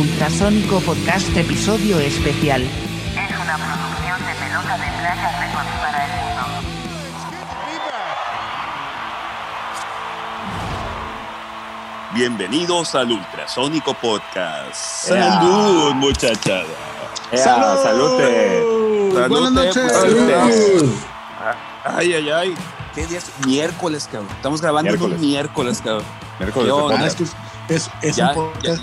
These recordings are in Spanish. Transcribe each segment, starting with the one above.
Ultrasónico Podcast Episodio Especial. Es una producción de pelota de playa Records para el mundo. Bienvenidos al Ultrasónico Podcast. Salud, muchachada. ¡Salud! ¡Salute! Salute, Buenas noches. salute. Ay, ay, ay. ¿Qué día es? Miércoles, cabrón. Estamos grabando Miércoles. un miércoles, cabrón. Miércoles ¿Qué de onda? Ah, es que es, Ya, un podcast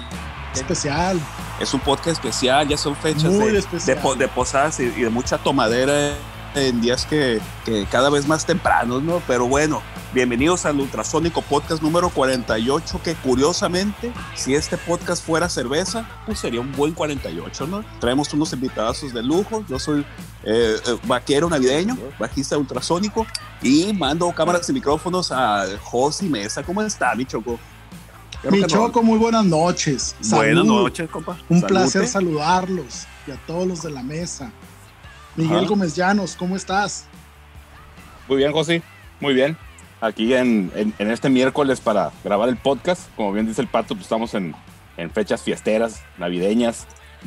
especial. Es un podcast especial, ya son fechas Muy de, de de posadas y, y de mucha tomadera en días que, que cada vez más tempranos, ¿no? Pero bueno, bienvenidos al Ultrasónico Podcast número 48, que curiosamente, si este podcast fuera cerveza, pues sería un buen 48, ¿no? Traemos unos invitados de lujo, yo soy eh, eh, vaquero navideño, bajista ultrasónico, y mando cámaras y micrófonos a Josi Mesa. ¿Cómo está, mi Choco? Mi. Choco, muy buenas noches. Buenas noches, compa. Un Salute. placer saludarlos y a todos los de la mesa. Miguel Ajá. Gómez Llanos, ¿cómo estás? Muy bien, José. Muy bien. Aquí en, en- en este miércoles para grabar el podcast. Como bien dice el pato, pues estamos en, en fechas fiesteras, navideñas,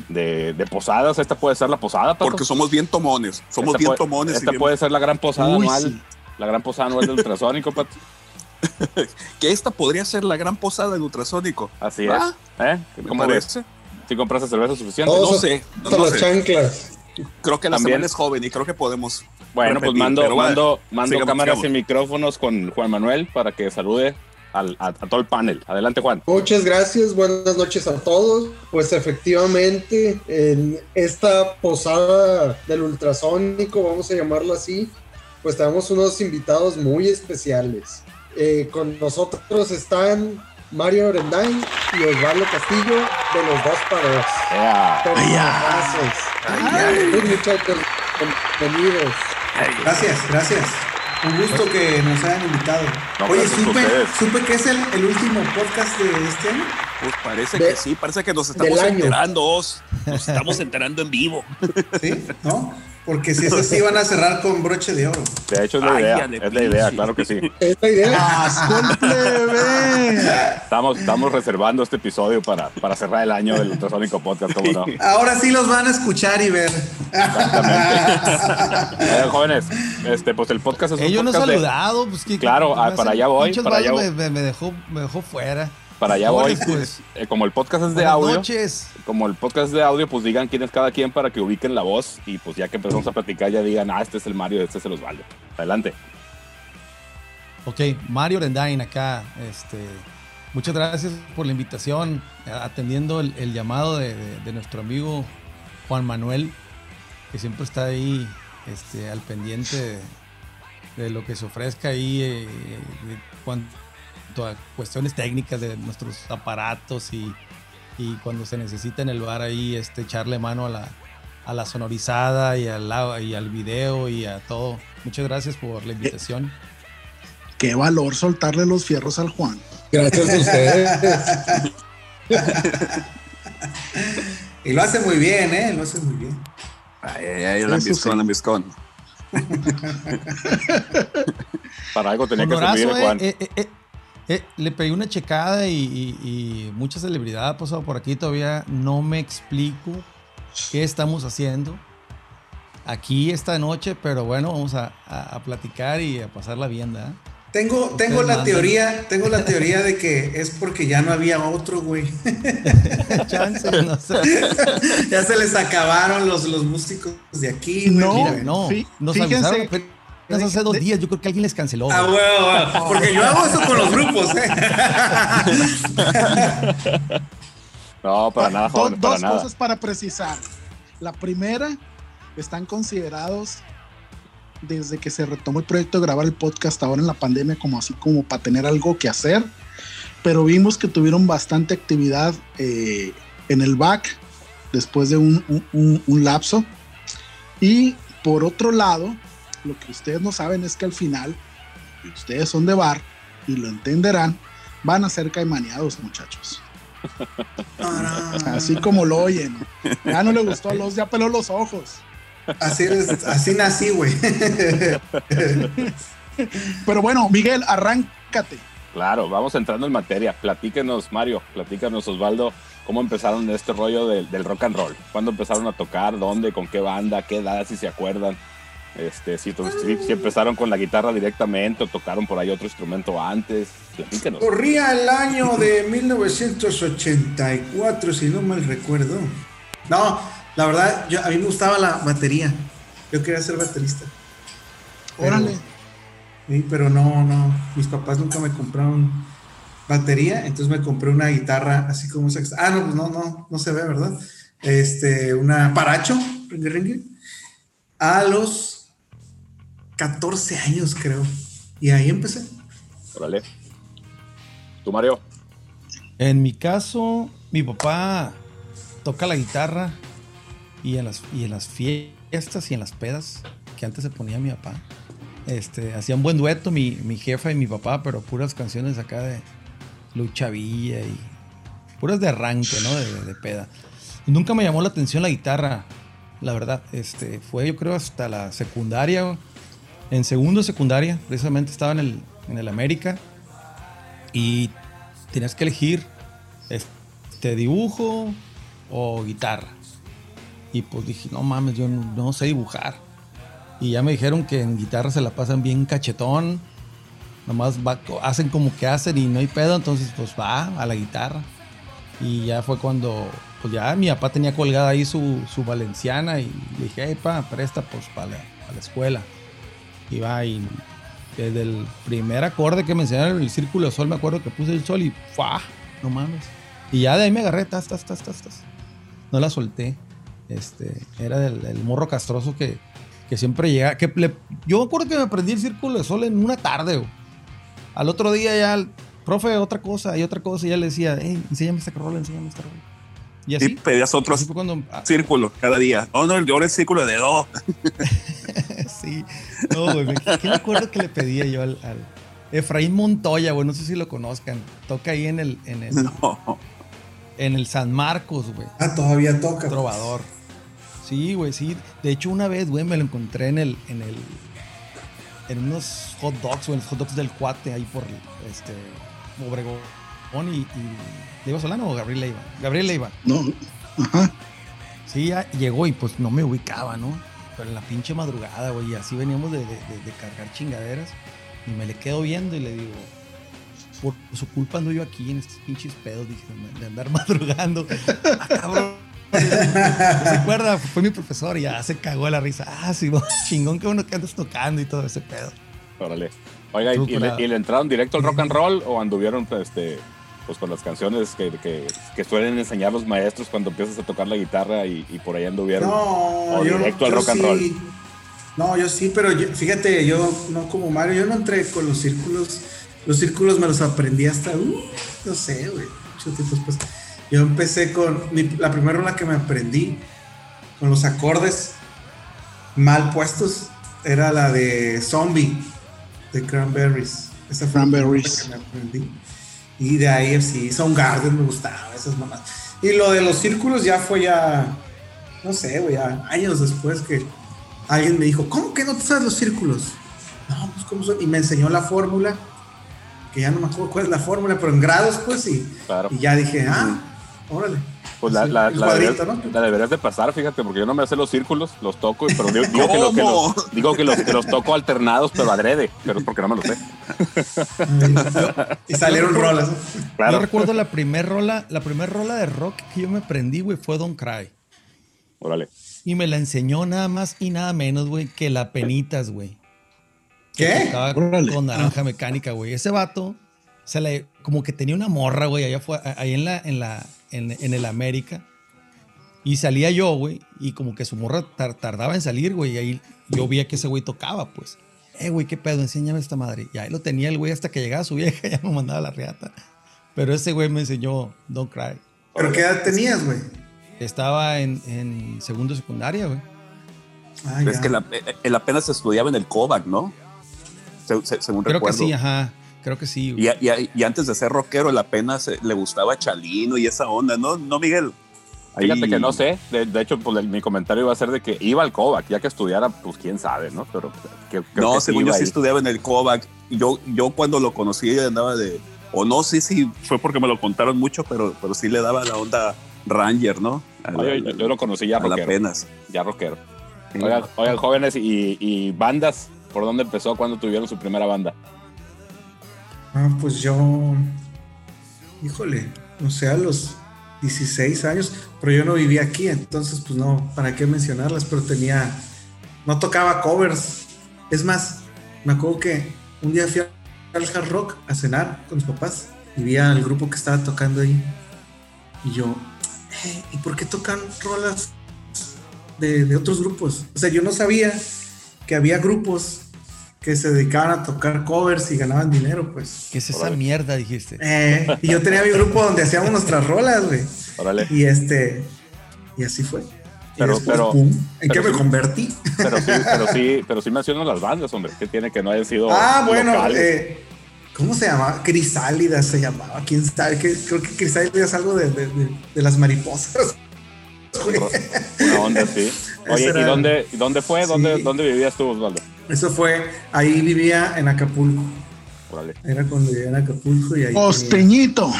de, de posadas. Esta puede ser la posada, pato. Porque somos bien tomones, somos Esta bien puede- tomones. y Esta bien- puede ser la gran posada Uy, anual. sí. La gran posada anual del ultrasónico, pato. Que esta podría ser la gran posada del ultrasónico. Así Ah, es. ¿Eh? ¿Me ¿Cómo parece? Si compraste cerveza suficiente. No Todos sé, hasta no las sé. chanclas. Creo que la También. semana es joven y creo que podemos. Bueno, pues mando, mando, mando sigamos, cámaras sigamos. y micrófonos con Juan Manuel para que salude al- a, a todo el panel. Adelante, Juan. Muchas gracias, buenas noches a todos. Pues efectivamente, en esta posada del ultrasónico, vamos a llamarlo así, pues tenemos unos invitados muy especiales. Eh, con nosotros están Mario Orendain y Osvaldo Castillo de los dos para dos. Ea. Personajazos. Salud, muchachos, bienvenidos. Gracias, gracias. Un gusto que nos hayan invitado. No, Oye, supe, supe que es el, el último podcast de este año. Pues parece De- que sí, parece que nos estamos enterando. Os. Nos estamos enterando en vivo. ¿Sí? ¿No? Porque si es así, van a cerrar con broche de oro. De hecho, es la Ay, idea. Es la idea, claro que sí. Esta idea. ¡Asco el plebe! Estamos, estamos reservando este episodio para, para cerrar el año del Ultrasónico Podcast, ¿cómo no? Ahora sí los van a escuchar y ver. Exactamente. Eh, jóvenes, este, pues el podcast es un Ellos no podcast de- saludado, pues que Claro, que ah, para allá voy, para allá voy. Me- me dejó, me dejó fuera. Para allá voy. Pues. Eh, como el podcast es de Buenas audio, noches. como el podcast es de audio, pues digan quién es cada quien para que ubiquen la voz y pues ya que empezamos a platicar ya digan, ah, este es el Mario, este es el Osvaldo. Adelante. Ok, Mario Rendain acá. Este, muchas gracias por la invitación, eh, atendiendo el, el llamado de, de- de nuestro amigo Juan Manuel, que siempre está ahí este, al pendiente de, de lo que se ofrezca ahí eh, de cuanto a cuestiones técnicas de nuestros aparatos y, y cuando se necesita en el bar ahí este, echarle mano a la, a la sonorizada y al, y al video y a todo. Muchas gracias por la invitación. Qué valor soltarle los fierros al Juan. Gracias a ustedes. Y lo hace muy bien, ¿eh? Lo hace muy bien. Ay, ay, ay, el ambiscón. Para algo tenía que servir eh, Juan. eh, eh, eh, le pedí una checada y, y, y mucha celebridad ha pasado por aquí. Todavía no me explico qué estamos haciendo aquí esta noche, pero bueno, vamos a, a- a platicar y a pasarla bien, ¿verdad? Tengo, tengo la mandan. teoría, tengo la teoría de que es porque ya no había otro, güey. Chance, no sé. ya se les acabaron los, los músicos de aquí. güey. No, Mira, no, fí- nos fíjense avisaron hace dos días. Yo creo que alguien les canceló. Ah, huevo, huevo. Porque yo hago eso con los grupos, ¿eh? No, para nada, Do- jóvenes, para dos nada. cosas para precisar. La primera, están considerados desde que se retomó el proyecto de grabar el podcast ahora en la pandemia como así como para tener algo que hacer, pero vimos que tuvieron bastante actividad eh, en el back después de un, un- un- un lapso. Y por otro lado, lo que ustedes no saben es que al final, y ustedes son de bar y lo entenderán, van a ser caimaneados muchachos. Así como lo oyen. Ya no le gustó a los, ya peló los ojos. Así, es- así nací, güey. Pero bueno, Miguel, arráncate. Claro, vamos entrando en materia. Platíquenos, Mario, platícanos, Osvaldo, cómo empezaron este rollo del, del rock and roll. ¿Cuándo empezaron a tocar? ¿Dónde? ¿Con qué banda? ¿Qué edad? Si se acuerdan. Este, si, si- si empezaron con la guitarra directamente o tocaron por ahí otro instrumento antes. Platíquenos. Corría el año de 1984, si no mal recuerdo. No, la verdad, yo, a mí me gustaba la batería. Yo quería ser baterista. Pero- Órale. Sí, pero no, no. Mis papás nunca me compraron batería, entonces me compré una guitarra así como esa. Ah, no, pues no, no, no se ve, ¿verdad? Este, una Paracho, ringue, ringue, a los 14 años, creo. Y ahí empecé. Órale. ¿Tú, Mario? En mi caso, mi papá toca la guitarra y en las, y en las fiestas y en las pedas que antes se ponía mi papá. Este, hacían buen dueto mi, mi jefa y mi papá, pero puras canciones acá de Lucha Villa y puras de arranque, ¿no? De, de peda. Nunca me llamó la atención la guitarra, la verdad. Este, fue yo creo hasta la secundaria. En segundo secundaria, precisamente estaba en el, en el América y tenías que elegir este dibujo o guitarra. Y pues dije, no mames, yo no, sé dibujar. Y ya me dijeron que en guitarra se la pasan bien cachetón. Nomás va- hacen como que hacen y no hay pedo, entonces pues va a la guitarra. Y ya fue cuando, pues ya mi papá tenía colgada ahí su, su valenciana y le dije, hey pa, presta pues para la, pa' la escuela. Y va y desde el primer acorde que me enseñaron el círculo de sol, me acuerdo que puse el sol y ¡fua! No mames. Y ya de ahí me agarré, tas, tas, tas, tas, tas. No la solté. Este, era del, del morro castroso que, que siempre llega. Que le- yo me acuerdo que me aprendí el círculo de sol en una tarde. Al otro día ya, el profe, otra cosa y otra cosa. Y ya le decía, hey, enséñame esta rola, enséñame esta rola. Y Y así. pedías otro así fue cuando. ah, círculo cada día. No, no, el de ahora es círculo de do. sí. No, güey. me- ¿Qué me acuerdo que le pedía yo al, al Efraín Montoya, güey? No sé si lo conozcan. Toca ahí en el, en el, No. en el San Marcos, güey. Ah, todavía toca. Trovador. Sí, güey, sí. De hecho, una vez, güey, me lo encontré en el, en el, en unos hot dogs, güey, en los hot dogs del cuate ahí por este Obregón y, y Leiva Solano o Gabriel Leiva. Gabriel Leiva. No. Ajá. Sí, ya llegó y pues no me ubicaba, ¿no? Pero en la pinche madrugada, güey, y así veníamos de, de- de- cargar chingaderas. Y me le quedo viendo y le digo, por su culpa ando yo aquí en estos pinches pedos, dije, de andar madrugando. Ah, cabrón. ¿No se acuerda? Fue mi profesor y ya se cagó de la risa. Ah, sí, bo- chingón que uno que andas tocando y todo ese pedo. Órale. Oiga, ¿y, le, y le entraron directo al rock and roll o anduvieron este, pues, con las canciones que, que, que suelen enseñar los maestros cuando empiezas a tocar la guitarra y, y por ahí anduvieron? No, O yo, directo al yo rock and sí. roll. No, yo sí, pero yo- fíjate, yo no como Mario, yo no entré con los círculos. Los círculos me los aprendí hasta, uh, no sé, güey, después. Yo empecé con mi- la primera rola que me aprendí con los acordes mal puestos era la de Zombie de Cranberries. Esa fue la Cranberries. que me aprendí. Y de ahí sí, Soundgarden me gustaba, esas mamás. Y lo de los círculos ya fue ya, no sé, güey, años después que alguien me dijo, ¿cómo que no te sabes los círculos? No, pues cómo son. Y me enseñó la fórmula, que ya no me acuerdo cuál es la fórmula, pero en grados, pues, y, Claro. y ya dije, ah, órale. Pues la, Sí, la, el la cuadrito, deberías, ¿no? la deberías de pasar, fíjate, porque yo no me sé los círculos, los toco, pero digo, digo que, los, digo que los, que los toco alternados, pero adrede, pero es porque no me lo sé. y salieron rolas. Yo Claro. recuerdo la primer rola, la primer rola de rock que yo me aprendí, güey, fue Don't Cry. Órale. Y me la enseñó nada más y nada menos, güey, que la penitas, güey. ¿Qué? Estaba con naranja mecánica, güey. Ese vato se le, como que tenía una morra, güey, allá fue, ahí en la, en la, en, en el América. Y salía yo, güey, y como que su morra tar- tardaba en salir, güey, y ahí yo veía que ese güey tocaba, pues. Eh, güey, qué pedo, enséñame esta madre. Y ahí lo tenía el güey hasta que llegaba su vieja, ya me mandaba la reata. Pero ese güey me enseñó Don't Cry. ¿Pero qué edad tenías, güey? Estaba en, en segundo secundaria, güey. Ah, Es que la- eh, él apenas estudiaba en el Kovac, ¿no? Se- se- según Creo recuerdo. que sí, ajá. Creo que sí. Y, y- y antes de ser rockero, él apenas eh, le gustaba Chalino y esa onda, ¿no? No, Miguel. Ahí- Fíjate que no sé, de, de hecho, pues, el- mi comentario iba a ser de que iba al Kovac, ya que estudiara, pues quién sabe, ¿no? Pero que, creo No, que sí según yo iba sí estudiaba en el Kovac. Yo, yo cuando lo conocí andaba de, o no sé si fue porque me lo contaron mucho, pero, pero sí le daba la onda Ranger, ¿no? A la- Oye, yo, yo lo conocí ya a la rockero. apenas. Ya rockero. Oigan, oigan, jóvenes, y, y bandas, ¿por dónde empezó? ¿Cuándo tuvieron su primera banda? Ah, pues yo, híjole, no sé, a los 16 años, pero yo no vivía aquí, entonces pues no, ¿para qué mencionarlas? Pero tenía, no tocaba covers. Es más, me acuerdo que un día fui al hard rock a cenar con mis papás y vi al grupo que estaba tocando ahí. Y yo, "Eh, ¿y por qué tocan rolas de, de otros grupos? O sea, yo no sabía que había grupos que se dedicaban a tocar covers y ganaban dinero, pues. ¿Qué es esa Órale. mierda? Dijiste. Eh, y yo tenía mi grupo donde hacíamos nuestras rolas, güey. Órale. Y este, y así fue. Pero- después, pero- pum, ¿en pero qué me sí. convertí? Pero sí, pero sí, pero sí mencionan las bandas, hombre. ¿Qué tiene que no hayan sido ah, bueno, eh, ¿cómo se llamaba? Crisálida se llamaba. ¿Quién sabe? Que- creo que Crisálida es algo de, de- de- de las mariposas. Una onda así. Oye, ¿y dónde, dónde fue? ¿Dónde, Sí. ¿Dónde vivías tú, Osvaldo? Eso fue, ahí vivía en Acapulco. Órale. Era cuando vivía en Acapulco y ahí. tenía- Costeñito.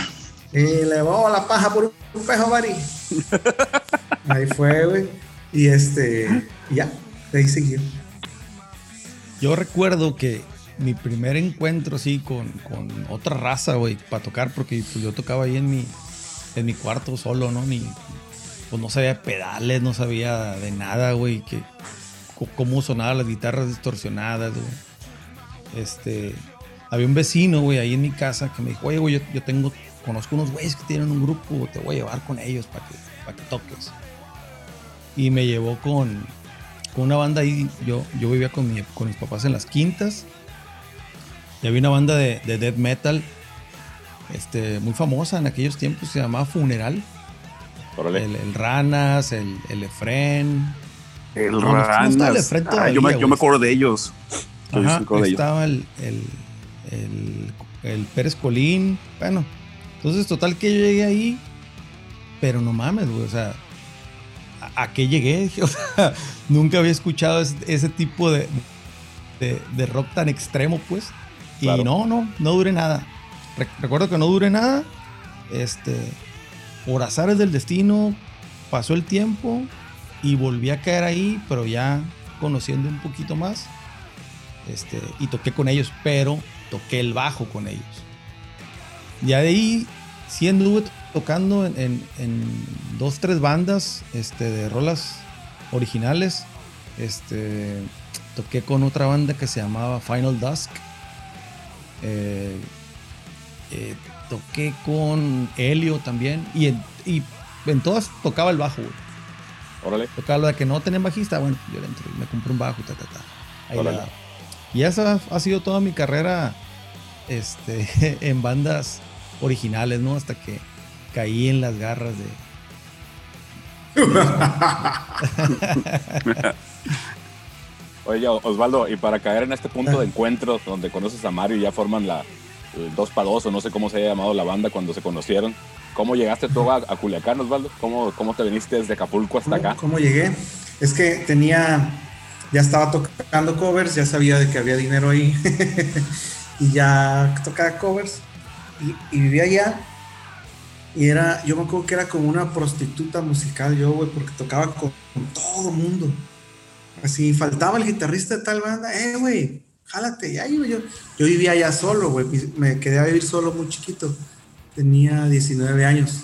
Y le voy la paja por un pejo, Bari. ahí fue, güey. Y este, y ya, de ahí siguió. Yo recuerdo que mi primer encuentro así con, con otra raza, güey, para tocar, porque pues, yo tocaba ahí en mi, en mi cuarto solo, ¿no? Ni, pues no sabía pedales, no sabía de nada, güey, que cómo sonaban las guitarras distorsionadas, güey. Este, había un vecino, güey, ahí en mi casa que me dijo, oye, güey, yo, yo tengo, conozco unos güeyes que tienen un grupo, te voy a llevar con ellos para que, para que toques. Y me llevó con, con una banda ahí, yo, yo vivía con, mi- con mis papás en las quintas. Y había una banda de, de death metal este, muy famosa en aquellos tiempos, se llamaba Funeral. El, el Ranas, el, el Efren. El No, no, Ah, yo, me, yo me acuerdo de ellos. Ajá, estaba el, el, el, el Pérez Colín. Bueno, entonces total que yo llegué ahí, pero no mames, güey, o sea, ¿a, a qué llegué? Dije, O sea, nunca había escuchado ese, ese tipo de, de, de rock tan extremo, pues. Y Claro. no, no, no duré nada. Re- recuerdo que no duré nada. Este, por azares del destino, pasó el tiempo y volví a caer ahí, pero ya conociendo un poquito más. Este, y toqué con ellos, pero toqué el bajo con ellos. Ya de ahí sí tocando en, en- en dos, tres bandas este, de rolas originales. Este, toqué con otra banda que se llamaba Final Dusk. Eh, eh, toqué con Helio también. Y en, y en todas tocaba el bajo, güey. Órale. Tocaba de que no tenían bajista, bueno, yo le entro y me compré un bajo, ta, ta, ta. Ahí Órale. la. Y esa ha sido toda mi carrera este, en bandas originales, ¿no? Hasta que caí en las garras de... Oye, Osvaldo, y para caer en este punto de encuentro donde conoces a Mario y ya forman la el dos para dos, o no sé cómo se haya llamado la banda cuando se conocieron, ¿cómo llegaste tú a, a Culiacán, Osvaldo? ¿Cómo, ¿Cómo te viniste desde Acapulco hasta ¿Cómo, acá? cómo llegué? Es que tenía, ya estaba tocando covers, ya sabía de que había dinero ahí y ya tocaba covers y, y vivía allá y era, yo me acuerdo que era como una prostituta musical yo, güey, porque tocaba con, con todo mundo. Así, faltaba el guitarrista de tal banda, eh, güey, jálate, ya, yo, yo, yo vivía allá solo, güey, me quedé a vivir solo muy chiquito, tenía 19 años.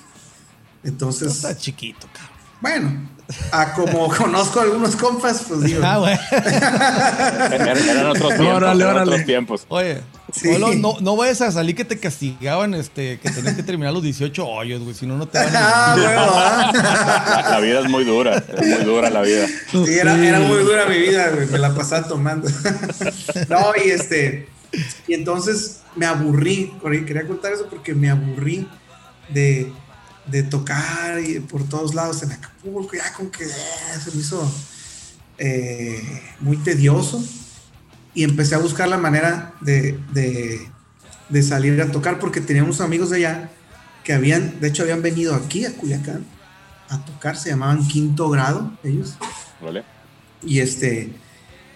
No Entonces, está chiquito, cabrón. bueno, a como conozco a algunos compas, pues digo. Ah, güey. Eran, otros tiempos. Órale, eran órale. otros tiempos. Oye, Sí. no, no, no vayas a salir que te castigaban, este, que tenías que terminar los 18 hoyos, güey, si no, no te van Ah, a... bueno, ¿ah? La, la vida es muy dura, es muy dura la vida. Sí, era, era muy dura mi vida, güey, me la pasaba tomando. no, y este, y entonces me aburrí, quería contar eso porque me aburrí de, de tocar y por todos lados en Acapulco, ya como que eh, se me hizo eh, muy tedioso y empecé a buscar la manera de, de, de salir a tocar porque teníamos amigos de allá que habían, de hecho habían venido aquí a Culiacán a tocar, se llamaban Quinto Grado ellos. ¿Vale? Y este,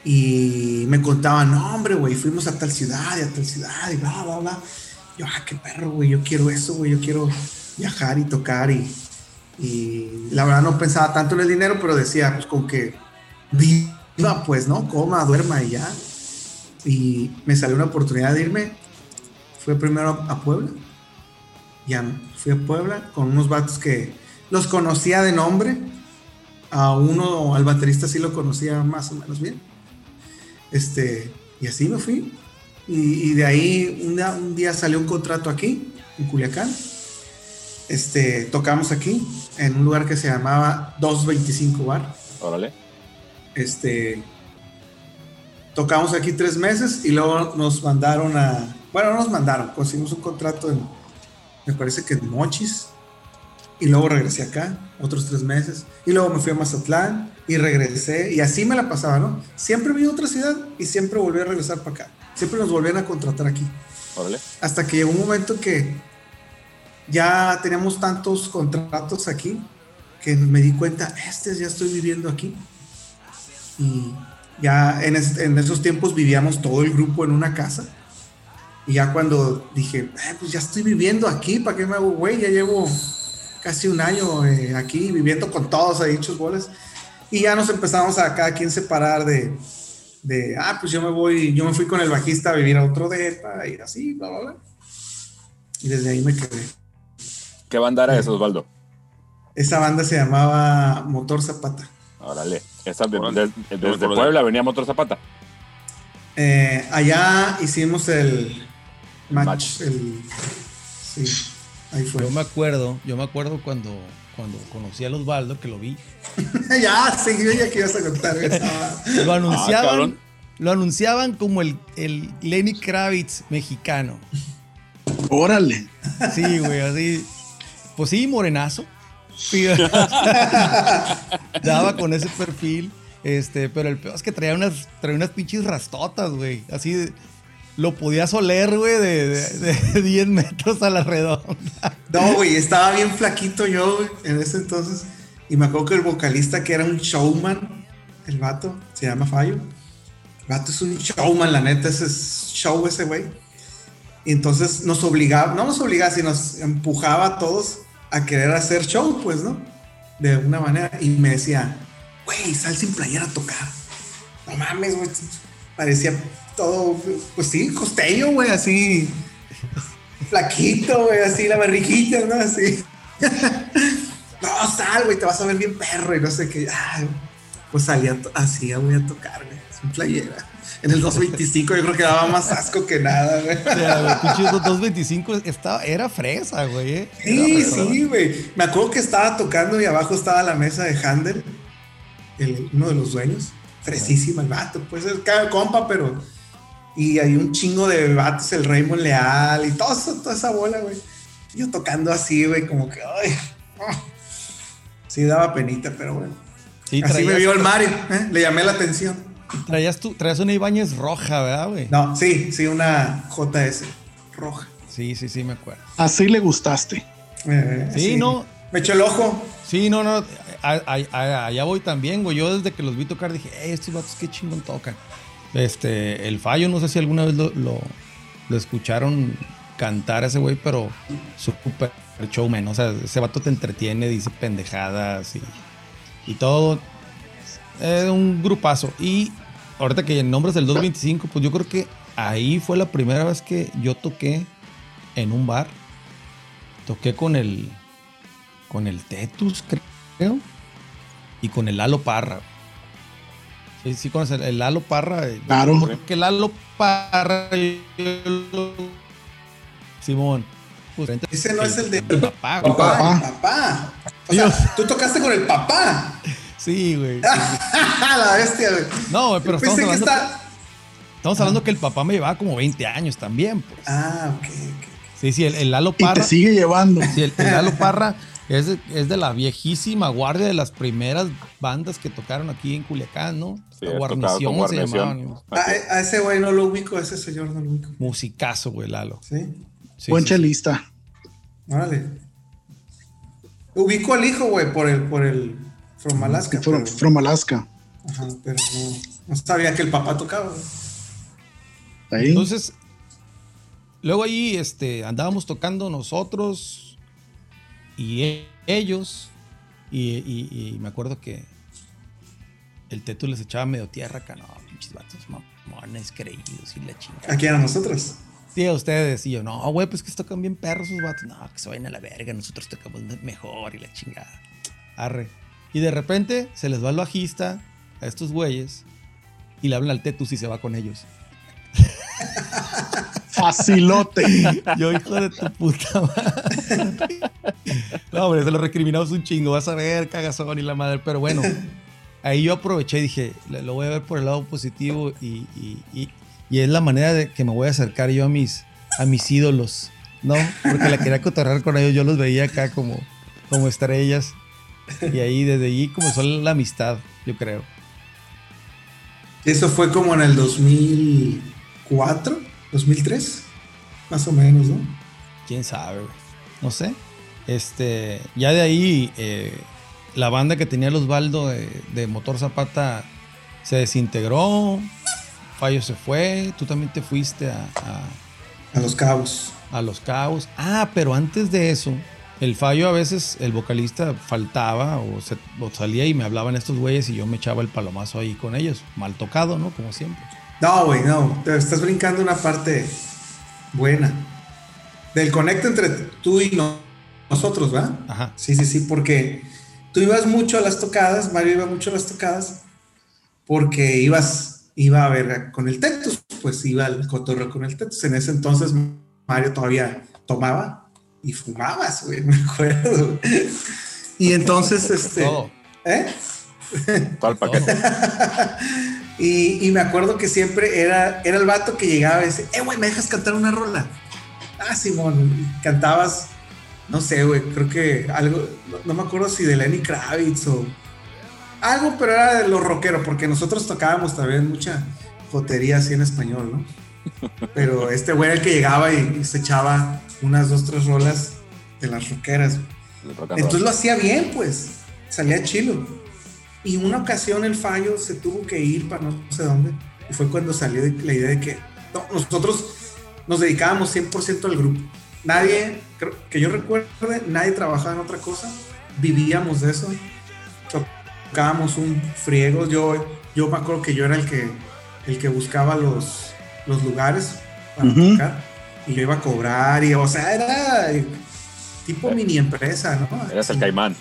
y me contaban, no, hombre, güey, fuimos a tal ciudad y a tal ciudad y bla, bla, bla. yo, ah, qué perro, güey, yo quiero eso, güey, yo quiero viajar y tocar y, y la verdad no pensaba tanto en el dinero, pero decía, pues con que viva, pues, ¿no? Coma, duerma y ya. Y me salió una oportunidad de irme. Fui primero a Puebla. Ya fui a Puebla con unos vatos que los conocía de nombre. A uno, al baterista sí lo conocía más o menos bien. Este, y así me fui. Y, y de ahí un día, un día salió un contrato aquí, en Culiacán. Este, tocamos aquí, en un lugar que se llamaba 225 Bar. Órale. Este, tocamos aquí tres meses y luego nos mandaron a, bueno, no nos mandaron, conseguimos un contrato en, me parece que en Mochis, y luego regresé acá, otros tres meses, y luego me fui a Mazatlán y regresé, y así me la pasaba, ¿no? Siempre vi otra ciudad y siempre volví a regresar para acá, siempre nos volvían a contratar aquí, hasta que llegó un momento que ya teníamos tantos contratos aquí que me di cuenta, este ya estoy viviendo aquí. Y ya en, es- en esos tiempos vivíamos todo el grupo en una casa. Y ya cuando dije, "Eh, pues ya estoy viviendo aquí, ¿para qué me hago güey? Ya llevo casi un año eh, aquí viviendo con todos ahí hechos bolas. Y ya nos empezamos a cada quien separar de, de, ah, pues yo me voy, yo me fui con el bajista a vivir a otro depa y así, bla, bla, bla. Y desde ahí me quedé. ¿Qué banda era eso, Osvaldo? Esa banda se llamaba Motor Zapata. Órale. Esa de- Órale. de- No me desde acuerdo. Puebla venía Motor Zapata. Eh, allá hicimos el match. match. el- sí, ahí fue. Yo me acuerdo, yo me acuerdo cuando, cuando conocí a Osvaldo, que lo vi. ya, sí, yo ya que ibas a contar. Lo anunciaban, cabrón. lo anunciaban como el, el Lenny Kravitz mexicano. Órale. Sí, güey, así. Pues sí, morenazo. Daba con ese perfil. Este, pero el peor es que traía unas, traía unas pinches rastotas, güey. Así de- lo podías oler, güey, de, de, de 10 metros a la redonda. No, güey, estaba bien flaquito yo güey, en ese entonces. Y me acuerdo que el vocalista, que era un showman, el vato, se llama Fallo. El vato es un showman, la neta, ese es show ese güey. Y entonces nos obligaba, no nos obligaba, sino nos empujaba a todos a querer hacer show, pues, ¿no? De alguna manera. Y me decía, güey, sal sin playera a tocar. No mames, güey. Parecía todo, pues sí, costeño, güey, así flaquito, güey, así la barriguita, ¿no? Así. no, sal, güey, te vas a ver bien perro y no sé qué. Ay, pues salía así, güey, a tocar, güey, sin playera. En el 225 yo creo que daba más asco que nada, güey. O sea, los pinches 225 estaba, era fresa, güey. eh. Sí, fresa. sí, güey. Me acuerdo que estaba tocando y abajo estaba la mesa de Handel, el- uno de los dueños. Fresísima el vato, pues es compa, pero. Y hay un chingo de vatos, el Raymond Leal y todo eso- toda esa bola, güey. Yo tocando así, güey, como que. Ay. Sí, daba penita, pero bueno. Sí, así me vio el Mario, ¿eh? le llamé la atención. Traías, tú, traías una Ibáñez roja, ¿verdad, güey? No, sí, sí, una JS roja. Sí, sí, sí, me acuerdo. Así le gustaste. Eh, Sí, no. Me echó el ojo. Sí, no, no. a- a- a- allá voy también, güey. Yo desde que los vi tocar dije, "Ey, estos vatos qué chingón tocan. Este, el fallo, no sé si alguna vez lo, escucharon cantar a ese güey, pero súper showman. O sea, ese vato te entretiene, dice pendejadas y, todo. Es un grupazo. Y ahorita que nombres del 225, pues yo creo que ahí fue la primera vez que yo toqué en un bar. Toqué con el con el Tetus, creo, y con el Lalo Parra. Sí, sí, con el, el Lalo Parra. eh, Claro. Que Lalo Parra. Simón. pues, Ese no es el de- papá. güey. Papá, el papá. O sea, tú tocaste con el papá. Sí, güey. la bestia, güey. No, güey, pero estamos que hablando, está. estamos hablando que el papá me llevaba como 20 años también, pues. Ah, ok, ok. Sí, sí, el, el Lalo Y Parra. te sigue llevando. Sí, el, el Lalo Parra es de, es de la viejísima guardia de las primeras bandas que tocaron aquí en Culiacán, ¿no? Sí, La guarnición se Guarnición. llamaban. A, a ese güey no lo ubico, a ese señor no lo ubico. Musicazo, güey, Lalo. Sí, Sí, Buen sí, chelista. órale. Ubico al hijo, güey, por el, por el From Alaska. From, pero- from Alaska. Ajá, pero no, no sabía que el papá tocaba. Ahí. Entonces, luego ahí este, andábamos tocando nosotros y ellos. Y, y- y me acuerdo que el teto les echaba medio tierra acá. No, pinches vatos mamones, creídos y la chingada. Aquí a nosotros. Sí, a ustedes. Y yo, no, güey, pues que tocan bien perros esos vatos. No, que se vayan a la verga, nosotros tocamos mejor y la chingada. Arre. Y de repente se les va el bajista a estos güeyes y le hablan al Tetus y se va con ellos. Facilote. Yo, hijo de tu puta madre. No, hombre, se lo recriminamos un chingo. Vas a ver, cagazón y la madre. Pero bueno, ahí yo aproveché y dije, "Le- lo voy a ver por el lado positivo y, y- y- y es la manera de que me voy a acercar yo a mis, a mis ídolos, ¿no? Porque la quería cotorrear con ellos. Yo los veía acá como, como estrellas. Y ahí, desde ahí comenzó la amistad, yo creo. Eso fue como en el 2004, 2003, más o menos, ¿no? quién sabe, güey. No sé. Este, ya de ahí, eh, la banda que tenía el Osvaldo de, de Motor Zapata se desintegró. Fallo se fue. Tú también te fuiste a, a- A los cabos. a Los Cabos. Ah, pero antes de eso, el Fallo a veces, el vocalista faltaba o, se- o salía y me hablaban estos güeyes y yo me echaba el palomazo ahí con ellos. Mal tocado, ¿no? Como siempre. No, güey, no. Te estás brincando una parte buena. Del conecto entre tú y no- nosotros, ¿va? Ajá. Sí, sí, sí, porque tú ibas mucho a las tocadas, Mario iba mucho a las tocadas, porque ibas, iba a ver con el Tetus, pues iba al cotorreo con el Tetus. En ese entonces Mario todavía tomaba y fumabas, güey, me acuerdo. Y entonces, este... Todo. ¿Eh? Todo el paquete. Y, y me acuerdo que siempre era, era el vato que llegaba y decía, eh, güey, ¿me dejas cantar una rola? Ah, Simón, cantabas, no sé, güey, creo que algo, no, no me acuerdo si de Lenny Kravitz o algo, pero era de los rockeros, porque nosotros tocábamos también mucha jotería así en español, ¿no? Pero este güey era el que llegaba y, y se echaba unas dos, tres rolas de las rockeras. Entonces lo hacía bien, pues. Salía chilo. Y una ocasión el fallo se tuvo que ir para no sé dónde. Y fue cuando salió la idea de que no, nosotros nos dedicábamos 100% al grupo. Nadie, creo- que yo recuerde, nadie trabajaba en otra cosa. Vivíamos de eso. Tocábamos un friego. Yo, yo me acuerdo que yo era el que, el que buscaba los, los lugares para Ujú. tocar. Y yo iba a cobrar. Y, o sea, era tipo mini empresa, ¿no? Eras el caimán.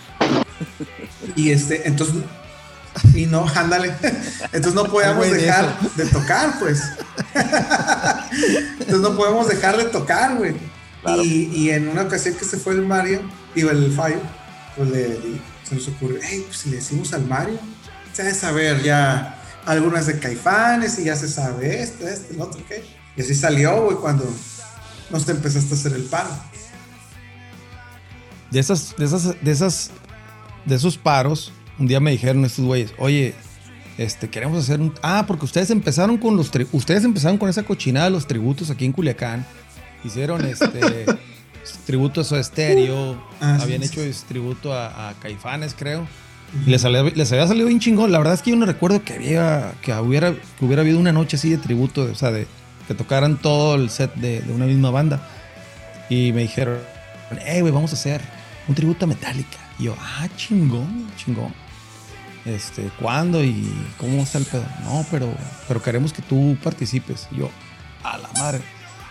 Y este, entonces, y no, ándale. Entonces no podíamos dejar de tocar, pues. Entonces no podemos dejar de tocar, güey. Claro. Y, y en una ocasión que se fue el Mario, digo, el Fallo, pues le, le- se nos ocurrió, hey, pues si le decimos al Mario, se debe saber ya algunas de Caifanes y ya se sabe esto, esto, el otro, ¿qué? Y así salió, güey, cuando nos empezaste a hacer el paro. De esas, de esas, de esas, de esos paros, un día me dijeron estos güeyes, oye, este, queremos hacer un. Ah, porque ustedes empezaron con los tri- ustedes empezaron con esa cochinada de los tributos aquí en Culiacán. Hicieron este tributos a estéreo, Ah, habían sí, hecho sí. tributo a, a Caifanes, creo. Y les, salía- les había salido bien chingón. La verdad es que yo no recuerdo que había, que hubiera, que hubiera habido una noche así de tributo, o sea, de que tocaran todo el set de, de una misma banda. Y me dijeron, hey, güey, vamos a hacer un tributo a Metallica. Y yo, ah, chingón, chingón. Este, ¿cuándo y cómo está el pedo? No, pero, pero queremos que tú participes. Y yo, a la madre.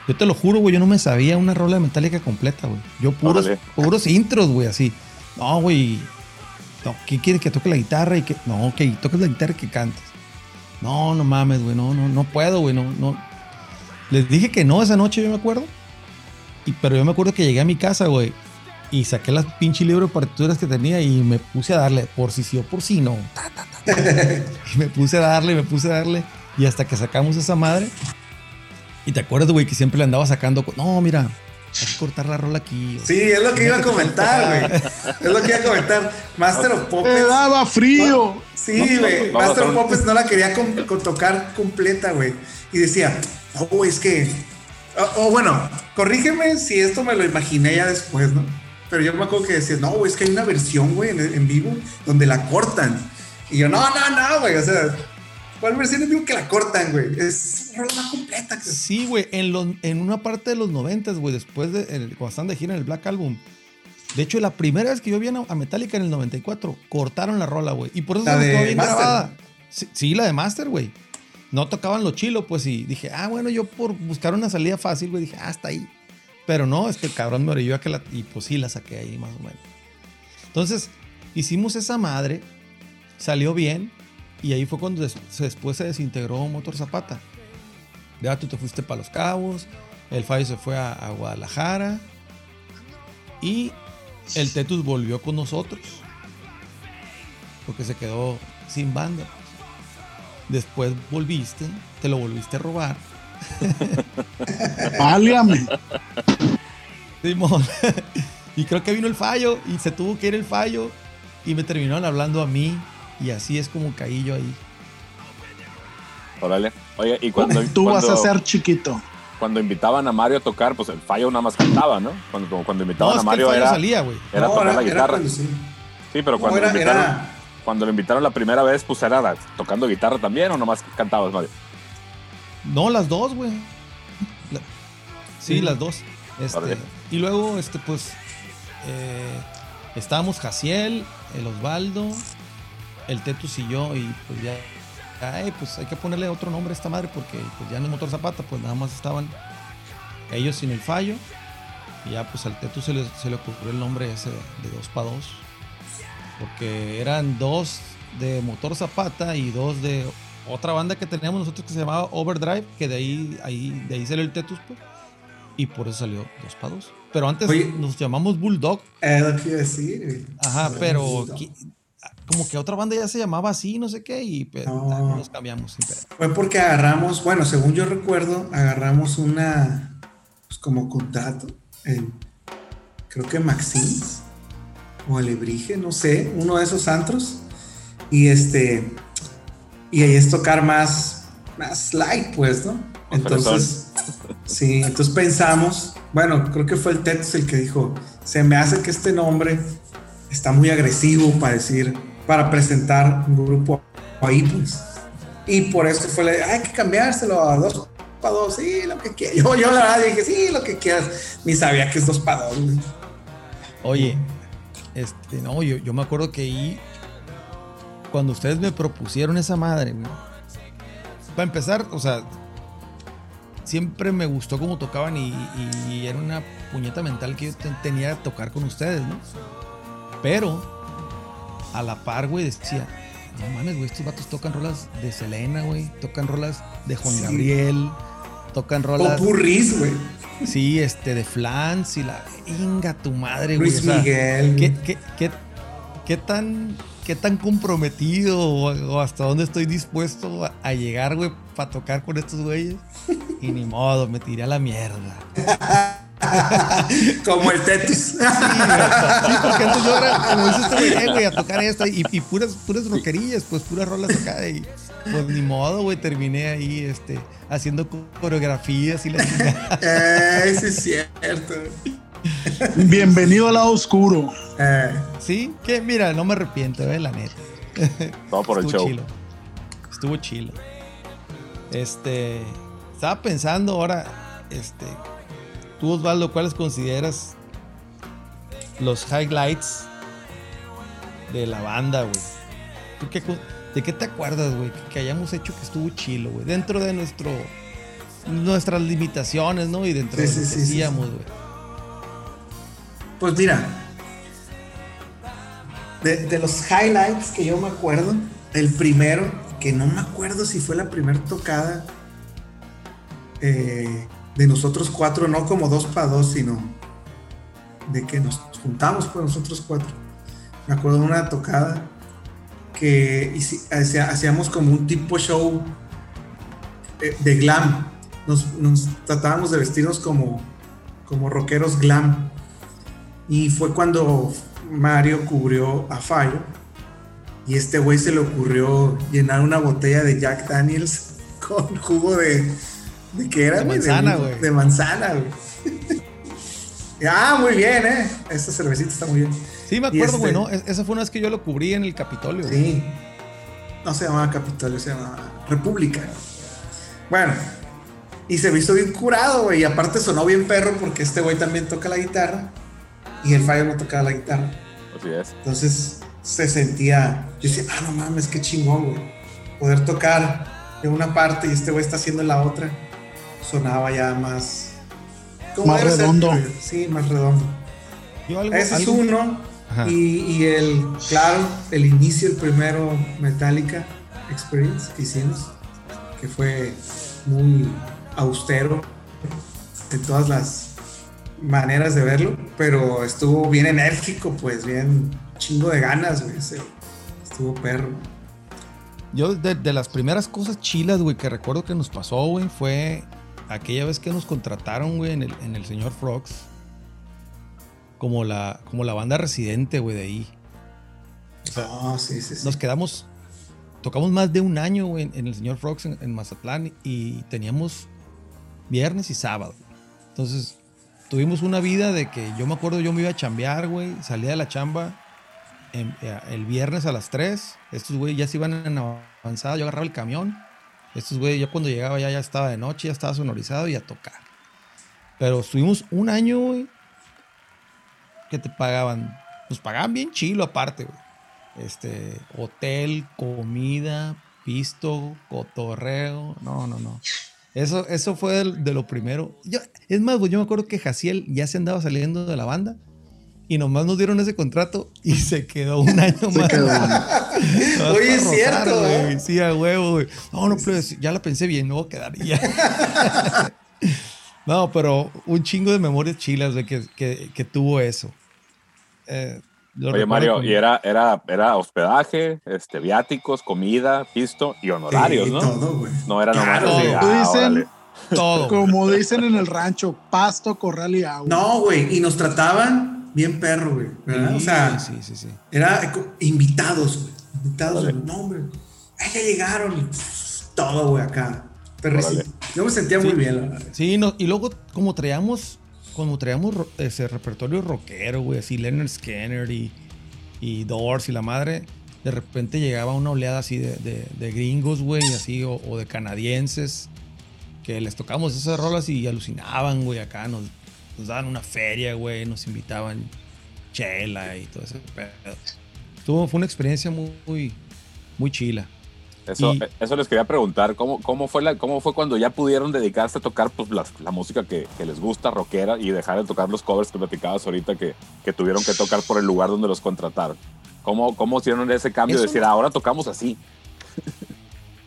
Yo te lo juro, güey, yo no me sabía una rola de Metallica completa, güey. Yo puros, Órale. puros intros, güey, así. No, güey. No, ¿qué quieres que toque la guitarra y que. No, que toques la guitarra y que cantes. No, no mames, güey, no, no, no puedo, güey, no, no. Les dije que no esa noche, yo me acuerdo. Y, pero yo me acuerdo que llegué a mi casa, güey, y saqué las pinche libro de partituras que tenía y me puse a darle, por si sí o por si no. Ta, ta, ta, ta. y me puse a darle, me puse a darle. Y hasta que sacamos esa madre. Y te acuerdas, güey, que siempre le andaba sacando. No, mira, hay que cortar la rola aquí. o Sí, es lo que iba a comentar, güey. Es lo que iba a comentar. Master of Me Puppets. daba frío. Sí, güey. Master of Puppets no la quería con tocar completa, güey. Y decía, no, güey, es que. O o bueno, corrígeme si esto me lo imaginé ya después, ¿no? Pero yo me acuerdo que decía, no, güey, es que hay una versión, güey, en, en vivo donde la cortan. Y yo, no, no, no, güey. O sea, ¿Cuál versión en vivo que la cortan, güey? Es una rola más completa. Sí, güey, en, los- en una parte de los noventas, güey, después de el- cuando están de gira en el Black Album. De hecho, la primera vez que yo vi a Metallica en el 94, cortaron la rola, güey. Y por eso La se quedó bien Master. grabada. Sí, sí, la de Master, güey. No tocaban lo chilo, pues, y dije, ah, bueno, yo por buscar una salida fácil, güey, dije, ah, hasta ahí. Pero no, es que el cabrón me orilló a que la. Y pues sí, la saqué ahí, más o menos. Entonces, hicimos esa madre, salió bien, y ahí fue cuando des- después se desintegró Motor Zapata. Ya tú te fuiste para Los Cabos, el Fallo se fue a, a Guadalajara, y el Tetus volvió con nosotros, porque se quedó sin banda. Después volviste, te lo volviste a robar. Válgame. Simón. y creo que vino el fallo y se tuvo que ir el fallo y me terminaron hablando a mí y así es como caí yo ahí. Órale. Oye, y cuando, Tú vas a ser chiquito. cuando invitaban a Mario a tocar, pues el fallo nada más cantaba, ¿no? Cuando, cuando invitaban a Mario era, salía, güey. era No, tocar la guitarra. sí. Sí, pero cuando, era- lo invitaron, era- cuando lo invitaron la primera vez, pues era la- tocando guitarra también o nomás cantabas, Mario. No, las dos, güey. La- Sí, Sí. las dos. Este, y luego, este, pues, eh, estábamos Jaciel, el Osvaldo, el Tetus y yo, y pues ya, ay, pues hay que ponerle otro nombre a esta madre porque pues ya no es Motor Zapata, pues nada más estaban ellos sin el fallo. Y ya pues al Tetus se le, se le ocurrió el nombre ese de, dos para dos. Porque eran dos de Motor Zapata y dos de otra banda que teníamos nosotros que se llamaba Overdrive, que de ahí, ahí, de ahí salió el Tetus, pues. Y por eso salió dos para dos. Pero antes Oye. nos llamamos Bulldog. Es lo que iba a decir. Ajá, pero qui- como que otra banda ya se llamaba así, no sé qué, y pues, No. nos cambiamos. Fue porque agarramos, bueno, según yo recuerdo, agarramos una, pues como contrato, en, creo que Maxins o Alebrije, no sé, uno de esos antros. Y este, y ahí es tocar más, más light, pues, ¿no? Entonces, sí, entonces pensamos, bueno, creo que fue el Tex el que dijo, se me hace que este nombre está muy agresivo para decir, para presentar un grupo ahí, pues. Y por eso fue, la- hay que cambiárselo a dos para dos, sí, lo que quieras. Yo, yo la verdad dije, sí, lo que quieras. Ni sabía que es dos para dos, güey. Oye, este, no, yo, yo me acuerdo que ahí, cuando ustedes me propusieron esa madre, güey, para empezar, o sea, siempre me gustó cómo tocaban y, y era una puñeta mental que yo te- tenía de tocar con ustedes, ¿no? Pero, a la par, güey, decía, no mames, güey, estos vatos tocan rolas de Selena, güey, tocan rolas de Juan Sí. Gabriel, tocan rolas... Popurris, güey. Sí, este, de Flans y la. Inga tu madre, güey. Luis o sea, Miguel. ¿qué, qué, qué, qué tan, ¿Qué tan comprometido o, o hasta dónde estoy dispuesto a, a llegar, güey, para tocar con estos güeyes? Y ni modo, me tiré a la mierda. Como el Tetis. Sí, porque antes yo, era, como dices tú, güey, eh, güey, a tocar esto y, y puras, puras rockerillas, pues puras rolas acá. Y pues ni modo, güey, terminé ahí este, haciendo co- coreografías y la. Eh, sí es cierto. Bienvenido al lado oscuro. Eh, Sí, que mira, no me arrepiento, eh, la neta. Todo por el Estuvo show. chilo. Estuvo chilo. Este. Estaba pensando ahora, este. Tú, Osvaldo, ¿cuáles consideras los highlights de la banda, güey? ¿Tú qué co- ¿De qué te acuerdas, güey? Que, que hayamos hecho que estuvo chilo, güey. Dentro de nuestro. Nuestras limitaciones, ¿no? Y dentro Sí, de sí, lo que sí, sí, hacíamos, sí. güey. Pues mira, de, los highlights que yo me acuerdo, el primero, que no me acuerdo si fue la primera tocada eh, de nosotros cuatro, no como dos para dos, sino de que nos juntamos pues nosotros cuatro. Me acuerdo de una tocada que hacíamos como un tipo show eh, de glam. Nos, nos tratábamos de vestirnos como, como rockeros glam. Y fue cuando Mario cubrió a Fallo. Y este güey se le ocurrió llenar una botella de Jack Daniels con jugo de. ¿De qué era? De güey? manzana, güey. De manzana, güey. ah, muy bien, ¿eh? Esta cervecita está muy bien. Sí, me acuerdo, güey, este- ¿no? Es- Esa fue una vez que yo lo cubrí en el Capitolio. güey. Sí. No se llamaba Capitolio, se llamaba República. Bueno, y se me hizo bien curado, güey. Y aparte sonó bien perro porque este güey también toca la guitarra y el Fire no tocaba la guitarra. Así es. Entonces se sentía, yo decía, ah, no mames, qué chingón, güey. Poder tocar en una parte y este güey está haciendo la otra. Sonaba ya más. Más ser, redondo. sí, más redondo. Yo algo, Ese es uno. Ajá. Y, y el, claro, el inicio, el primero Metallica Experience que hicimos, que fue muy austero en todas las maneras de verlo, pero estuvo bien enérgico, pues bien chingo de ganas, güey. Estuvo perro. Yo de, de las primeras cosas chilas, güey, que recuerdo que nos pasó, güey, fue aquella vez que nos contrataron, güey, en el, en el señor Frogs. Como la, como la banda residente, güey, de ahí. Ah, sí, sí, sí. Nos quedamos, tocamos más de un año, güey, en el señor Frogs en, en Mazatlán y teníamos viernes y sábado. Entonces, tuvimos una vida de que yo me acuerdo, yo me iba a chambear, güey, salía de la chamba en- eh, el viernes a las 3. Estos güey ya se iban en avanzada, yo agarraba el camión. Estos güey, yo cuando llegaba ya, ya estaba de noche, ya estaba sonorizado y a tocar. Pero estuvimos un año, güey, que te pagaban, nos pagaban bien chilo aparte, güey. Este, hotel, comida, pisto, cotorreo. No, no, no. Eso, eso fue de, de lo primero. Yo, es más, yo me acuerdo que Jaciel ya se andaba saliendo de la banda y nomás nos dieron ese contrato y se quedó un año más. Oye, es cierto, güey. ¿eh? Sí, a huevo, güey. No, no, pues, ya la pensé bien, no voy a quedar ya. no, pero un chingo de memorias chilas, güey, que, que, que tuvo eso. Eh, lo Oye, Mario, y era, era, era hospedaje, este, viáticos, comida, pisto y honorarios, Sí, ¿no? todo, güey. No era nomás Claro. así, Tú ah, dicen- todo. Como dicen en el rancho, pasto, corral y agua. No, güey, y nos trataban bien perro, güey. ¿verdad? Sí, o sea, sí, sí, sí. era invitados, güey. Invitados. No, hombre. Ay, ya llegaron. Todo, güey, acá. Yo me sentía muy bien, la verdad. Sí, no, y luego como traíamos, como traíamos ese repertorio rockero, güey, así Leonard Skinner y, y Doors y la madre, de repente llegaba una oleada así de, de- gringos, güey, así, o, o de canadienses, que les tocamos esas rolas y alucinaban, güey, acá nos, nos daban una feria, güey, nos invitaban chela y todo ese pedo. Estuvo, fue una experiencia muy, muy, muy chila. Eso, Y- eso les quería preguntar, ¿cómo, cómo, fue la, ¿cómo fue cuando ya pudieron dedicarse a tocar pues, la, la música que, que les gusta, rockera, y dejar de tocar los covers que platicabas ahorita que, que tuvieron que tocar por el lugar donde los contrataron? ¿Cómo, cómo hicieron ese cambio de decir, ahora tocamos así?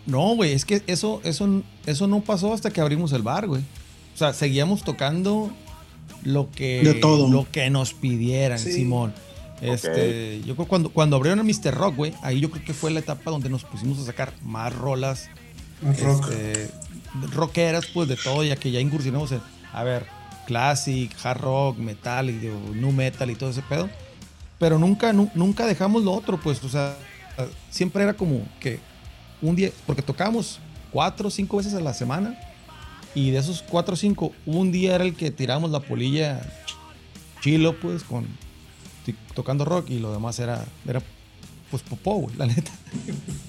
No, güey, es que eso, eso, eso no pasó hasta que abrimos el bar, güey. O sea, seguíamos tocando lo que, De todo. Lo que nos pidieran, Sí. Simón. Este, yo creo que cuando, cuando abrieron a Mr. Rock, güey, ahí yo creo que fue la etapa donde nos pusimos a sacar más rolas rock. este, rockeras, pues de todo, ya que ya incursionamos en, a ver, classic, hard rock, metal, y digo, nu metal y todo ese pedo. Pero nunca, nu- nunca dejamos lo otro, pues, o sea, siempre era como que un día, porque tocábamos cuatro o cinco veces a la semana, y de esos cuatro o cinco, un día era el que tiramos la polilla chilo, pues, con tocando rock, y lo demás era, era pues popó, güey, la neta.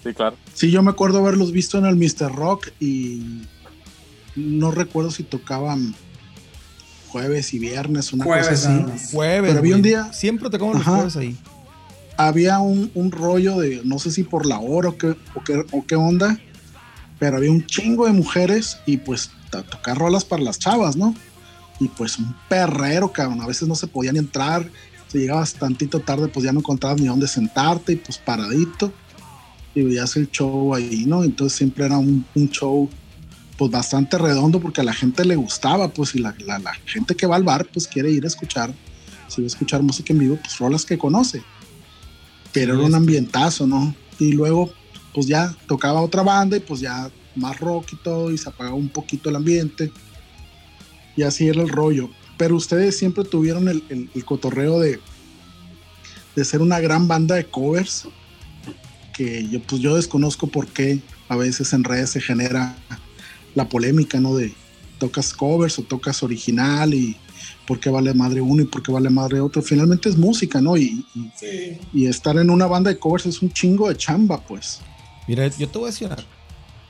Sí, claro. Sí, yo me acuerdo haberlos visto en el Mr. Rock y no recuerdo si tocaban jueves y viernes, una Jueves, cosa así. Jueves. Pero había un día- Siempre tocamos los jueves ahí. Había un, un rollo de, no sé si por la hora o qué, o qué, o qué onda, pero había un chingo de mujeres y pues a tocar rolas para las chavas, ¿no? Y pues un perrero, cabrón. A veces no se podía ni entrar. Si llegabas tantito tarde, pues ya no encontrabas ni dónde sentarte y pues paradito. Y veías el show ahí, ¿no? Entonces siempre era un, un show pues bastante redondo porque a la gente le gustaba, pues y la, la- la gente que va al bar pues quiere ir a escuchar, si va a escuchar música en vivo, pues rolas que conoce. Pero era un ambientazo, ¿no? Y luego pues ya tocaba otra banda y pues ya más rock y todo y se apagaba un poquito el ambiente. Y así era el rollo. Pero ustedes siempre tuvieron el, el- el cotorreo de, de ser una gran banda de covers. Que yo, pues yo desconozco por qué a veces en redes se genera la polémica, ¿no? De tocas covers o tocas original y por qué vale madre uno y por qué vale madre otro. Finalmente es música, ¿no? Y, y- Sí. y estar en una banda de covers es un chingo de chamba, pues. Mira, yo te voy a decir una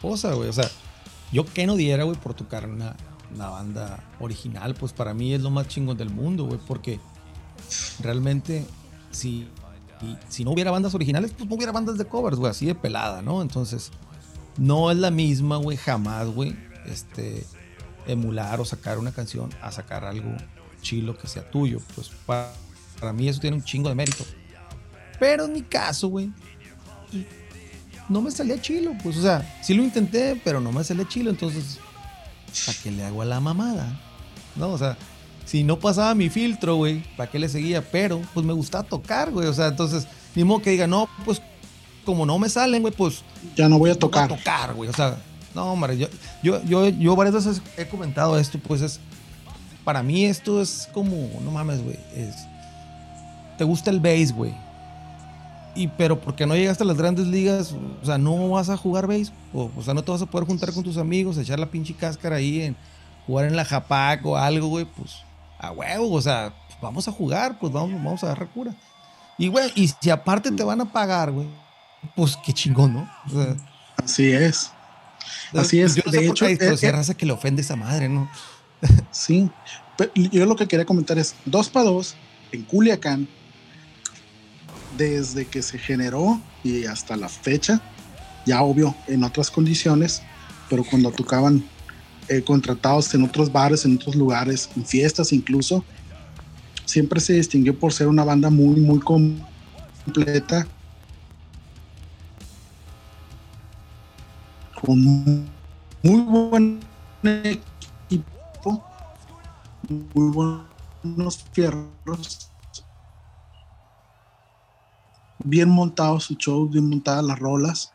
cosa, güey. O sea, yo que no diera, güey, por tocar una, una banda original, pues para mí es lo más chingón del mundo, güey, porque realmente si, si no hubiera bandas originales, pues no hubiera bandas de covers, güey, así de pelada, ¿no? Entonces, no es la misma, güey, jamás, güey, este, emular o sacar una canción a sacar algo chilo que sea tuyo. Pues para, para mí eso tiene un chingo de mérito. Pero en mi caso, güey, no me salía chilo, pues, o sea, sí lo intenté, pero no me salía chilo, entonces, ¿para qué le hago a la mamada? No, o sea, si no pasaba mi filtro, güey, ¿para qué le seguía? Pero, pues me gustaba tocar, güey, o sea, entonces, ni modo que diga, no, pues, como no me salen, güey, pues Ya no voy a no voy tocar. a tocar, güey. O sea, no, hombre, yo, yo, yo, yo varias veces he comentado esto, pues es. Para mí esto es como, no mames, güey. Es. Te gusta el bass, güey. Y pero porque no llegaste a las grandes ligas, o sea, no vas a jugar bass. O, o sea, no te vas a poder juntar con tus amigos, echar la pinche cáscara ahí en jugar en la Japac o algo, güey, pues a huevo, o sea, pues, vamos a jugar, pues vamos, vamos a agarrar cura. Y, güey, y si aparte te van a pagar, güey, pues qué chingón, ¿no? O sea, Así es. Así es. Yo no sé De por qué hecho, eh, pues, eh, raza que le ofende esa madre, ¿no? Sí. Pero yo lo que quería comentar es, dos para dos, en Culiacán, desde que se generó y hasta la fecha, ya obvio, en otras condiciones, pero cuando tocaban eh, contratados en otros bares, en otros lugares, en fiestas incluso, siempre se distinguió por ser una banda muy, muy completa. Con muy buen equipo, muy buenos fierros, bien montados sus shows, bien montadas las rolas.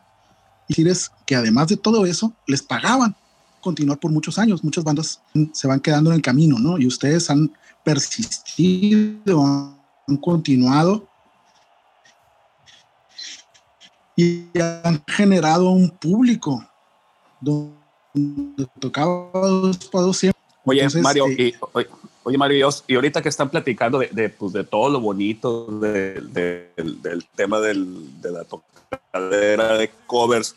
Y decirles que además de todo eso, les pagaban continuar por muchos años. Muchas bandas se van quedando en el camino, ¿no? Y ustedes han persistido, han continuado y han generado un público donde tocaba dos para dos siempre. Oye, Entonces, Mario, eh, y, oye, oye, Mario, y ahorita que están platicando de, de, pues, de todo lo bonito de- de- del, del tema del- de la tocadera de covers,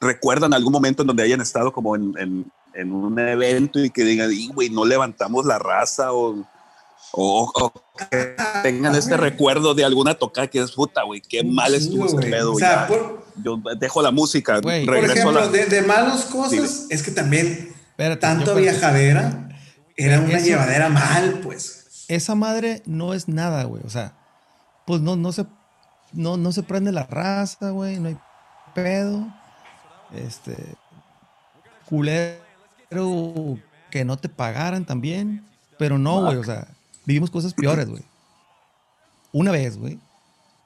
¿recuerdan algún momento en donde hayan estado como en, en- en un evento y que digan, "Y, güey, no levantamos la raza o, o, o que tengan este recuerdo de alguna tocada que es puta, güey, qué Un mal estuvo ese güey. pedo, O sea, por, yo dejo la música, Güey, por por regreso ejemplo, a la... de, de malas cosas, Dime. es que también Espérate, viajadera era una Eso- llevadera mal, pues. Esa madre no es nada, güey. O sea, pues no, no se no, no se prende la raza, güey. No hay pedo. Este. Culero que no te pagaran también. Pero no, güey. O sea, vivimos cosas peores, güey. Una vez, güey.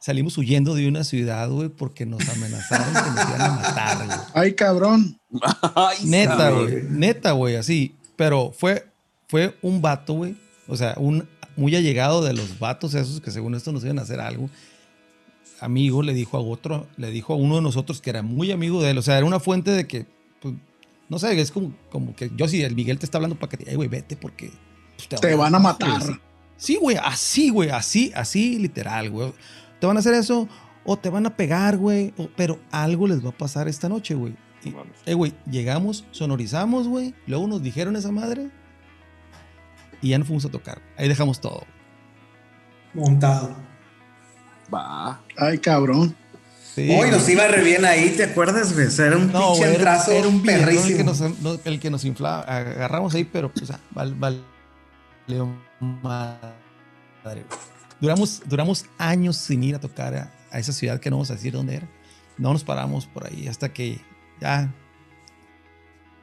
Salimos huyendo de una ciudad, güey, porque nos amenazaron que nos iban a matar, güey. Ay, cabrón. Ay, Neta, güey. Neta, güey, así. Pero fue, fue un vato, güey. O sea, un muy allegado de los vatos esos que según esto nos iban a hacer algo. Amigo le dijo a otro, le dijo a uno de nosotros que era muy amigo de él. O sea, era una fuente de que, pues, no sé, es como, como que yo si el Miguel te está hablando para que te, "Ey, güey, vete porque pues, Te van a matar. güey". Sí, güey, así, güey, así, así, literal, güey. Te van a hacer eso o te van a pegar, güey. o- Pero algo les va a pasar esta noche, güey. Y, eh, güey, llegamos, sonorizamos, güey. Luego nos dijeron esa madre. Y ya no fuimos a tocar. Ahí dejamos todo. Montado. Va. Ay, cabrón. Sí, Hoy nos iba re bien ahí, ¿te acuerdas, era un No, pinche era, era un billetón el que, perrísimo. nos, no- el que nos inflaba. Agarramos ahí, pero pues, ah, val, val- valió madre. Duramos, duramos años sin ir a tocar a, a esa ciudad que no vamos a decir dónde era. No nos paramos por ahí hasta que ya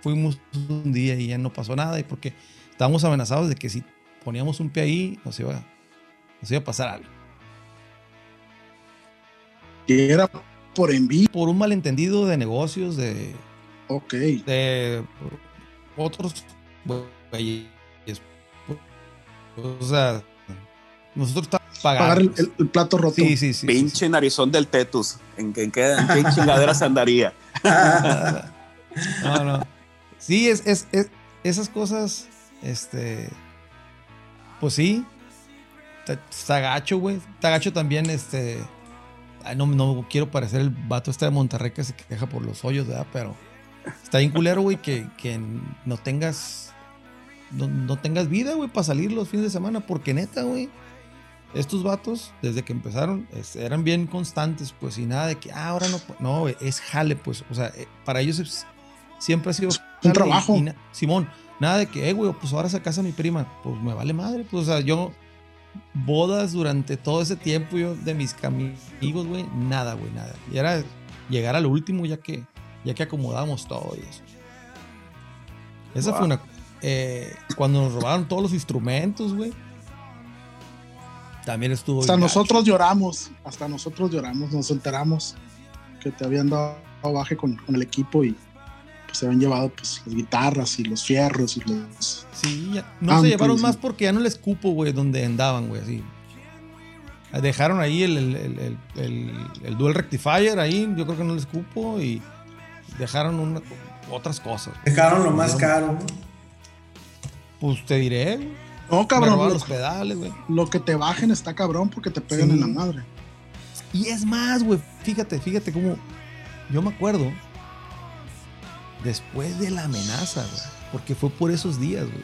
fuimos un día y ya no pasó nada. Y porque estábamos amenazados de que si poníamos un pie ahí, nos iba, nos iba a pasar algo. Que era por envío. Por un malentendido de negocios, de, Ok. de otros. O sea, nosotros estábamos Pagar pagando. el, el- plato roto. Sí, sí, sí. sí, Pinche narizón del tetus. ¿En, qué- en qué, en qué chingaderas andaría? No, no. Sí, es, es, es- esas cosas, este, pues sí, está, gacho, güey. Está gacho también, este, ay, no, no quiero parecer el vato este de Monterrey que se queja por los hoyos, ¿verdad? Pero está bien culero, güey, que, que no tengas. No, no tengas vida, güey, para salir los fines de semana. Porque neta, güey. Estos vatos, desde que empezaron, es- eran bien constantes, pues, y nada de que, ah, ahora no. No, güey, es jale, pues. O sea, eh, para ellos es- siempre ha sido. y- trabajo. y Simón, nada de que, eh, güey, pues ahora se casa mi prima. Pues me vale madre, pues, o sea, yo. Bodas durante todo ese tiempo, yo de mis amigos, güey, nada, güey, nada. Y era llegar al último ya que, ya que acomodamos todo y eso. Esa fue una. eh, cuando nos robaron todos los instrumentos, güey. También estuvo. Hasta gacho. nosotros lloramos, hasta nosotros lloramos, nos enteramos que te habían dado baje con, con el equipo y pues se habían llevado pues las guitarras y los fierros y los... Sí, ya- no se llevaron más porque ya no les cupo, güey, donde andaban, güey, así. Dejaron ahí el, el, el, el- el- el Dual Rectifier ahí, yo creo que no les cupo y dejaron una- otras cosas. Dejaron lo más caro. Pues te diré, güey. No, cabrón, lo, los pedales, güey. lo que te bajen está cabrón porque te pegan Sí. en la madre. Y es más, güey, fíjate, fíjate cómo. Yo me acuerdo. Después de la amenaza, güey. Porque fue por esos días, güey.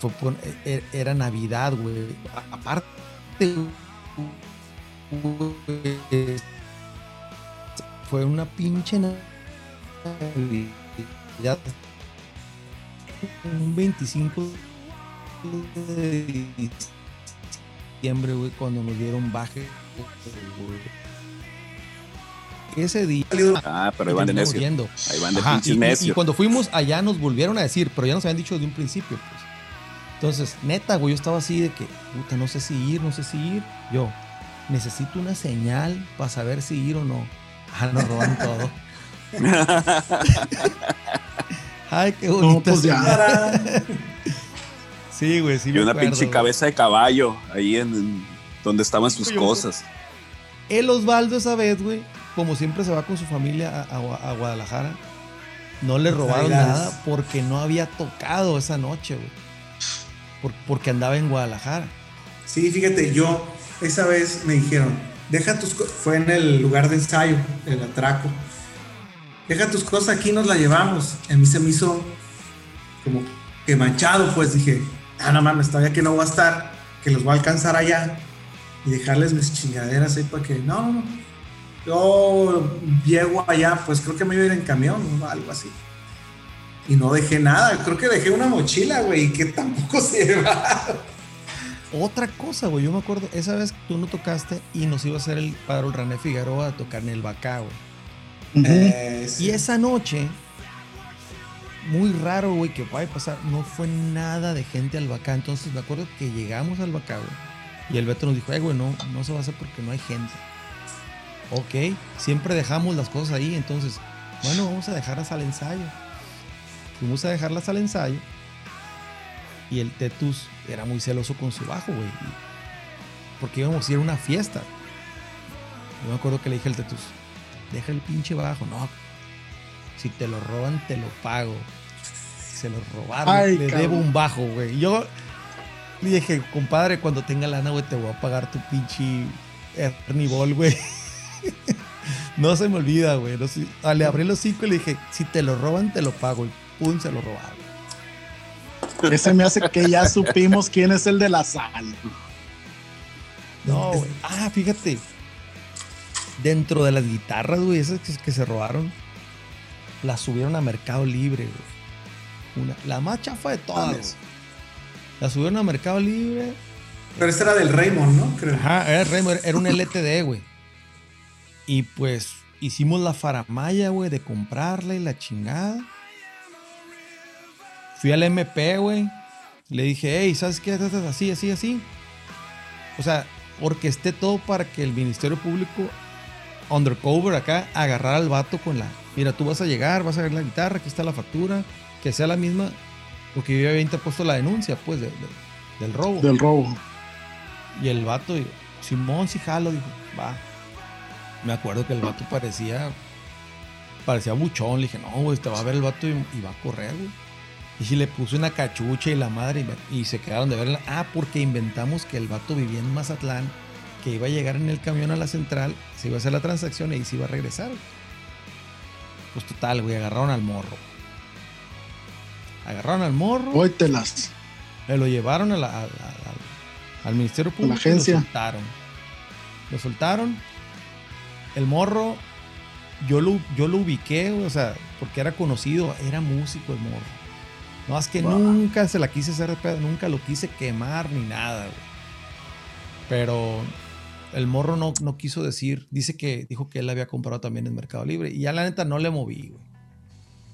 Fue por, e- e- era Navidad, güey. Aparte, güey, fue una pinche Navidad. Un 25 de diciembre, güey, cuando nos dieron baje. Ese día. Ah, pero ahí van de necio. Ahí van de Ajá, pinches y- y, cuando fuimos allá nos volvieron a decir, pero ya nos habían dicho de un principio, pues. Entonces, neta, güey, yo estaba así de que, puta, no sé si ir, no sé si ir. Yo, necesito una señal para saber si ir o no. Ah, nos roban todo. Ay, qué bonito. No, pues ya. Sí, güey, sí. Y me una acuerdo, pinche güey. cabeza de caballo ahí en, en donde estaban sus Yo- cosas. El Osvaldo esa vez, güey, como siempre se va con su familia a, a Gua- a Guadalajara, no le robaron nada porque no había tocado esa noche, güey. Por- porque andaba en Guadalajara. Sí, fíjate, yo esa vez me dijeron, deja tus cosas, fue en el lugar de ensayo, el atraco. Deja tus cosas aquí, nos la llevamos. A mí se me hizo como que manchado, pues dije, ah, no mames, todavía que no voy a estar, que los voy a alcanzar allá y dejarles mis chingaderas ahí para que, no, no, no. Yo llego allá, pues creo que me iba a ir en camión o algo así. Y no dejé nada, creo que dejé una mochila, güey, que tampoco se llevaba. Otra cosa, güey, yo me acuerdo, esa vez tú no tocaste y nos iba a hacer el padre René Figueroa a tocar en el Bacá. Eh, sí. Y esa noche, muy raro, güey, que vaya a pasar, no fue nada de gente al Bacá. Entonces me acuerdo que llegamos al Bacá, güey. Y el Beto nos dijo, eh, güey, no, no se va a hacer porque no hay gente. Ok, siempre dejamos las cosas ahí, entonces, bueno, vamos a dejarlas al ensayo. Fuimos a dejarlas al ensayo. Y el Tetus era muy celoso con su bajo, güey. Porque íbamos a ir a una fiesta. Yo me acuerdo que le dije al Tetus, deja el pinche bajo. No, si te lo roban, te lo pago. Se lo robaron, Ay, le cabrón. debo un bajo, güey. Yo le dije, compadre, cuando tenga lana, güey, te voy a pagar tu pinche Ernie Ball, güey. no se me olvida, güey. Ah, le abrí los cinco y le dije, si te lo roban, te lo pago. Y pum, se lo robaron. Ese me hace que ya supimos quién es el de la sal. No, güey. Ah, fíjate. Dentro de las guitarras, güey, esas que, que se robaron, las subieron a Mercado Libre, güey. Una- la más chafa de todas. La subieron a Mercado Libre. Pero ese era del Raymond, ¿no? Creo. Ajá, era, Remo, era un LTD, güey. Y pues hicimos la faramaya, güey, de comprarla y la chingada. Fui al MP, güey. Le dije, hey, ¿sabes qué? Así, así, así. O sea, orquesté todo para que el Ministerio Público, undercover acá, agarrara al vato con la. Mira, tú vas a llegar, vas a ver la guitarra, aquí está la factura, que sea la misma. Porque yo había interpuesto la denuncia, pues, de- de- del robo. Del robo. Y el vato, Simón, sí jalo, dijo, va. Me acuerdo que el vato parecía, parecía buchón. Le dije, no, güey, te va a ver el vato y, y va a correr, güey. Y si le puse una cachucha y la madre, y, se quedaron de verla. Ah, porque inventamos que el vato vivía en Mazatlán que iba a llegar en el camión a la central, se iba a hacer la transacción y ahí se iba a regresar. güey. Pues total, güey, agarraron al morro. Agarraron al morro, Óytelas. le lo llevaron a la- a- a- al- al Ministerio Público agencia. y lo soltaron. Lo soltaron. El morro, yo lo, yo lo ubiqué, o sea, porque era conocido, era músico el morro. No, es que nunca se la quise hacer de pedo, nunca lo quise quemar ni nada, güey. Pero el morro no, no quiso decir, dice que dijo que él la había comprado también en Mercado Libre. Y ya la neta no le moví, güey.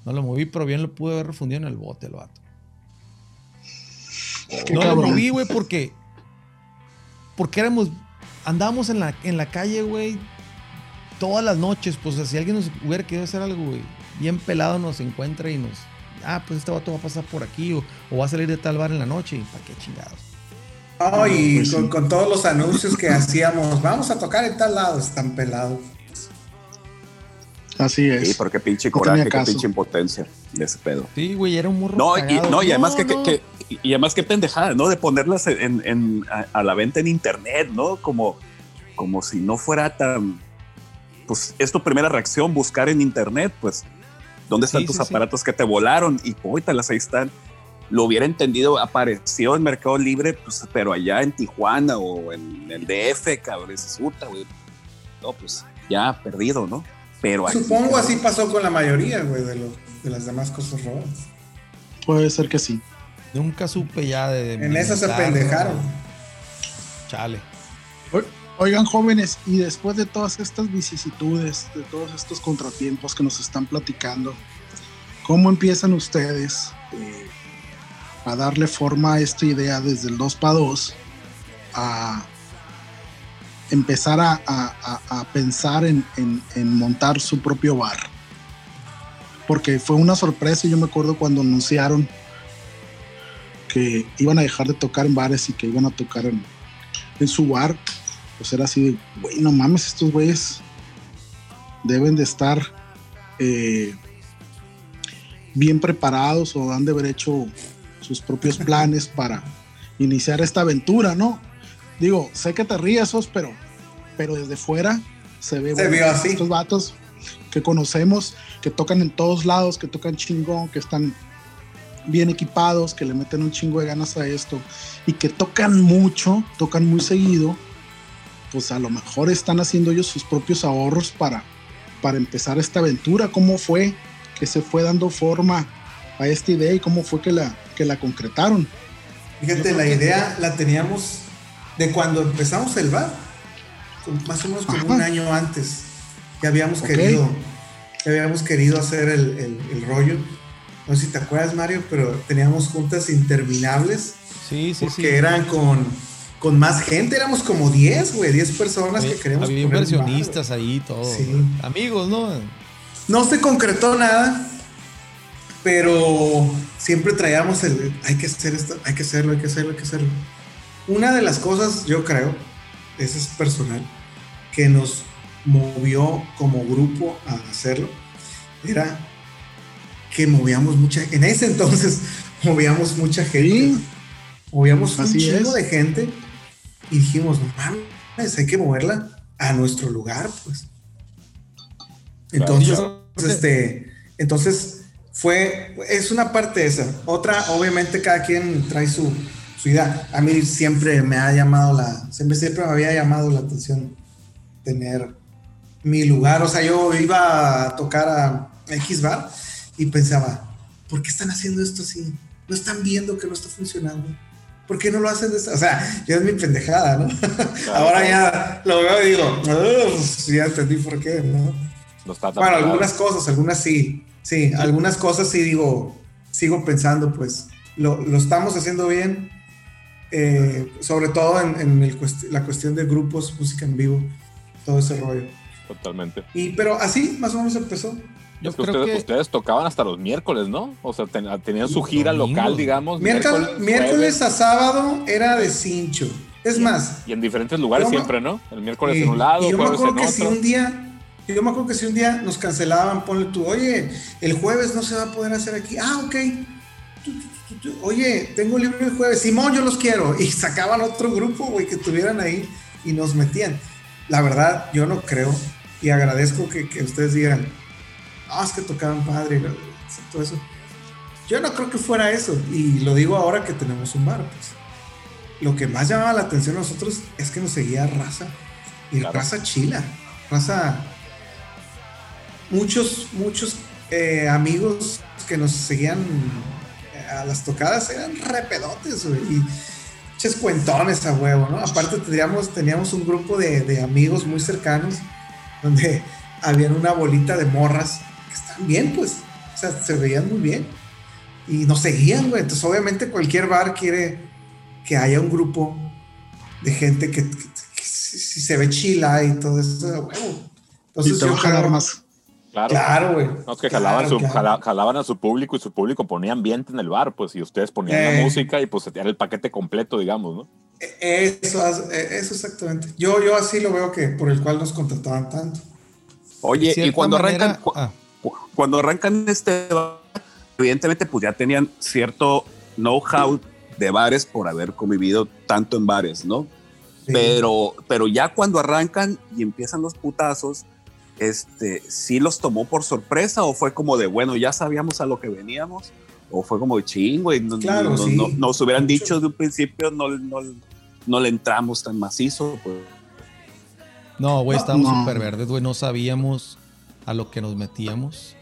No le moví, pero bien lo pude haber refundido en el bote el vato. Qué no cabrón. le moví, güey, porque. Porque éramos. Andábamos en la, en la calle, güey. Todas las noches. Pues o sea, si alguien nos hubiera querido hacer algo, güey. Bien pelado nos encuentra y nos. Ah, pues este vato va a pasar por aquí. O, o va a salir de tal bar en la noche. ¿Y para qué chingados? No, y Pues con, sí. con todos los anuncios que hacíamos, vamos a tocar en tal lado, están pelados. Así es. Sí, porque pinche No coraje, qué caso. pinche impotencia de ese pedo. Sí, güey, era un morro. No, y, no, y además que, no. que- que- y además qué pendejada, ¿no? De ponerlas en, en- a, a la venta en internet, ¿no? Como, como si no fuera tan. Pues es tu primera reacción, buscar en internet, pues, ¿dónde están Sí, tus sí, sí. aparatos que te volaron? Y las ahí están. Lo hubiera entendido, apareció en Mercado Libre, pues, pero allá en Tijuana o en el DF, cabrón, dices, puta, güey. No, pues ya perdido, ¿no? Pero aquí, Supongo cabrón, así pasó con la mayoría, güey, de, los- de las demás cosas robadas. Puede ser que sí. Nunca supe ya de. En esa se pendejaron. Chale. Oigan, jóvenes, y después de todas estas vicisitudes, de todos estos contratiempos que nos están platicando, ¿cómo empiezan ustedes eh, a darle forma a esta idea desde el 2 para 2 a empezar a, pensar en, montar su propio bar? Porque fue una sorpresa, yo me acuerdo cuando anunciaron que iban a dejar de tocar en bares y que iban a tocar en su bar, pues era así de, güey, no mames, estos güeyes deben de estar eh, bien preparados o han de haber hecho sus propios planes para iniciar esta aventura, ¿no? Digo, sé que te ríes, pero, pero desde fuera se ve Se bueno, vio así. estos vatos que conocemos, que tocan en todos lados, que tocan chingón, que están bien equipados, que le meten un chingo de ganas a esto y que tocan mucho, tocan muy seguido, pues a lo mejor están haciendo ellos sus propios ahorros para, para empezar esta aventura. ¿Cómo fue que se fue dando forma a esta idea y cómo fue que la, que la concretaron? Fíjate, la idea la teníamos de cuando empezamos el bar, más o menos como Ajá. un año antes, que habíamos Ok. querido, que habíamos querido hacer el, el- el rollo. No sé si te acuerdas, Mario, pero teníamos juntas interminables Sí, sí, porque sí. eran con, con más gente, éramos como 10, güey, 10 personas que Había, queríamos había poner un bar, inversionistas ahí, todo. Sí. Amigos, ¿no? No se concretó nada, pero siempre traíamos el, hay que hacer esto, hay que hacerlo, hay que hacerlo, hay que hacerlo. Una de las cosas, yo creo, eso es personal, que nos movió como grupo a hacerlo, era que movíamos mucha, en ese entonces movíamos mucha gente, Sí. movíamos un Así chingo es. de gente y dijimos, no mames, hay que moverla a nuestro lugar, pues. Entonces, este, entonces fue, es una parte esa. Otra, obviamente cada quien trae su, su idea. A mí siempre me ha llamado la, siempre, siempre me había llamado la atención tener mi lugar. O sea, yo iba a tocar a X bar y pensaba, ¿por qué están haciendo esto así? No están viendo que no está funcionando. ¿Por qué no lo hacen de esta? O sea, ya es mi pendejada, ¿no? Ahora ya lo veo y digo, "Ugh, pues, ya entendí por qué, ¿no? No está tan Bueno, algunas cosas, algunas sí. Sí, algunas cosas sí digo, sigo pensando, pues, lo, lo estamos haciendo bien. eh, sobre todo en, en el la cuestión de grupos, música en vivo, todo ese rollo. Totalmente. Y, pero así más o menos empezó. Yo Es que creo ustedes, que. ustedes tocaban hasta los miércoles, ¿no? O sea, ten- tenían su gira local, digamos. Miércoles, miércoles a sábado era de cincho. Es más, Y en diferentes lugares siempre, ¿no? El miércoles en un lado, y yo me acuerdo en que si un día, yo me acuerdo que si un día nos cancelaban, ponle tú, oye, el jueves no se va a poder hacer aquí. Ah, ok. Oye, tengo libre el jueves. Simón, yo los quiero. Y sacaban otro grupo, güey, que estuvieran ahí. y nos metían. La verdad, yo no creo y agradezco que, que ustedes digan, ah, es que tocaban padre, todo eso. Yo no creo que fuera eso, y lo digo ahora que tenemos un bar, pues. Lo que más llamaba la atención a nosotros es que nos seguía raza, y Claro. raza chila, raza. Muchos, muchos eh, amigos que nos seguían eh, a las tocadas eran repedotes, güey, y ches cuentones a huevo, ¿no? Aparte teníamos, teníamos un grupo de, de amigos muy cercanos donde habían una bolita de morras que están bien, pues, o sea, se veían muy bien y nos seguían, güey. Entonces, obviamente, cualquier bar quiere que haya un grupo de gente que, que- que si, si se ve chila y todo eso, a huevo. Entonces, y te yo jalar más. Claro. Claro, güey. No, es que jalaban, Claro, su, claro. jala- jalaban a su público y su público ponía ambiente en el bar, pues, y ustedes ponían Eh. la música y pues era el paquete completo, digamos, ¿no? Eso, eso exactamente. Yo, yo así lo veo que por el cual nos contrataban tanto. Oye, y cuando manera- arrancan, ah, cu- cuando arrancan este bar, evidentemente pues ya tenían cierto know-how de bares por haber convivido tanto en bares, ¿no? Sí. Pero, pero ya cuando arrancan y empiezan los putazos, este, ¿sí los tomó por sorpresa o fue como de, bueno, ya sabíamos a lo que veníamos? ¿O fue como chingo y no, Claro, no- sí. no- nos hubieran dicho de un principio, no, no, no le entramos tan macizo? Pues. No, güey, No, estábamos no. súper verdes, güey. No sabíamos a lo que nos metíamos.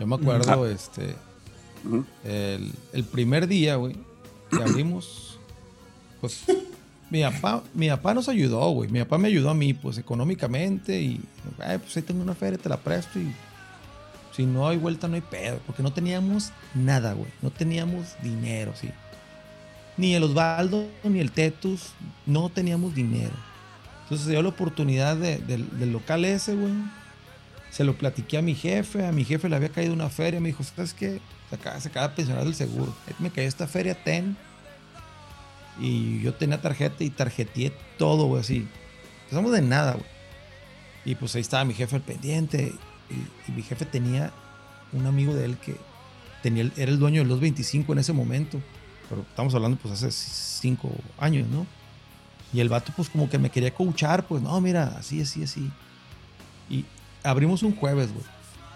Yo me acuerdo, este, Ujú. el, el primer día, güey, que abrimos, pues, mi papá, mi papá nos ayudó, güey. Mi papá me ayudó a mí, pues, económicamente y, ay, pues ahí tengo una feria, te la presto y si no hay vuelta no hay pedo, porque no teníamos nada, güey. No teníamos dinero, sí. Ni el Osvaldo, ni el Tetus, no teníamos dinero. Entonces se dio la oportunidad de- del- local ese, güey. Se lo platiqué a mi jefe. A mi jefe le había caído una feria. Me dijo, ¿sabes qué? Se acaba, se acaba de pensionar del seguro. Me cayó esta feria, ten. Y yo tenía tarjeta y tarjeteé todo, güey, así. Empezamos de nada, güey. Y pues ahí estaba mi jefe al pendiente. Y, mi jefe tenía un amigo de él que tenía, era el dueño de los 25 en ese momento. Pero estamos hablando pues hace 5 años, ¿no? Y el vato, pues, como que me quería coachar, pues, no, mira, así, así, así. Y abrimos un jueves, güey.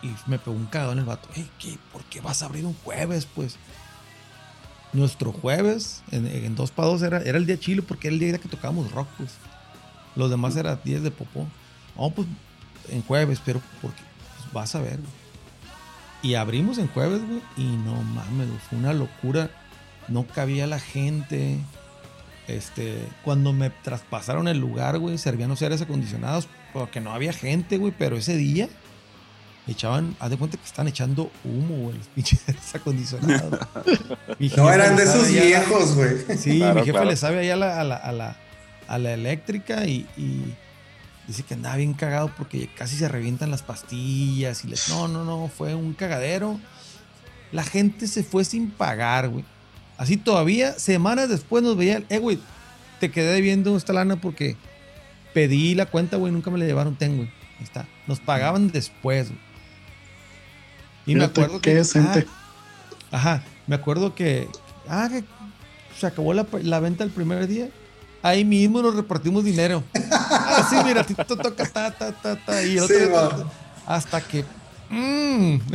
Y me pegó un cagón el vato. Hey, ¿qué? ¿Por qué vas a abrir un jueves, pues? Nuestro jueves, en, en dos para dos, era, era el día chilo porque era el día que tocábamos rock, pues. Los demás eran días de popó. No, pues, en jueves, pero porque pues, vas a ver, güey. Y abrimos en jueves, güey. Y no mames, güey, fue una locura. No cabía la gente. Este, cuando me traspasaron el lugar, güey, servían los aires acondicionados porque no había gente, güey, pero ese día echaban, haz de cuenta que están echando humo, güey, los pinches aires acondicionados. No eran de esos viejos, güey. Sí, Claro, mi jefe claro. le sabe ahí a la, a la, a la, a la eléctrica y, y dice que andaba bien cagado porque casi se revientan las pastillas y les... No, no, no, fue un cagadero. La gente se fue sin pagar, güey. Así todavía, semanas después nos veían, eh, güey, te quedé debiendo esta lana porque pedí la cuenta, güey, nunca me la llevaron, ten, güey. Ahí está. Nos pagaban después, güey. Y me acuerdo que... decente. ah, Ajá, me acuerdo que, ah, que se acabó la, la venta el primer día. Ahí mismo nos repartimos dinero. Ah, sí, mira, a ti te toca ta, ta, ta, ta. Y el otro Sí, hasta que. mm.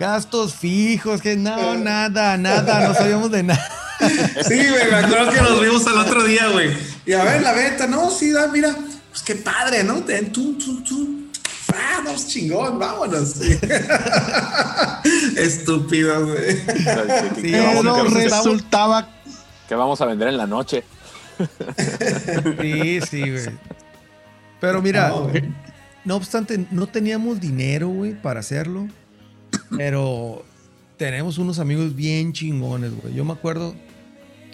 Gastos fijos, que no, nada, nada, no sabíamos de nada. Sí, güey, me acuerdo que nos vimos al otro día, güey. Y a ver, la venta, no, sí, da, mira, pues qué padre, ¿no? Ten, tú, tú, tú. Ah, no, chingón, vámonos. Sí. Estúpido, güey. ¿Qué, Sí, no, resultaba qué vamos a vender en la noche? Sí, sí, güey. Pero mira, No, güey. no obstante, no teníamos dinero, güey, para hacerlo. Pero tenemos unos amigos bien chingones, güey. Yo me acuerdo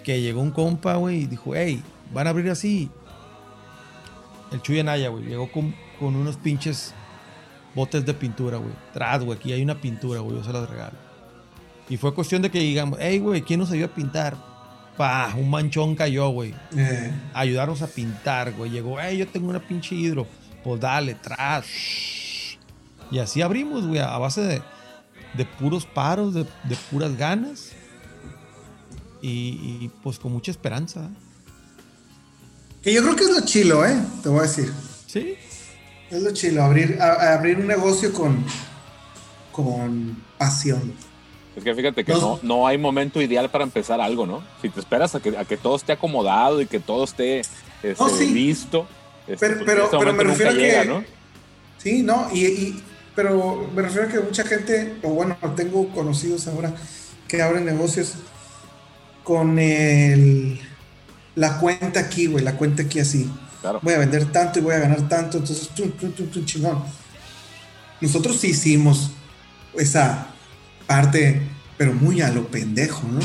que llegó un compa, güey, y dijo, hey, van a abrir así. El Chuy Anaya, güey, llegó con, con unos pinches botes de pintura, güey. Tras, güey, aquí hay una pintura, güey, yo se las regalo. Y fue cuestión de que digamos, hey, güey, ¿quién nos ayudó a pintar? Pa, un manchón cayó, güey Eh, ayudarnos a pintar, güey. Llegó, hey, yo tengo una pinche hidro. Pues dale, tras. Y así abrimos, güey, a base de, de puros paros, de, de puras ganas. Y, y, pues con mucha esperanza. Que yo creo que es lo chilo, ¿eh? Te voy a decir. Sí. Es lo chilo, abrir, a- abrir un negocio con, con pasión. Es que fíjate que No. no, no hay momento ideal para empezar algo, ¿no? Si te esperas a que, a que todo esté acomodado y que todo esté este, sí. listo. este, Pero- pues, pero- ese pero me refiero a que- llega, ¿no? Sí, no, y, y- pero me refiero a que mucha gente, o bueno, tengo conocidos ahora que abren negocios con el, la cuenta aquí, güey, la cuenta aquí así. Claro. Voy a vender tanto y voy a ganar tanto, entonces, tum, tum, tum, chingón. Nosotros sí hicimos esa parte, pero muy a lo pendejo, ¿no?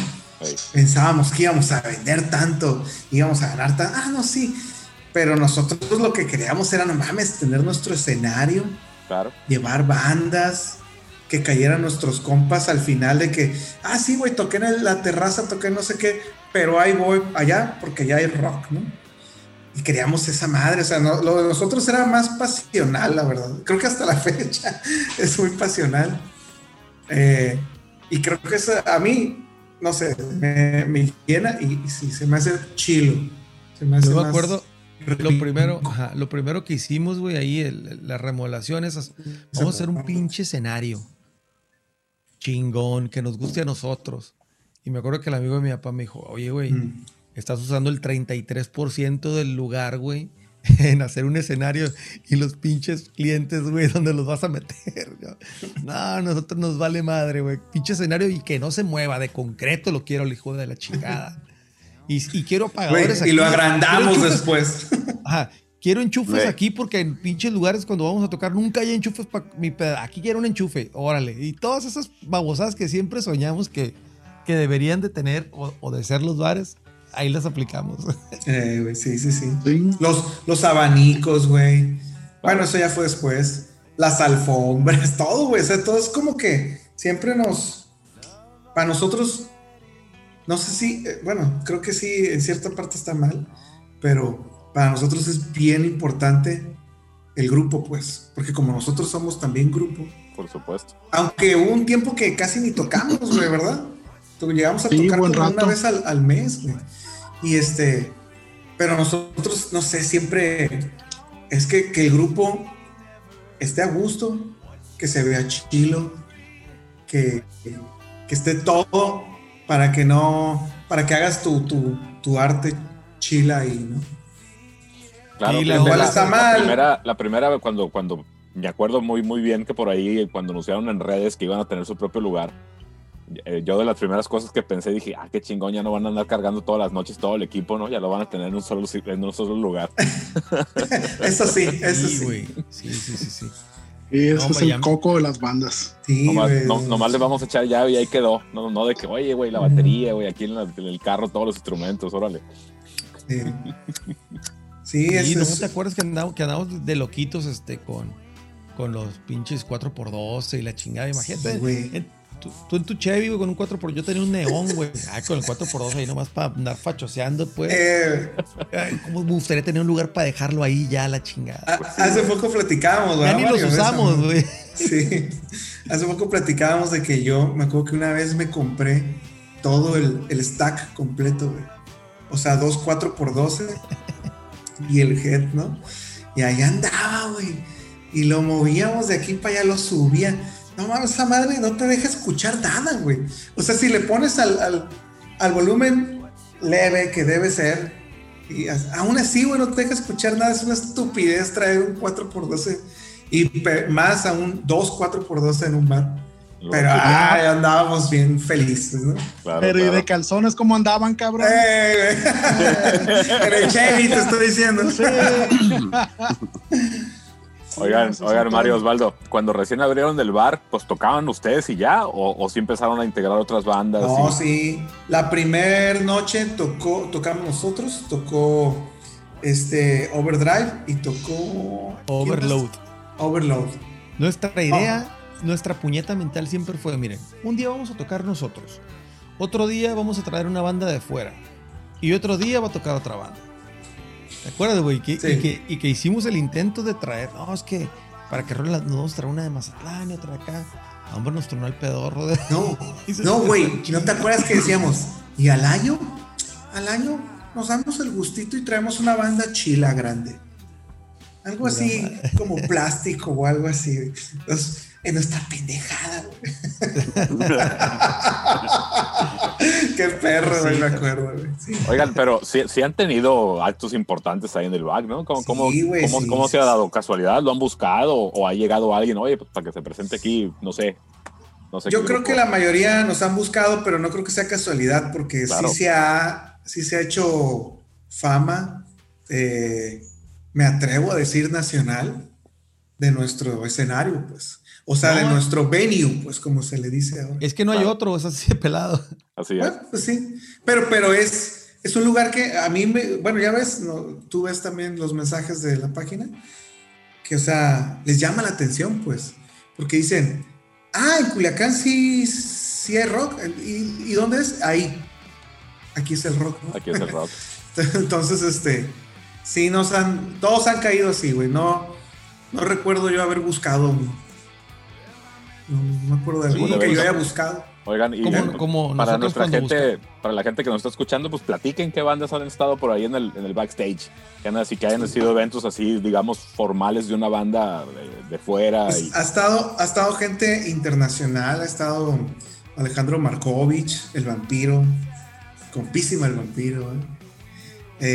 Pensábamos que íbamos a vender tanto, íbamos a ganar tanto. Ah, no, sí. Pero nosotros lo que queríamos era, no mames, tener nuestro escenario, Claro. llevar bandas, que cayeran nuestros compas al final de que, ah, sí, güey, toqué en la terraza, toqué no sé qué, pero ahí voy allá porque ya hay rock, ¿no? Y queríamos esa madre, o sea, no- lo de nosotros era más pasional, la verdad. Creo que hasta la fecha es muy pasional. Eh, y creo que eso a mí, no sé, me, me llena y, y sí, se me hace chilo. Se me hace Yo me acuerdo, lo primero, ajá, lo primero que hicimos, güey, ahí, el- el- la remodelación, esas, vamos a hacer un pinche escenario chingón, que nos guste a nosotros. Y me acuerdo que el amigo de mi papá me dijo, oye, güey, Mm. estás usando el 33% del lugar, güey, en hacer un escenario y los pinches clientes, güey, ¿dónde los vas a meter? Yo, No, nosotros nos vale madre, güey. Pinche escenario y que no se mueva, de concreto lo quiero, el hijo de la chingada. Y, y quiero Güey, apagadores y lo aquí. agrandamos después. Ajá. Quiero enchufes aquí porque en pinches lugares cuando vamos a tocar nunca hay enchufes para mi peda. Aquí quiero un enchufe, órale. Y todas esas babosadas que siempre soñamos que, que deberían de tener o, o de ser los bares, ahí las aplicamos. Eh, güey, sí, sí, sí. Sí. Los, los abanicos, güey. Bueno, eso ya fue después. Las alfombras, todo, güey. O sea, todo es como que siempre nos. Para nosotros, no sé si. eh, bueno, creo que sí, en cierta parte está mal. Pero para nosotros es bien importante el grupo, pues. Porque como nosotros somos también grupo. Por supuesto. Aunque hubo un tiempo que casi ni tocamos, güey, ¿verdad? Llegamos a Sí, tocar una vez al, al mes, güey. Y este, pero nosotros, no sé, siempre es que, que el grupo esté a gusto, que se vea chilo, que, que esté todo para que no, para que hagas tu, tu, tu arte chila ahí, ¿no? Claro, Y la está mal. primera, la primera cuando, cuando me acuerdo muy, muy bien que por ahí, cuando anunciaron en redes que iban a tener su propio lugar, yo de las primeras cosas que pensé dije, ah, qué chingón, ya no van a andar cargando todas las noches todo el equipo, ¿no? Ya lo van a tener en un solo, en un solo lugar. Eso sí, eso sí. güey. Sí, sí, sí, sí. Y ese No, es el ya- coco de las bandas. Sí, nomás, no- nomás le vamos a echar llave y ahí quedó. No, no de que, oye, güey, la batería, güey, aquí en, la- en el carro todos los instrumentos, órale. Sí, Sí, Y no es- te acuerdas que andamos, que andamos de loquitos este, con, con los pinches 4x12 y la chingada. Imagínate. Sí, güey. Tú, tú en tu Chevy, güey, con un 4x Yo tenía un neón, güey. Ah, con el 4x12 ahí nomás para andar fachoseando, pues. eh, Ay, ¿Cómo me gustaría tener un lugar para dejarlo ahí ya, la chingada? a- hace poco platicábamos, ya ¿verdad, ni los usamos, güey. Sí, hace poco platicábamos de que yo me acuerdo que una vez me compré todo el, el stack completo, güey. O sea, dos 4x12 y el head, ¿no? Y ahí andaba, güey. Y lo movíamos de aquí para allá, lo subía. No mames, esa madre no te deja escuchar nada, güey. O sea, si le pones al, al, al volumen leve que debe ser, y aún así, güey, no te deja escuchar nada. Es una estupidez traer un 4x12 y pe- más aún dos 4x12 en un bar. Pero ay, andábamos bien felices, ¿no? Claro, Pero ¿y de calzones cómo andaban, cabrón? El Chevy te estoy diciendo. Oigan, Sí, oigan, sí, Mario todo. Osvaldo, cuando recién abrieron el bar, pues tocaban ustedes y ya, o, o sí empezaron a integrar otras bandas. No, y- sí. La primera noche tocó, tocamos nosotros, tocó este Overdrive y tocó ¿quién Overload. Overload. Nuestra idea, nuestra puñeta mental siempre fue, miren, un día vamos a tocar nosotros, otro día vamos a traer una banda de fuera y otro día va a tocar otra banda. ¿Te acuerdas, güey? Que- Sí. y, que, y que hicimos el intento de traer, no, es que para que rolen las nos traer una de Mazatlán y otra de acá. Hombre, nos tronó el pedorro. De... No, no, güey. ¿No te acuerdas que decíamos? ¿Y al año? Al año nos damos el gustito y traemos una banda chila grande. Algo así como plástico o algo así. Entonces, en nuestra pendejada, güey. Qué perro, güey, me acuerdo, güey. Sí. Oigan, pero sí, sí han tenido actos importantes ahí en el back, ¿no? ¿Cómo, Sí, cómo, güey, cómo- sí, cómo sí, se ha sí. dado? ¿Casualidad? ¿Lo han buscado o, ha llegado alguien? Oye, pues, para que se presente aquí, no sé. No sé Yo creo grupo. que la mayoría nos han buscado, pero no creo que sea casualidad, porque Claro. sí, se ha, sí se ha hecho fama, eh, me atrevo a decir nacional, de nuestro escenario, pues. O sea, de nuestro venue, pues, como se le dice ahora. Es que no hay Claro. otro, es así de pelado. Así es. Bueno, pues sí. Pero, pero es, es un lugar que a mí me. Bueno, ya ves, ¿no? tú ves también los mensajes de la página. Que, o sea, les llama la atención, pues. Porque dicen, ah, en Culiacán sí, sí hay rock. ¿Y, y dónde es? Ahí. Aquí es el rock, ¿no? Aquí es el rock. Entonces, este. Sí, nos han. Todos han caído así, güey. No, no recuerdo yo haber buscado. No, no me acuerdo de Sí, alguno que yo haya buscado. Oigan, y Como- eh, como para nuestra gente, para la gente que nos está escuchando, pues platiquen qué bandas han estado por ahí en el, en el backstage. Que han así que hayan sido eventos así, digamos, formales de una banda de, de fuera. Pues, y- ha, estado, ha estado gente internacional, ha estado Alejandro Markovich, el vampiro, compísima el vampiro. ¿eh?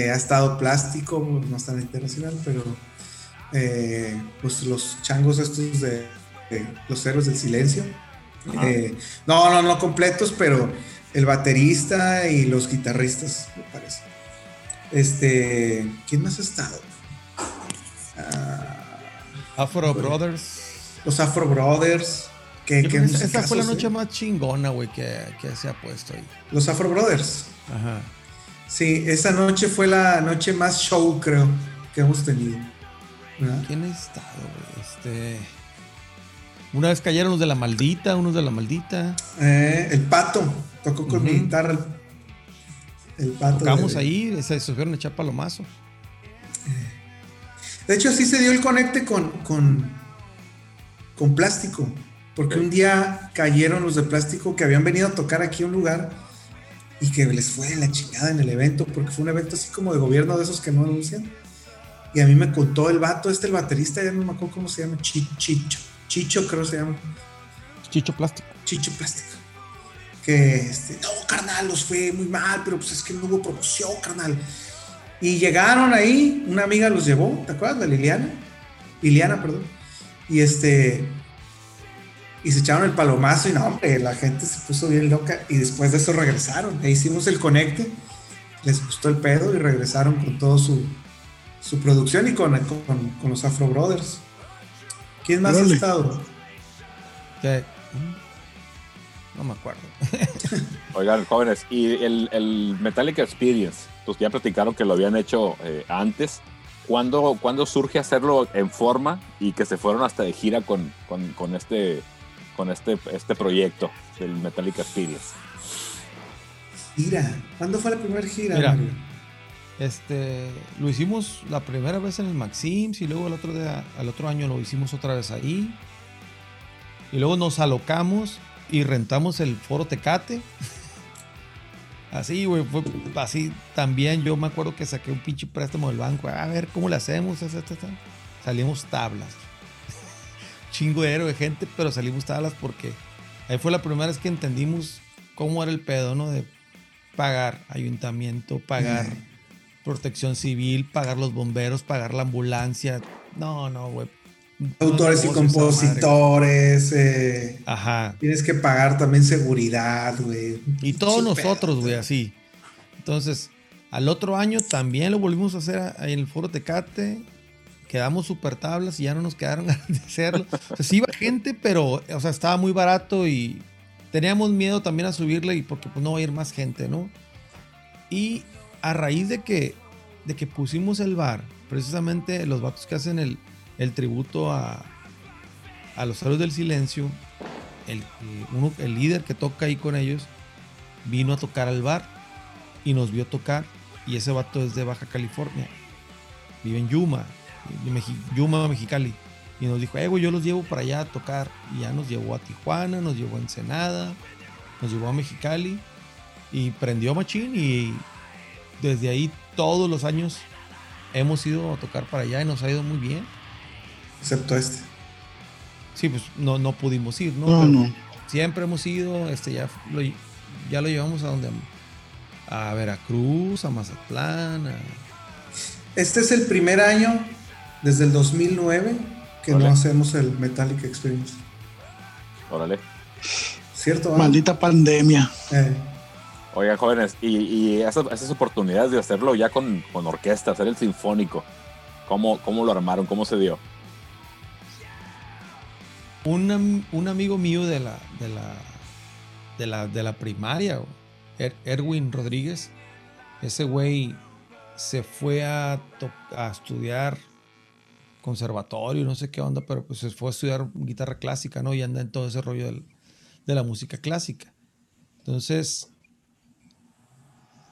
Eh, ha estado Plástico, no es tan internacional, pero eh, pues los changos estos de, de los héroes del silencio. Eh, no, no, no completos, pero el baterista y los guitarristas, me parece. Este, ¿quién más ha estado? Ah, Afro. Brothers. los Afro Brothers. Que, esa, fue la noche ¿eh? más chingona, güey, que, que se ha puesto ahí. Los Afro Brothers. Ajá. Sí, esa noche fue la noche más show, creo, que hemos tenido. ¿verdad? ¿Quién ha estado, güey? Este. Una vez cayeron los de la maldita, unos de la maldita. Eh, el pato tocó con mi guitarra. El, el pato. Tocamos de- ahí, se subieron a echar palomazo. De hecho, así se dio el conecte con, con, con plástico. Porque un día cayeron los de plástico que habían venido a tocar aquí a un lugar y que les fue de la chingada en el evento, porque fue un evento así como de gobierno de esos que no anuncian. Y a mí me contó el vato, este, el baterista, ya no me acuerdo cómo se llama, Chi- Chicho, creo se llama, Chicho plástico. Chicho Plástico. Que, este, no, carnal, los fue muy mal, pero pues es que no hubo promoción, carnal. Y llegaron ahí, una amiga los llevó, ¿te acuerdas? La Liliana. Liliana, perdón. Y este. Y se echaron el palomazo y no, hombre, la gente se puso bien loca. Y después de eso regresaron. E hicimos el conecte. Les gustó el pedo y regresaron con todo su, su producción y con, con, con los Afro Brothers. ¿Quién más ha estado? Que- No me acuerdo. Oigan, jóvenes, y el, el Metallica Experience, pues ya platicaron que lo habían hecho eh, antes. ¿Cuándo, cuándo surge hacerlo en forma y que se fueron hasta de gira con, con, con este, con este, este proyecto del Metallica Experience? Gira. ¿Cuándo fue la primera gira? Mira. Mario? Este, lo hicimos la primera vez en el Maxims y luego el otro al otro año lo hicimos otra vez ahí. Y luego nos alocamos y rentamos el Foro Tecate. Así, güey, fue así también. Yo me acuerdo que saqué un pinche préstamo del banco. A ver cómo le hacemos. Salimos tablas. Chingo de de gente, pero salimos tablas porque ahí fue la primera vez que entendimos cómo era el pedo, ¿no? De pagar ayuntamiento, pagar protección civil, pagar los bomberos, pagar la ambulancia. No, no, güey. Autores y No, compositores. eh, Ajá. tienes que pagar también seguridad, güey. Y todos nosotros, güey, así. Entonces, al otro año también lo volvimos a hacer en el Foro Tecate. Quedamos super tablas y ya no nos quedaron ganas de hacerlo. O sea, sí iba gente, pero, o sea, estaba muy barato y teníamos miedo también a subirle y porque pues no va a ir más gente, ¿no? Y a raíz de que, de que pusimos el bar, precisamente los vatos que hacen el, el tributo a, a los héroes del silencio, el, el- líder que toca ahí con ellos, vino a tocar al bar y nos vio tocar. Y ese vato es de Baja California. Vive en Yuma, Yuma, Mexicali. Y nos dijo, eh, yo los llevo para allá a tocar. Y ya nos llevó a Tijuana, nos llevó a Ensenada, nos llevó a Mexicali. Y prendió Machín y desde ahí todos los años hemos ido a tocar para allá y nos ha ido muy bien. Excepto este. Sí, pues no, no pudimos ir, ¿no? No, Pero no. Siempre hemos ido, este, ya lo, ya lo llevamos a donde, a Veracruz, a Mazatlán, a- Este es el primer año desde el 2009 que Órale. no hacemos el Metallic Experience. Órale. ¿Cierto? va? Maldita pandemia. Eh, Oigan, jóvenes, y, esas, oportunidades de hacerlo ya con, con orquesta, hacer el sinfónico, ¿cómo, ¿cómo lo armaron? ¿Cómo se dio? un, un amigo mío de la, de la, de la, de la primaria, Er- Erwin Rodríguez, ese güey se fue a, a estudiar conservatorio, no sé qué onda, pero pues se fue a estudiar guitarra clásica, ¿no? Y anda en todo ese rollo de la música clásica. Entonces,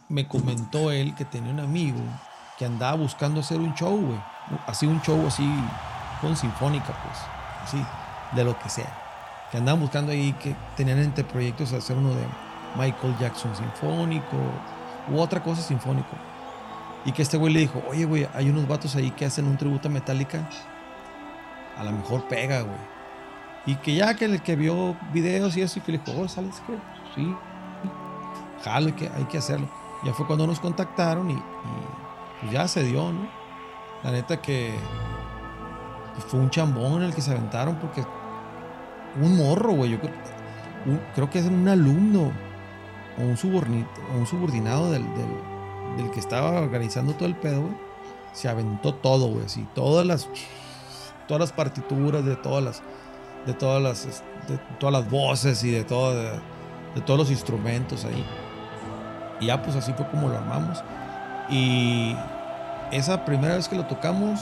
me comentó él que tenía un amigo que andaba buscando hacer un show, güey. Así un show así con sinfónica, pues. Así, de lo que sea. Que andaban buscando ahí que tenían entre proyectos hacer uno de Michael Jackson sinfónico u otra cosa sinfónico. Y que este güey le dijo, oye, güey, hay unos vatos ahí que hacen un tributo a Metallica. A lo mejor pega, güey. Y que ya que el que vio videos y eso, y que le dijo, oh, ¿sabes qué? Sí, jalo, que, hay que hacerlo. Ya fue cuando nos contactaron y, pues ya se dio, ¿no? La neta que fue un chambón el que se aventaron porque un morro, güey, yo creo, que es un alumno o un, subordinado del, que estaba organizando todo el pedo, güey. Se aventó todo, güey, todas las todas las partituras de todas las de todas las de todas las voces y de todo de todos los instrumentos ahí. Y ya pues así fue como lo armamos. Y esa primera vez que lo tocamos,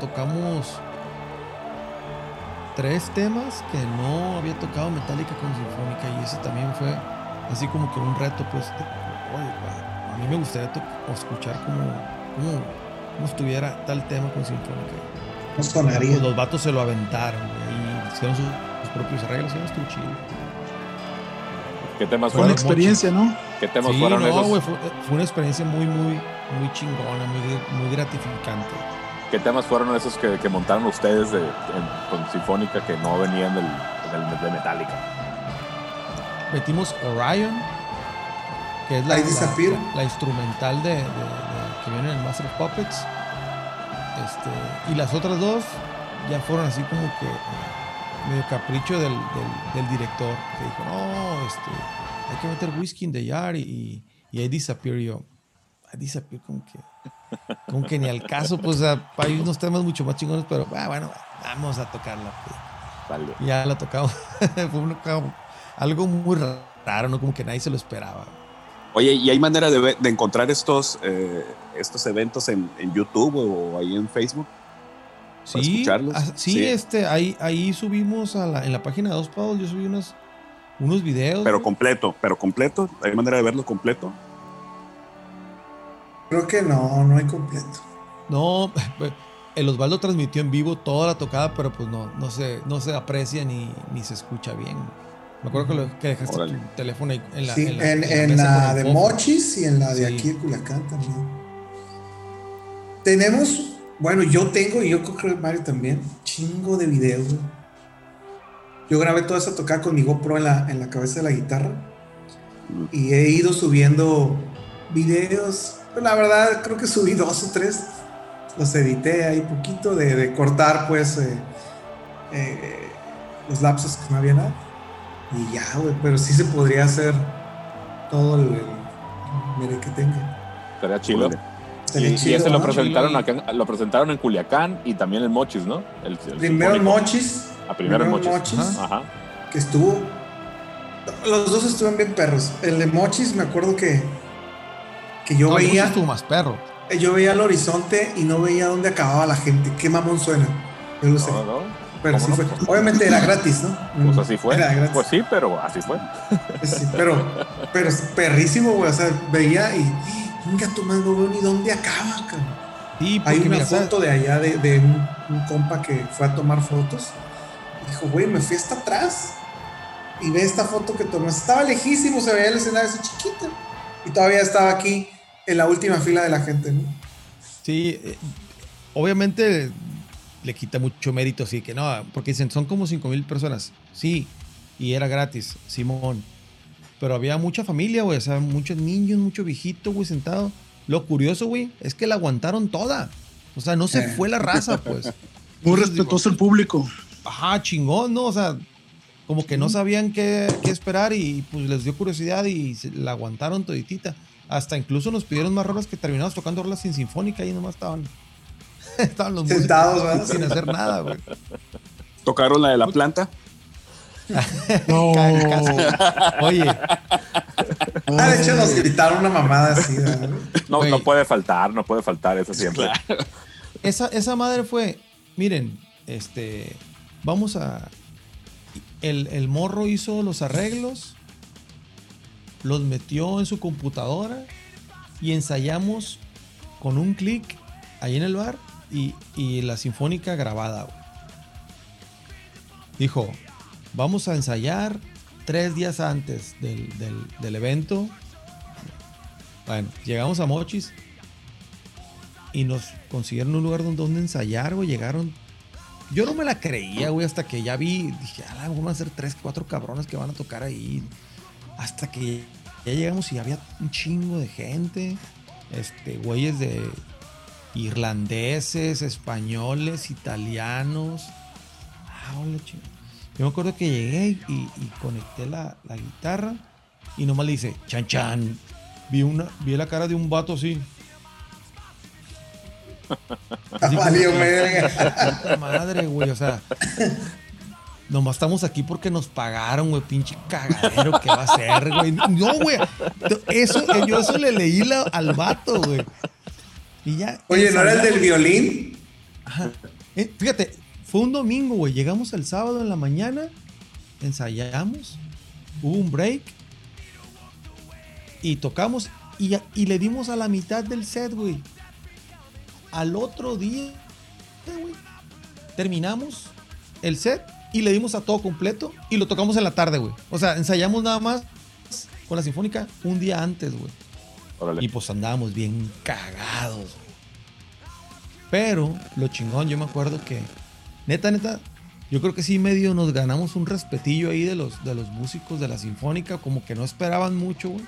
tocamos tres temas que no había tocado Metallica con Sinfónica y ese también fue así como que un reto pues de, oye, a mí me gustaría escuchar cómo, cómo, cómo estuviera tal tema con Sinfónica. no sonaría. Pues los vatos se lo aventaron y hicieron sus, sus propios arreglos y estuvo chido. ¿Qué temas Fue una fueron? experiencia, ¿no? ¿Qué temas Sí, fueron no, esos? güey, fue, fue una experiencia muy, muy, muy chingona, muy, muy gratificante. ¿Qué temas fueron esos que, que montaron ustedes de, en- con Sinfónica que no venían del, del- de Metallica? Metimos Orion, que es la, instrumental de, de- de- que viene en el Master of Puppets. Este, y las otras dos ya fueron así como que eh, medio capricho del, del- del director, que dijo, no, este, hay que meter whisky in the jar y, y, I Disappear. Yo, I Disappear como que, como que ni al caso, pues hay unos temas mucho más chingones, pero ah, bueno, vamos a tocarla. pues. Vale. Ya la tocamos. Fue como algo muy raro, ¿no? Como que nadie se lo esperaba. Oye, ¿y hay manera de, encontrar estos, eh, estos eventos en, en YouTube o ahí en Facebook? Para Sí, escucharlos. ah, sí, Sí. este, ahí, ahí subimos a la, en la página de Dos Pavos, yo subí unos, unos videos. Pero completo, pero completo. ¿Hay manera de verlo completo? Creo que no, no hay completo. No, el Osvaldo transmitió en vivo toda la tocada, pero pues no, no se, no se aprecia ni, ni se escucha bien. Me acuerdo que, lo- que dejaste Órale. tu teléfono ahí en la, Sí, en la- en, en en de. Mochis y en la de Sí. aquí de Culiacán también. Tenemos, bueno, yo tengo y yo creo que Mario también, chingo de videos. güey. Yo grabé toda esa tocada con mi GoPro en la, en la cabeza de la guitarra y he ido subiendo videos. Pues, La verdad, creo que subí dos o tres. Los edité ahí poquito de, de cortar, pues, eh, eh, los lapsos que no había nada. Y ya, güey, pero sí se podría hacer todo el, el mire que tenga. Estaría chido. Y, y ese lo ¿no? presentaron acá, lo presentaron en Culiacán y también en Mochis, ¿no? El, el Primero en. Mochis, Ah, primero en primero en Mochis. Mochis. Ajá. que estuvo. Los dos estuvieron bien perros. El de Mochis, me acuerdo que, que yo No, veía. Estuvo más perro. Yo veía el horizonte y no veía dónde acababa la gente. Qué mamón suena. Yo lo sé. No, no. pero ¿cómo sí no? fue. Obviamente era gratis, ¿no? Pues así fue. Era gratis. Pues sí, pero así fue. Sí, pero, pero es perrísimo, güey. O sea, veía y. Venga, tu madre, no veo ni dónde acaba, cabrón. Sí, Hay una mira, ¿sabes? foto de allá de, de un, un compa que fue a tomar fotos. Dijo, güey, me fui hasta atrás. Y ve esta foto que tomé. Estaba lejísimo, se veía el escenario así chiquito. Y todavía estaba aquí en la última fila de la gente, ¿no? Sí, eh, obviamente le quita mucho mérito, sí, que no, porque dicen, son como 5 mil personas. Sí, y era gratis, Simón. Pero había mucha familia, güey, o sea, muchos niños, mucho viejito, güey, sentado. Lo curioso, güey, es que la aguantaron toda. O sea, no se Eh. fue la raza, pues. Muy respetuoso el público. Ajá, chingón, ¿no? O sea, como que no sabían qué, qué esperar y pues les dio curiosidad y se- la aguantaron toditita. Hasta incluso nos pidieron más rolas que terminamos tocando rolas sin sinfónica y nomás estaban. estaban los músicos Sentados, ¿verdad? sin hacer nada, güey. Tocaron la de la planta. No. Oye, Ah, de hecho nos gritaron una mamada así, ¿verdad? No, Güey. no puede faltar, no puede faltar eso siempre. esa, esa madre fue, miren, este, vamos a... El, el morro hizo los arreglos, los metió en su computadora y ensayamos con un clic ahí en el bar y, y la sinfónica grabada. Dijo, vamos a ensayar tres días antes del, del- del evento. Bueno, llegamos a Mochis y nos consiguieron un lugar donde, donde ensayar, güey. Llegaron. Yo no me la creía, güey, hasta que ya vi. Dije, ah, van a ser tres, cuatro cabrones que van a tocar ahí. Hasta que ya llegamos y había un chingo de gente. Este, güeyes de irlandeses, españoles, italianos. Ah, hola, chingo. Yo me acuerdo que llegué y, conecté la, la guitarra y nomás le dice, chan chan. Vi, una, vi la cara de un vato así. Valió verga. madre, güey. O sea, nomás estamos aquí porque nos pagaron, güey. Pinche cagadero que va a ser, güey. No, güey. Eso, yo eso le leí la- al vato, güey. Y ya. Oye, ¿no era el del violín? Ajá. Eh, fíjate, fue un domingo, güey. Llegamos el sábado en la mañana, ensayamos, hubo un break y tocamos y, y le dimos a la mitad del set, güey. Al otro día, güey, terminamos el set y le dimos a todo completo y lo tocamos en la tarde, güey. O sea, ensayamos nada más con la sinfónica un día antes, güey. Y pues andábamos bien cagados. güey. Pero lo chingón, yo me acuerdo que, neta, neta, yo creo que sí medio nos ganamos un respetillo ahí de los, de los músicos de la sinfónica, como que no esperaban mucho, güey.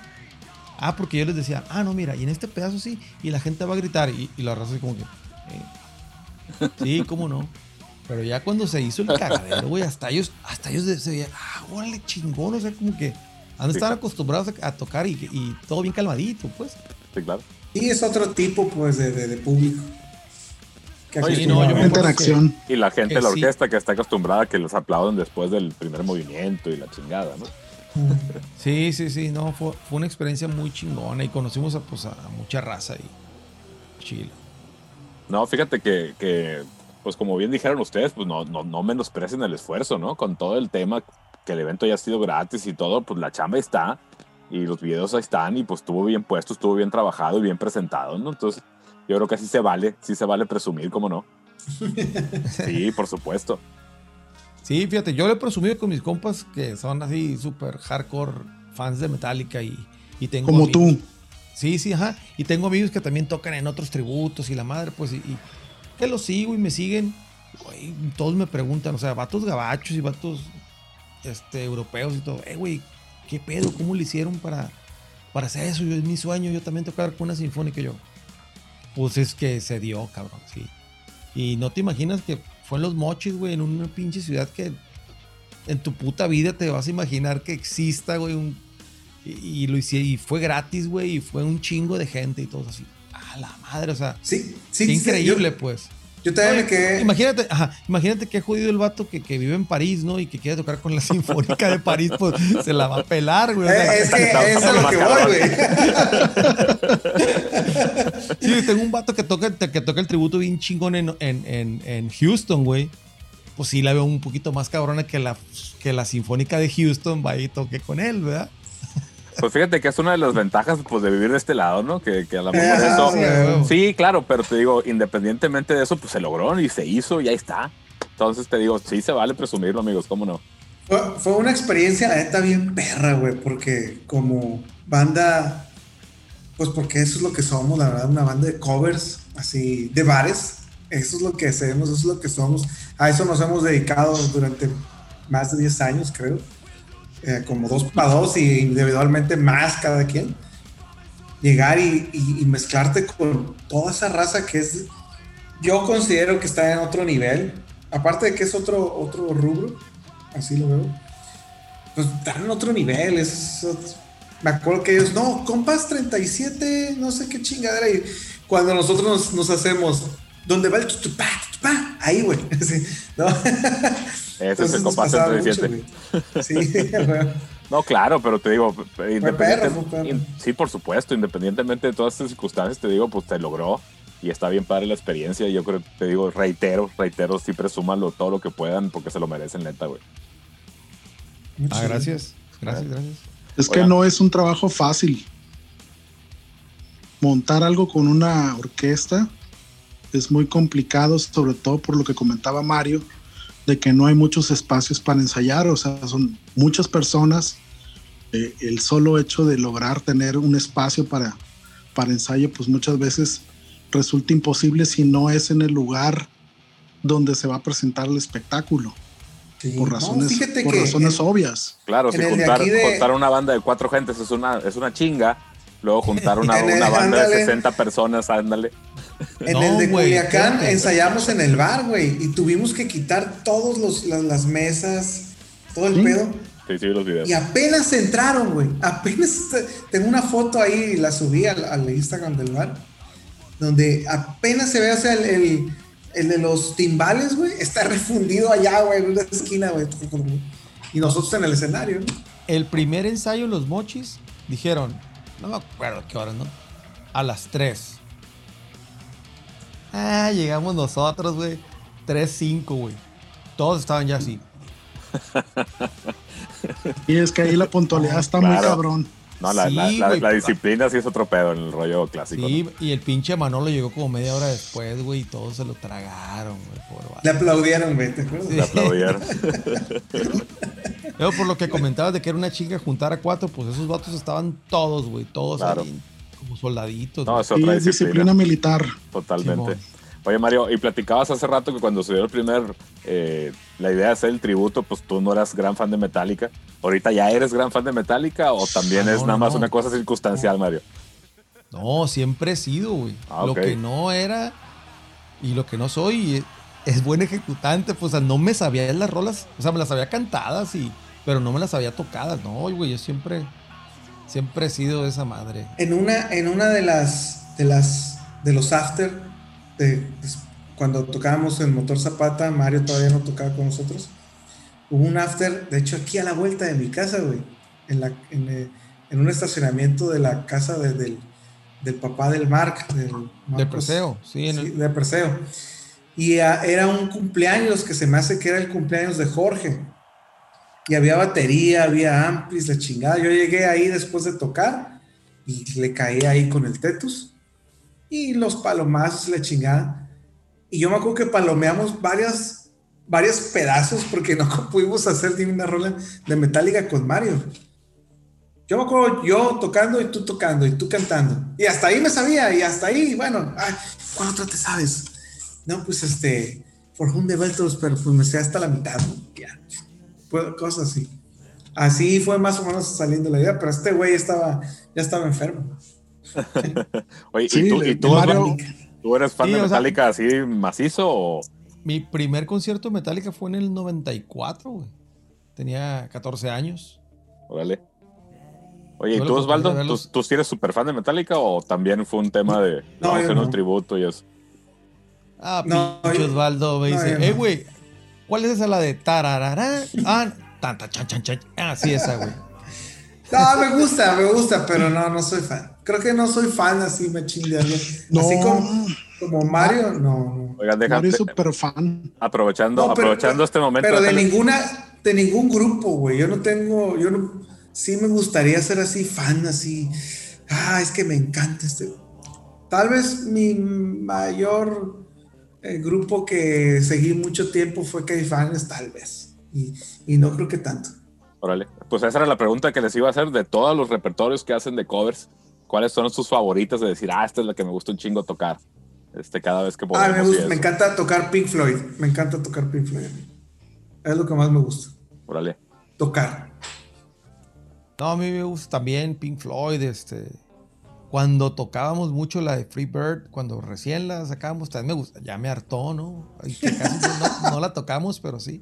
Ah, porque yo les decía, ah, no, mira, y en este pedazo sí, y la gente va a gritar, y, y la raza así como que, eh, sí, cómo no. Pero ya cuando se hizo el cagadero, güey, hasta ellos, hasta ellos se veían, ah, órale, chingón, o sea, como que han de estar acostumbrados a, a tocar y, y todo bien calmadito, pues. Sí, claro. Y es otro tipo, pues, de, de- de público. Que Oye, no, yo me acostumbraba. acuerdo Interacción. Y la gente de la sí. orquesta que está acostumbrada a que los aplauden después del primer movimiento y la chingada, ¿no? Sí, sí, sí, no, fue, fue una experiencia muy chingona y conocimos a, pues, a mucha raza y chile. No, fíjate que, que, pues como bien dijeron ustedes, pues no, no, no menosprecien el esfuerzo, ¿no? Con todo el tema que el evento ya ha sido gratis y todo, pues la chamba ahí está y los videos ahí están y pues estuvo bien puesto, estuvo bien trabajado y bien presentado, ¿no? Entonces, yo creo que así se vale, sí se vale presumir, ¿cómo no? Sí, por supuesto. Sí, fíjate, yo lo he presumido con mis compas que son así súper hardcore fans de Metallica y, y tengo Como amigos- tú. Sí, sí, ajá. Y tengo amigos que también tocan en otros tributos y la madre, pues, y, y que los sigo y me siguen. Güey, todos me preguntan, o sea, vatos gabachos y vatos este, europeos y todo. Eh, güey, ¿qué pedo? ¿Cómo le hicieron para, para hacer eso? Yo, es mi sueño, yo también tocar con una sinfónica y yo. Pues es que se dio, cabrón, sí. Y no te imaginas que fue en los mochis, güey, en una pinche ciudad que en tu puta vida te vas a imaginar que exista, güey, un, y, y lo hice, y fue gratis, güey, y fue un chingo de gente y todo así. A la madre, o sea, Sí, sí. qué sí, increíble, Yo, pues. Yo también me quedé. Imagínate, ajá, imagínate qué jodido el vato que, que vive en París, ¿no? Y que quiere tocar con la Sinfónica de París, pues se la va a pelar, güey. o sea, Eh, es que Está- es lo que voy, güey. Sí, tengo un vato que toca, que toca el tributo bien chingón en, en, en, en Houston, güey. Pues sí, la veo un poquito más cabrona que la, que la Sinfónica de Houston, va y toque con él, ¿verdad? Pues fíjate que es una de las ventajas pues, de vivir de este lado, ¿no? Que, que a lo mejor Ajá, eso. sí, güey. Sí, claro, pero te digo, independientemente de eso, pues se logró y se hizo y ahí está. Entonces te digo, sí se vale presumirlo, amigos, ¿cómo no? Fue, fue una experiencia, la neta, bien perra, güey, porque como banda Pues porque eso es lo que somos, la verdad, una banda de covers, así, de bares. Eso es lo que hacemos, eso es lo que somos. A eso nos hemos dedicado durante más de 10 años, creo. Eh, como dos para dos y individualmente más cada quien. Llegar y, y- y mezclarte con toda esa raza que es, yo considero que está en otro nivel. Aparte de que es otro, otro rubro, así lo veo. Pues están en otro nivel. Es, es- me acuerdo que ellos, no, compas 37, no sé qué chingadera. Y cuando nosotros nos, nos hacemos, ¿dónde va el tutupá, tutupá? Ahí, güey. ¿no? Ese es el compás pasaba 37. mucho. Sí, güey. No, claro, pero te digo, independiente- perro, fue perro. in- sí, por supuesto, independientemente de todas estas circunstancias, te digo, pues te logró y está bien padre la experiencia. y Yo creo, te digo, reitero, reitero, sí presúmanlo todo lo que puedan porque se lo merecen, neta, güey. Ah, gracias. Gracias, gracias. Es que Oigan. no es un trabajo fácil. Montar algo con una orquesta es muy complicado, sobre todo por lo que comentaba Mario, de que no hay muchos espacios para ensayar, o sea, son muchas personas. Eh, el solo hecho de lograr tener un espacio para, para ensayo, pues muchas veces resulta imposible si no es en el lugar donde se va a presentar el espectáculo, Sí. por razones, fíjate por que razones en- obvias. Claro, si de de- juntar una banda de cuatro gentes es una, es una chinga. Luego juntar una, En el- una banda de ándale. 60 personas, ándale. En No, el de Culiacán ensayamos en el bar, güey, y tuvimos que quitar todas las mesas, todo el Sí. pedo. Sí, sí, los videos. Y apenas entraron, güey. Apenas tengo una foto ahí, la subí al, al Instagram del bar, donde apenas se ve, o sea, el, el- el de los timbales, güey, está refundido allá, güey, en una esquina, güey. Y nosotros en el escenario, ¿no? El primer ensayo, los mochis, dijeron, no me acuerdo qué hora, ¿no? A las 3. Ah, llegamos nosotros, güey. 3.05, güey. Todos estaban ya así. Y es que ahí la puntualidad está muy Claro. cabrón. No, la, Sí, la- la- disciplina sí es otro pedo en el rollo clásico. Sí, ¿no? y el pinche Manolo llegó como media hora después, güey, y todos se lo tragaron, güey. Por Le aplaudieron, güey, ¿te acuerdas? Le aplaudieron. Luego, por lo que comentabas de que era una chica juntar a cuatro, pues esos vatos estaban todos, güey, todos Claro. ahí como soldaditos. No, es otra disciplina. disciplina militar. Totalmente. Simón. Oye, Mario, y platicabas hace rato que cuando se dio el primer, eh, la idea de hacer el tributo, pues tú no eras gran fan de Metallica. ¿Ahorita ya eres gran fan de Metallica o también Ah, es no, nada no, más no. una cosa circunstancial, Mario? No, siempre he sido, güey. Ah, Lo que no era y lo que no soy eh, es buen ejecutante. Pues, o sea, no me sabía las rolas. O sea, me las sabía cantadas, y, pero no me las sabía tocadas. No, güey, yo siempre, siempre he sido esa madre. En una, en una de las de las de los after, de- pues, cuando tocábamos el motor Zapata, Mario todavía no tocaba con nosotros. Hubo un after, de hecho, aquí a la vuelta de mi casa, güey. En, la, en, eh, en un estacionamiento de la casa de- del, del papá del Mark. Del De Marcos- Perseo, sí, en Sí, el- de Perseo. Y ah, era un cumpleaños que se me hace que era el cumpleaños de Jorge. Y había batería, había amplis, la chingada. Yo llegué ahí después de tocar y le caí ahí con el tetus. Y los palomazos, la chingada. Y yo me acuerdo que palomeamos varias, varios pedazos porque no pudimos hacer ni una rola de Metallica con Mario. Yo me acuerdo yo tocando y tú tocando y tú cantando. Y hasta ahí me sabía y hasta ahí, bueno, ay, ¿cuál otra te sabes? No, pues este, Whom the Bell Tolls, pero pues me sé hasta la mitad, ¿no? Ya, Fue- cosas así. Así fue más o menos saliendo la idea, pero este güey estaba, ya estaba enfermo. Oye, Sí, ¿y tú, y tú, Mario- eres fan Sí, de o sea- Metallica así macizo o...? Mi primer concierto de Metallica fue en el 94, güey. Tenía 14 años. Órale. Oye, ¿y tú, Osvaldo? ¿Tú, tú sí eres súper fan de Metallica o también fue un tema de No, yo hacer no. un tributo y eso? Ah, No, pinche Osvaldo me no, dice, no. eh, güey, ¿cuál es esa la de tararara? Ah, tanta chan chan chan. Ah, sí, esa, güey. No, me gusta, me gusta, pero no, no soy fan. Creo que no soy fan así, me de algo. No, Así como, como Mario, no, no. Oigan, deja, Mario es súper fan. aprovechando, No, pero- aprovechando este momento. Pero de ninguna, de ningún grupo, güey. Yo no tengo, yo no, sí me gustaría ser así, fan, así. Ah, es que me encanta este. Tal vez mi mayor eh, grupo que seguí mucho tiempo fue Caifanes, tal vez. Y, y no creo que tanto. Órale. Pues esa era la pregunta que les iba a hacer de todos los repertorios que hacen de covers. ¿cuáles son sus favoritas de decir, ah, esta es la que me gusta un chingo tocar? Este, cada vez que Ah, podemos. me, y gusta- me encanta tocar Pink Floyd. Me encanta tocar Pink Floyd. Es lo que más me gusta. Órale. Tocar. No, a mí me gusta también Pink Floyd, este. Cuando tocábamos mucho la de Free Bird, cuando recién la sacábamos, también me gusta. Ya me hartó, ¿no? Y que casi no, no la tocamos, pero sí.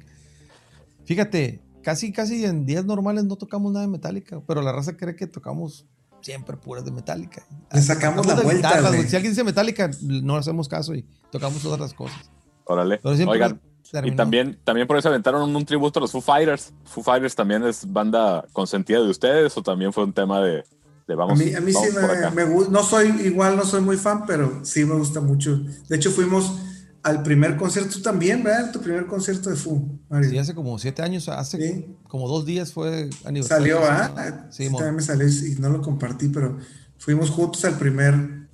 Fíjate, casi, casi en días normales no tocamos nada de Metallica, pero la raza cree que tocamos siempre puras de Metallica. Le sacamos la de vuelta, guitarras, güey. Si alguien dice Metallica, no hacemos caso y tocamos otras cosas. Órale. Pero siempre Oigan, y también, también por eso aventaron un, un tributo a los Foo Fighters. Foo Fighters también es banda consentida de ustedes o también fue un tema de, de A vamos, mí, a mí sí vamos por me, me gusta. No soy, igual no soy muy fan, pero sí me gusta mucho. De hecho, fuimos al primer concierto tú también, ¿verdad? Tu primer concierto de Fu, Mario. Sí, hace como siete años, hace Sí. como dos días fue aniversario. Salió, ¿ah? Sí, Sí, también me salió y no lo compartí, pero fuimos juntos al primer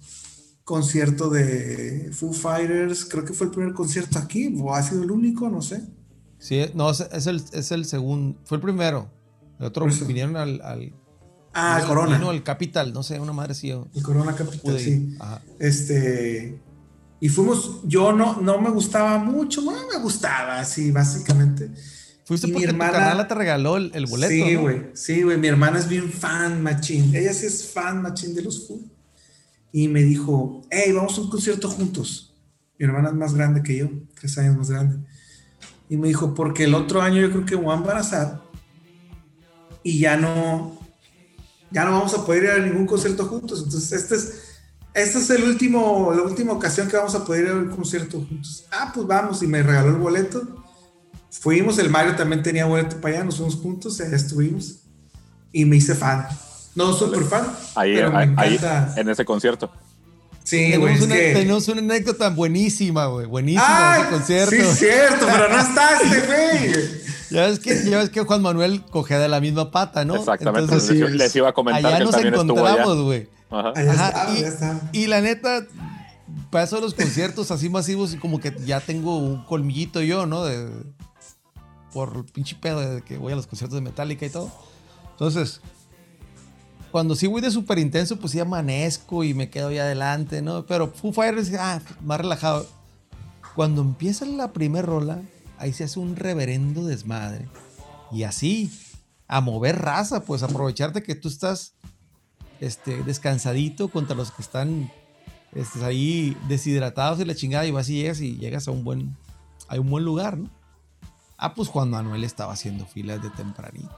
concierto de Foo Fighters. Creo que fue el primer concierto aquí, o ha sido el único, no sé. Sí, no, es, es el, es el segundo. Fue el primero. El otro vinieron al. al Ah, Corona. Vino al Capital, no sé, una madre sí. El Corona Capital, sí. Ajá. Este. Y fuimos, yo no, no me gustaba mucho, bueno, me gustaba, sí, básicamente. Fuiste Y mi porque hermana- tu carnala te regaló el, el boleto. Sí, ¿no? güey, sí, güey, mi hermana es bien fan, machín. Ella sí es fan, machín de los Foo. Y me dijo, hey, vamos a un concierto juntos. Mi hermana es más grande que yo, tres años más grande. Y me dijo, porque el otro año yo creo que voy a embarazar y ya no, ya no vamos a poder ir a ningún concierto juntos. Entonces, este es, este es el último, la última ocasión que vamos a poder ir a un concierto juntos. Ah, pues vamos, y me regaló el boleto. Fuimos, el Mario también tenía boleto para allá, nos fuimos juntos, allá estuvimos. Y me hice fan. No súper fan, Ahí, pero me ahí, encanta. en ese concierto. Sí, güey, Tenemos es una, que... tenemos una anécdota buenísima, güey. Buenísima ¡Ay! ese concierto. Sí, cierto, pero no está este güey. Ya ves que, ya ves que Juan Manuel cogea de la misma pata, ¿no? Exactamente. Entonces, les, les iba a comentar allá que él nos también encontramos, güey. Ajá. Allá Ajá, está, y, ya está. y la neta, para eso los conciertos así masivos, como que ya tengo un colmillito yo, ¿no? De, por el pinche pedo de que voy a los conciertos de Metallica y todo. Entonces, cuando sí voy de súper intenso, pues sí amanezco y me quedo ahí adelante, ¿no? Pero Foo Fighters, ah, más relajado. Cuando empieza la primera rola, ahí se hace un reverendo desmadre. Y así, a mover raza, pues aprovecharte que tú estás este, descansadito contra los que están este, ahí deshidratados y la chingada y vas y llegas y llegas a un buen, a un buen lugar, ¿no? Ah, pues Juan Manuel estaba haciendo filas de tempranito.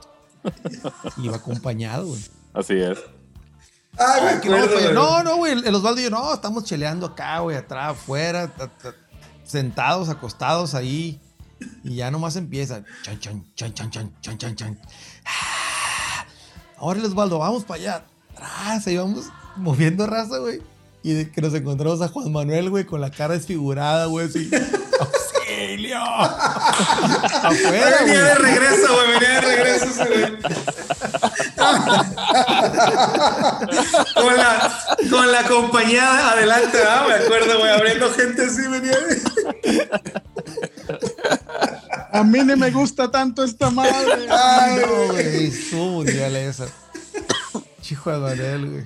Iba acompañado, güey. Así es. Ay, Que no, no, no, güey. El Osvaldo y yo, no, estamos cheleando acá, güey, atrás, afuera, ta- ta- sentados, acostados ahí. Y ya nomás empieza. Chan, chan, chan, chan, chan, chan, chan, chan. Ah, Ahora el Osvaldo, vamos para allá. Atrás, ahí vamos moviendo raza, güey. Y de que nos encontramos a Juan Manuel, güey, con la cara desfigurada, güey, así. ¡Auxilio! Afuera, venía de güey. regreso, güey, venía de regreso ese güey. con, la, con la compañía adelante, ¿verdad? me acuerdo, güey, abriendo gente así, venía. A mí ni me gusta tanto esta madre. Ay, No, güey, estuvo mundial esa. Chijo de güey.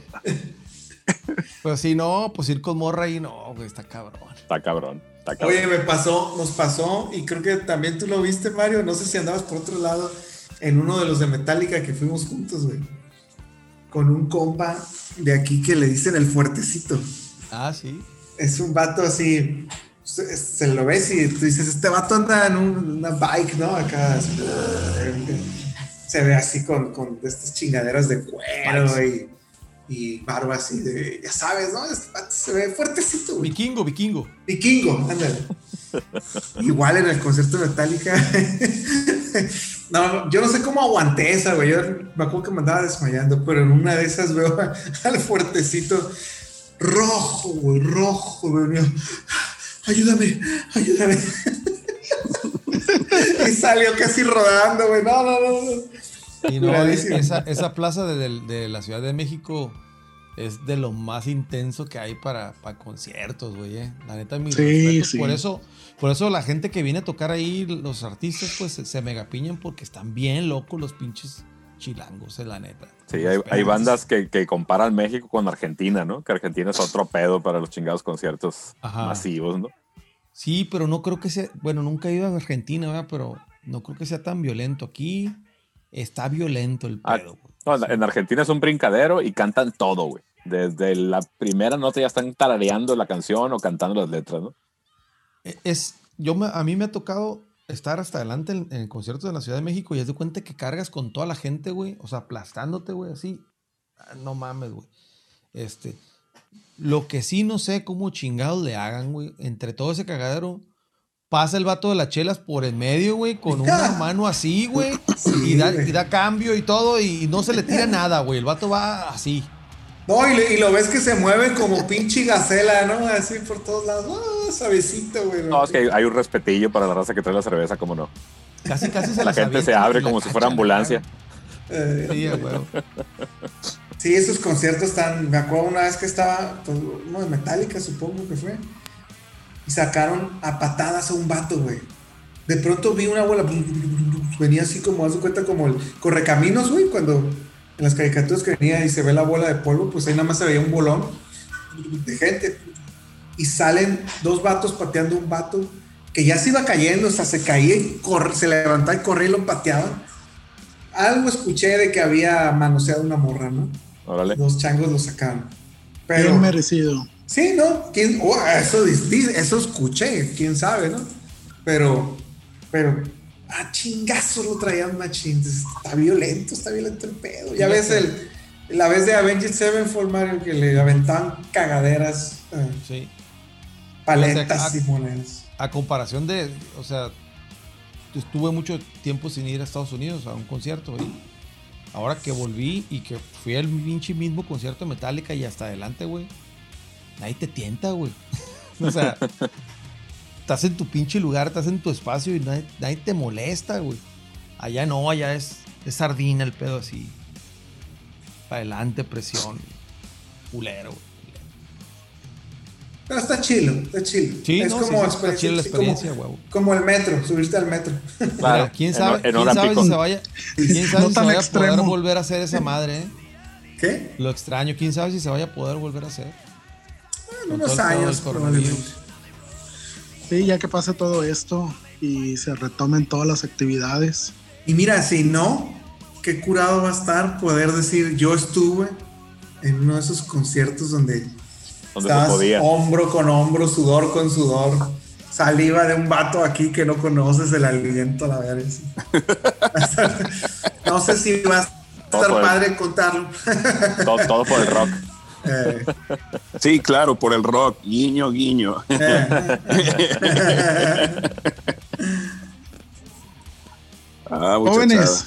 Pues si no, pues ir con morra ahí, no, güey, está cabrón. Está cabrón. Está cabrón. Oye, me pasó, nos pasó, y creo que también tú lo viste, Mario. No sé si andabas por otro lado en uno de los de Metallica que fuimos juntos, güey. Con un compa de aquí que le dicen el fuertecito. Ah, sí. Es un vato así. Se, se lo ves y tú dices, este vato anda en un- una bike, ¿no? Acá. Se ve así con, con estas chingaderas de cuero y, y barba así de, ya sabes, ¿no? Este se ve fuertecito, güey. Vikingo, vikingo. Vikingo, ándale. Igual en el concierto de Metallica. no, yo no sé cómo aguanté esa, güey. Yo me acuerdo que me andaba desmayando, pero en una de esas veo al fuertecito rojo, güey, rojo, güey. Ayúdame, ayúdame. y salió casi rodando, güey. No, no, no. Y no, Curadísimo. esa, esa plaza de, de- de la Ciudad de México es de lo más intenso que hay para, para conciertos, güey. eh. La neta, mis Sí. Por eso, por eso la gente que viene a tocar ahí, los artistas, pues se, se megapiñan porque están bien locos los pinches chilangos, es la neta. Sí, hay, hay bandas que, que comparan México con Argentina, ¿no? Que Argentina es otro pedo para los chingados conciertos Ajá. masivos, ¿no? Sí, pero no creo que sea, bueno, nunca he ido a Argentina, ¿verdad? Pero no creo que sea tan violento. Aquí está violento el Ah, pedo. No, en- en Argentina es un brincadero y cantan todo, güey. Desde la primera nota ya están tarareando la canción o cantando las letras, ¿no? E- Es, yo me- a mí me ha tocado estar hasta adelante en, en conciertos de la Ciudad de México y es de cuenta que cargas con toda la gente, güey. O sea, aplastándote, güey, así. Ah, No mames, güey. Este. Lo que sí no sé cómo chingados le hagan, güey. Entre todo ese cagadero, pasa el vato de las chelas por en medio, güey, con una mano así, güey. y, da, güey. y da cambio y todo, y no se le tira nada, güey. El vato va así. No, y, le- y lo ves que se mueve como pinche gacela, ¿no? Así por todos lados. ¡Ah, suavecito, güey! No, es que hay un respetillo para la raza que trae la cerveza, como no. Casi, casi se La gente se abre como si fuera ambulancia. Eh, Sí, huevo. Sí, esos conciertos están. Me acuerdo una vez que estaba, pues, uno de Metallica, supongo que fue. Y sacaron a patadas a un vato, güey. De pronto vi una bola. Venía así como, haz de cuenta, como el correcaminos, güey. Cuando en las caricaturas que venía y se ve la bola de polvo, pues ahí nada más se veía un bolón de gente. Y salen dos vatos pateando un vato que ya se iba cayendo, o sea, se caía y corre- se levantaba y corría y lo pateaban. Algo escuché de que había manoseado una morra, ¿no? Órale. Los changos lo sacaron. Pero, Bien merecido. Sí, ¿no? ¿Quién? oh, eso, eso escuché, quién sabe, ¿no? Pero, pero, a chingazos lo traían machín. Está violento, está violento el pedo. Ya ves el, la vez de Avenged Sevenfold, Mario, que le aventaban cagaderas, eh, Sí. paletas Fíjate, y monedas. a comparación de, o sea, estuve mucho tiempo sin ir a Estados Unidos a un concierto y ahora que volví y que fui al pinche mismo concierto de Metallica y hasta adelante, güey, nadie te tienta, güey. o sea, estás en tu pinche lugar, estás en tu espacio y nadie, nadie te molesta, güey. Allá no, allá es, es sardina el pedo así. Para adelante, presión. Culero, güey. Pero está chilo, está chilo. Sí, es no, como sí, sí, está chila la sí, como- experiencia, huevo. Como el metro, subirte al metro. Claro, ¿Quién sabe, en quién sabe si se vaya, quién sabe No si se vaya a poder volver a hacer esa madre, eh? ¿Qué? Lo extraño, quién sabe si se vaya a poder volver a hacer. En Con unos todo años, probablemente. Sí, ya que pase todo esto y se retomen todas las actividades. Y mira, si no, qué curado va a estar poder decir, yo estuve en uno de esos conciertos donde Donde se estabas podía. hombro con hombro, sudor con sudor, saliva de un vato aquí que no conoces, el aliento a la verga. no sé si va a Todo estar el- padre contarlo. Todo, todo por el rock. Eh, Sí, claro, por el rock. Guiño, guiño. eh. Ah. Jóvenes,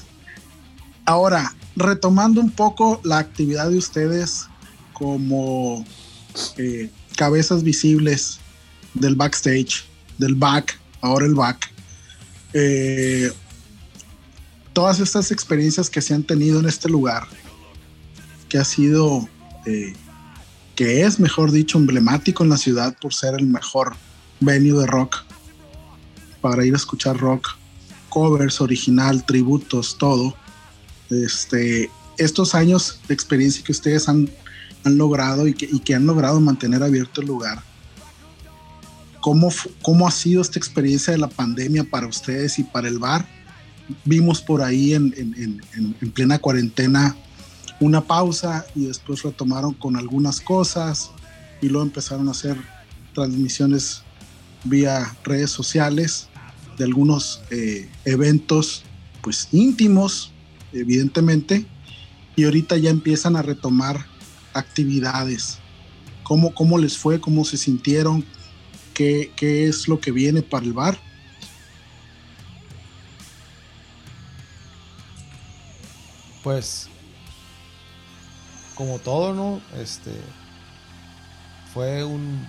ahora, retomando un poco la actividad de ustedes como eh, cabezas visibles del backstage, del back, ahora el back. eh, todas estas experiencias que se han tenido en este lugar, que ha sido, eh, que es, mejor dicho, emblemático en la ciudad por ser el mejor venue de rock para ir a escuchar rock covers, original, tributos, todo. Este, estos años de experiencia que ustedes han, han logrado y que, y que han logrado mantener abierto el lugar. ¿Cómo, ¿Cómo ha sido esta experiencia de la pandemia para ustedes y para el bar? Vimos por ahí en- en- en- en plena cuarentena una pausa y después retomaron con algunas cosas y luego empezaron a hacer transmisiones vía redes sociales de algunos eh, eventos pues íntimos evidentemente y ahorita ya empiezan a retomar actividades. Cómo, cómo les fue cómo se sintieron qué, qué es lo que viene para el bar Pues, como todo, ¿no? Este, fue un...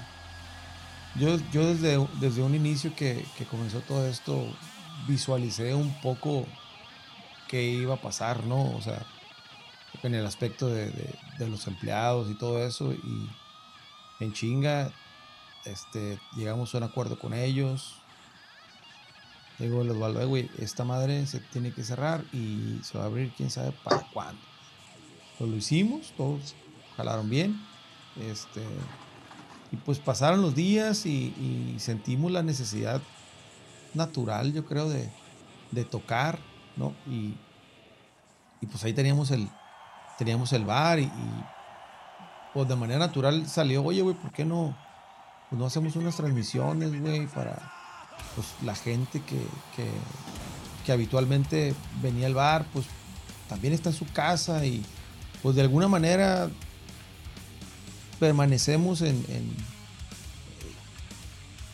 Yo, yo desde, desde un inicio que, que comenzó todo esto, visualicé un poco qué iba a pasar, ¿no? O sea, en el aspecto de, de- los empleados y todo eso. Y en chinga, este, llegamos a un acuerdo con ellos. Digo "Eh, güey, esta madre se tiene que cerrar y se va a abrir quién sabe para cuándo. Lo hicimos, todos jalaron bien. Este, y pues pasaron los días y, sentimos la necesidad natural, yo creo, de, de tocar, ¿no? Y, y pues ahí teníamos el, teníamos el bar y, y, pues de manera natural salió, oye, güey, ¿por qué no, pues no hacemos unas transmisiones, güey, para pues, la gente que, que, que habitualmente venía al bar, pues también está en su casa y pues de alguna manera permanecemos en, en-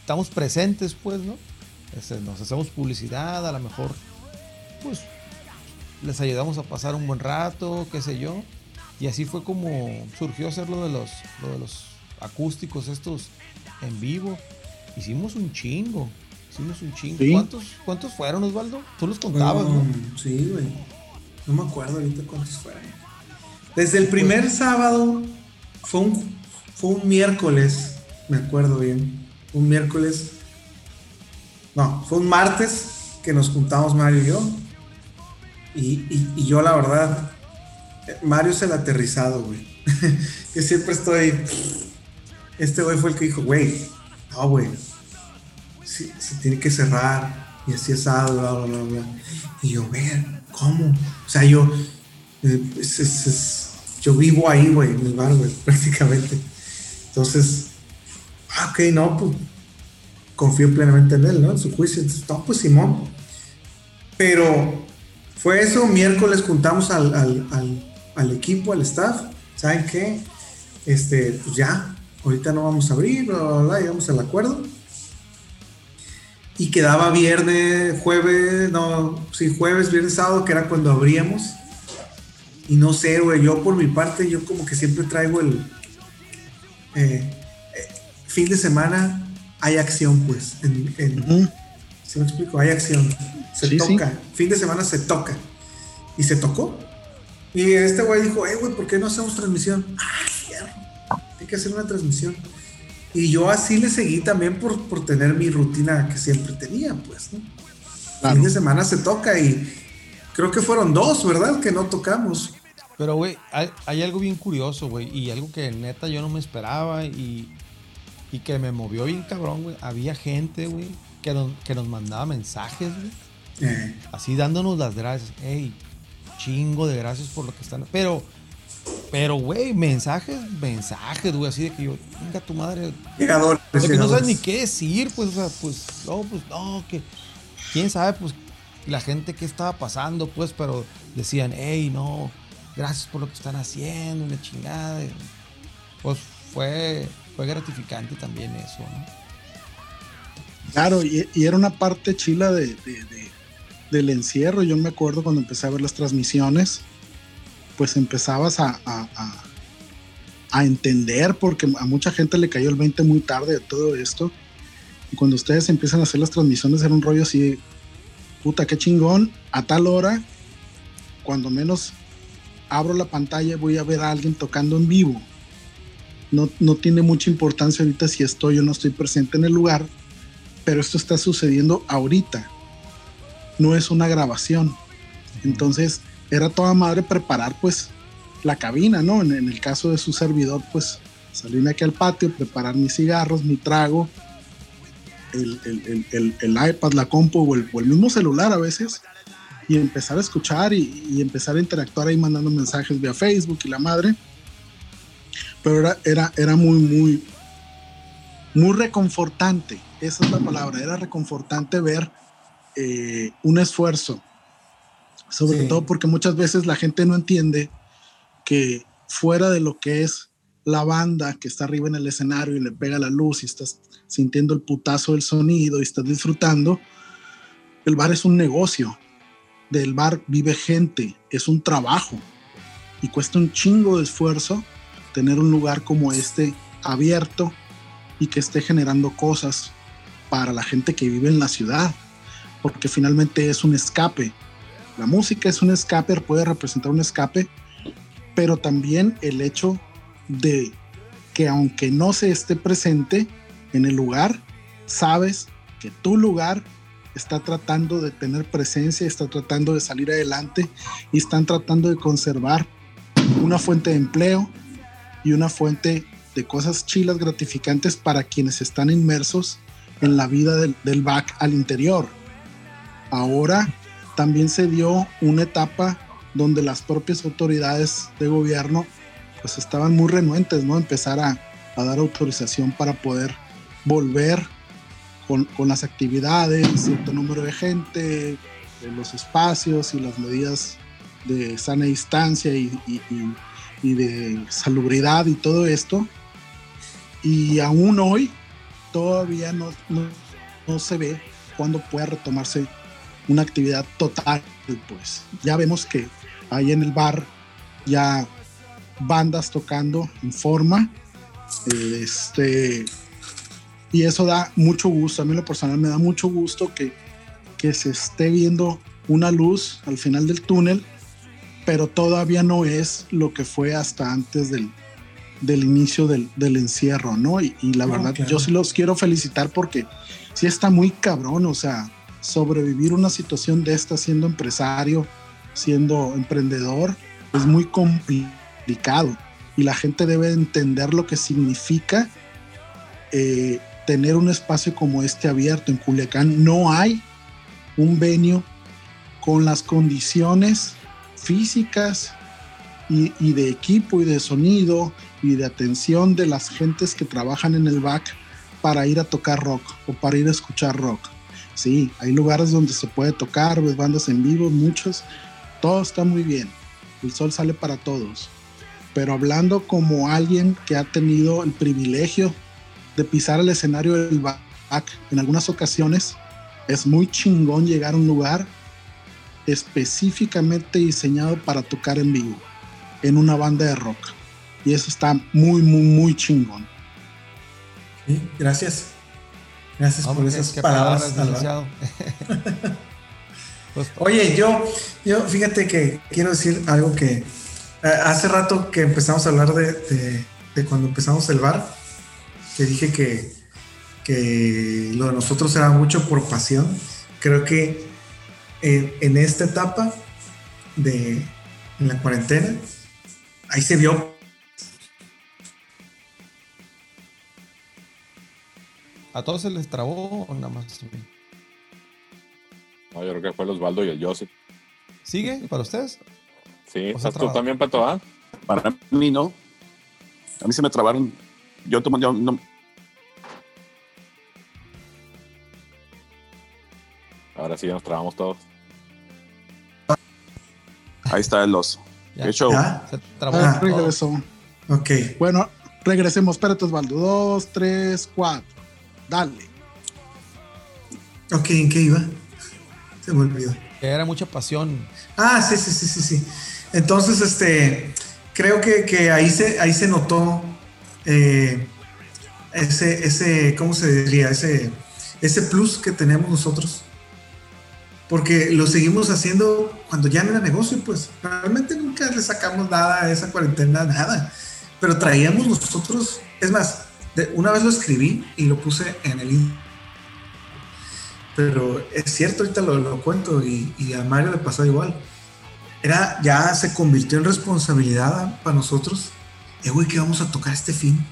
estamos presentes pues no Este, nos hacemos publicidad a lo mejor pues les ayudamos a pasar un buen rato qué sé yo y así fue como surgió hacer lo de los lo de los acústicos estos en vivo hicimos un chingo hicimos un chingo Sí. cuántos cuántos fueron Osvaldo tú los contabas no Sí, güey. No me acuerdo ahorita cuántos fueron. Desde el primer sábado fue un, fue un miércoles, me acuerdo bien. Un miércoles. No, fue un martes que nos juntamos Mario y yo. Y, y- y yo, la verdad, Mario es el aterrizado, güey. que siempre estoy. Este güey fue el que dijo, güey, no, güey. Si, tiene que cerrar y así asado, bla, bla, bla, bla. Y yo, ver, ¿cómo? O sea, yo, eh, es- es- es- yo vivo ahí, güey, en el bar, güey, prácticamente. Entonces, ah, ok, no, pues confío plenamente en él, ¿no? En su juicio. Entonces, no, pues Simón. Pero fue eso, miércoles juntamos al, al- al- al equipo, al staff. ¿Saben qué? Este, pues ya, ahorita no vamos a abrir, bla, bla, bla, llegamos al acuerdo. Y quedaba viernes, jueves, no, sí, jueves, viernes, sábado, que era cuando abríamos. Y no sé, güey, yo por mi parte, yo como que siempre traigo el... eh, eh, fin de semana hay acción, pues. En. ¿Sí me explico? Hay acción. Se Sí, sí. toca. Fin de semana se toca. Y se tocó. Y este güey dijo, eh, güey, ¿por qué no hacemos transmisión? Ah. Hay que hacer una transmisión. Y yo así le seguí también por, por tener mi rutina que siempre tenía, pues, ¿no? Claro. Fin de semana se toca y creo que fueron dos, ¿verdad? Que no tocamos. Pero, güey, hay, hay algo bien curioso, güey, y algo que neta yo no me esperaba y, y que me movió bien cabrón, güey. Había gente, güey, que nos, que nos mandaba mensajes, güey, Eh, así dándonos las gracias. Ey, chingo de gracias por lo que están. Pero, pero, güey, mensajes, mensajes, güey, así de que yo, venga tu madre, llegadores. de que no sabes ni qué decir, pues, o sea, pues, no, pues, no, que, quién sabe, pues, la gente qué estaba pasando, pues, pero decían, hey, no, gracias por lo que están haciendo, una chingada. y, Pues fue, fue gratificante también eso, ¿no? Claro, y, y era una parte chila de, de- de- del encierro. Yo me acuerdo cuando empecé a ver las transmisiones, pues empezabas a, a- a- entender, porque a mucha gente le cayó el 20 muy tarde de todo esto. Y cuando ustedes empiezan a hacer las transmisiones, era un rollo así, puta, qué chingón, a tal hora, cuando menos abro la pantalla, voy a ver a alguien tocando en vivo. No, no tiene mucha importancia ahorita si estoy o no estoy presente en el lugar, pero esto está sucediendo ahorita. No es una grabación. Entonces, era toda madre preparar pues la cabina, ¿no? En, en el caso de su servidor, pues salirme aquí al patio, preparar mis cigarros, mi trago, el, el- el- el- iPad, la compu o el, o el mismo celular a veces, y empezar a escuchar y, y empezar a interactuar ahí mandando mensajes vía Facebook y la madre. Pero era, era, era muy, muy, muy reconfortante, esa es la palabra, era reconfortante ver eh, un esfuerzo, sobre Sí. todo porque muchas veces la gente no entiende que fuera de lo que es la banda que está arriba en el escenario y le pega la luz y estás sintiendo el putazo del sonido y estás disfrutando, el bar es un negocio, del bar vive gente, es un trabajo y cuesta un chingo de esfuerzo tener un lugar como este abierto y que esté generando cosas para la gente que vive en la ciudad, porque finalmente es un escape. La música es un escape, puede representar un escape, pero también el hecho de que aunque no se esté presente en el lugar, sabes que tu lugar está tratando de tener presencia, está tratando de salir adelante y están tratando de conservar una fuente de empleo y una fuente de cosas chilas gratificantes para quienes están inmersos en la vida del, del back al interior. Ahora también se dio una etapa donde las propias autoridades de gobierno pues estaban muy renuentes, ¿no? Empezar a, a dar autorización para poder volver con, con, las actividades, cierto número de gente, los espacios y las medidas de sana distancia y, y, y, y de salubridad y todo esto. Y aún hoy todavía no, no, no se ve cuándo pueda retomarse una actividad total, pues. Ya vemos que ahí en el bar ya bandas tocando en forma. Este, y eso da mucho gusto. A mí, lo personal, me da mucho gusto que, que se esté viendo una luz al final del túnel, pero todavía no es lo que fue hasta antes del, del inicio del, del, encierro, ¿no? Y, y la no, verdad, claro. yo sí los quiero felicitar porque sí está muy cabrón, o sea, sobrevivir una situación de esta siendo empresario, siendo emprendedor, es muy complicado y la gente debe entender lo que significa eh, tener un espacio como este abierto en Culiacán. No hay un venio con las condiciones físicas y, de equipo y de sonido y de atención de las gentes que trabajan en el back para ir a tocar rock o para ir a escuchar rock. Sí, hay lugares donde se puede tocar, ves bandas en vivo, muchos, todo está muy bien, el sol sale para todos, pero hablando como alguien que ha tenido el privilegio de pisar el escenario del back en algunas ocasiones, es muy chingón llegar a un lugar específicamente diseñado para tocar en vivo, en una banda de rock. Y eso está muy, muy, muy chingón. Sí, gracias. Gracias Hombre, por esas qué, qué palabras. palabras pues, Oye, yo, yo fíjate que quiero decir algo que eh, hace rato que empezamos a hablar de, de, de, cuando empezamos el bar, que dije que, que lo de nosotros era mucho por pasión. Creo que en, en esta etapa de en la cuarentena, ahí se vio ¿A todos se les trabó o nada más? No, yo creo que fue el Osvaldo y el Joseph. ¿Sigue para ustedes? Sí, ¿estás tú también, Pato? ¿ah? Para mí no. A mí se me trabaron. Yo, tomo, yo no. Ahora sí nos trabamos todos. Ahí está el oso. Ya, show. ¿Ya? Se trabó. Ah, regresó. Ok. Bueno, regresemos. Espérate, Osvaldo. Dos, tres, cuatro. Dale. Ok, ¿en qué iba? Se me olvidó. Que era mucha pasión. Ah, sí, sí, sí, sí, sí. Entonces, este, creo que, que ahí, se, ahí se notó eh, ese, ese, ¿cómo se diría? Ese, ese plus que tenemos nosotros. Porque lo seguimos haciendo cuando ya no era negocio, pues realmente nunca le sacamos nada a esa cuarentena, nada. Pero traíamos nosotros, es más, de, una vez lo escribí y lo puse en el pero es cierto, ahorita lo, lo cuento y, y, a Mario le pasó igual. Era, ya se convirtió en responsabilidad para nosotros. Eh, güey, ¿qué vamos a tocar este fin?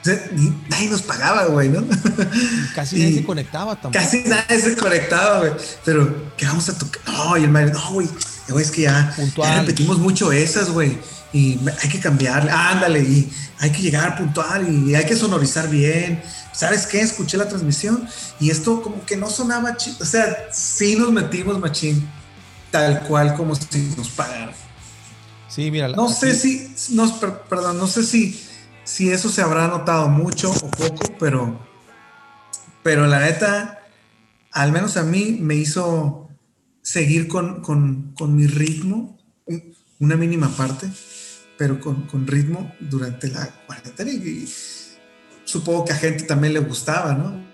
O sea, ni, nadie nos pagaba, güey, ¿no? Casi nadie se conectaba tampoco. Casi nadie se conectaba, güey. Pero, ¿qué vamos a tocar? No, y el Mario, no, güey, es que ya, ya repetimos mucho esas, güey y hay que cambiarle, ándale, y hay que llegar puntual y hay que sonorizar bien. ¿Sabes qué? Escuché la transmisión y esto como que no sonaba chido. O sea, sí nos metimos machín, tal cual como si nos pagaran. Sí, mira. No aquí... sé si, no, perdón, no sé si, si eso se habrá notado mucho o poco, pero, pero la neta, al menos a mí me hizo seguir con, con, con mi ritmo, una mínima parte pero con, con ritmo durante la cuarentena y, y, supongo que a gente también le gustaba, ¿no?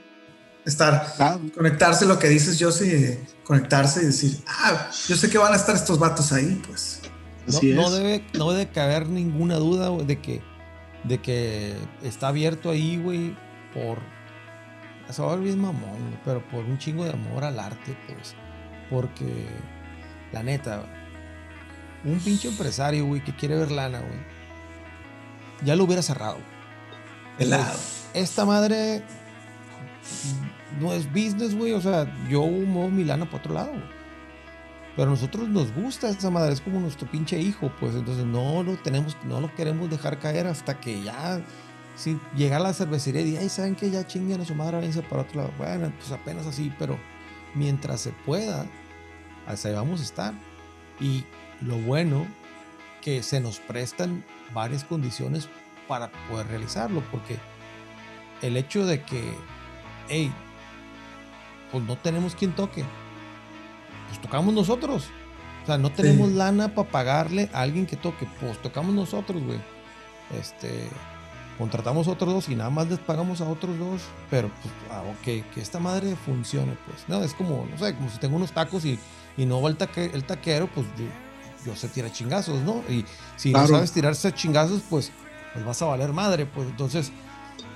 Estar, claro. conectarse, lo que dices, yo sí, conectarse y decir, ah, yo sé que van a estar estos vatos ahí, pues. No, no, debe, no debe caber ninguna duda wey, de que, de que está abierto ahí, güey, por se va a ver mamón, pero por un chingo de amor al arte, pues. Porque, la neta, un pinche empresario, güey, que quiere ver lana, güey, ya lo hubiera cerrado. Pelado. Esta madre no es business, güey. O sea, yo muevo mi lana para otro lado, güey. Pero a nosotros nos gusta esa madre, es como nuestro pinche hijo, pues entonces no lo tenemos, no lo queremos dejar caer hasta que ya si llega a la cervecería y ay, ¿saben que Ya chinguen a su madre, váyanse para otro lado. Bueno, pues apenas así, pero mientras se pueda, así vamos a estar. Y lo bueno que se nos prestan varias condiciones para poder realizarlo, porque el hecho de que, hey, pues no tenemos quien toque, pues tocamos nosotros. O sea, no tenemos lana para pagarle a alguien que toque, pues tocamos nosotros, güey. Este, contratamos otros dos y nada más les pagamos a otros dos, pero pues, ah, que esta madre funcione, pues. No, es como, no sé, como si tengo unos tacos y, y no va el, taque- el taquero, pues yo, yo sé tirar chingazos, ¿no? Y si Claro. no sabes tirarse chingazos, pues, pues vas a valer madre, pues. Entonces,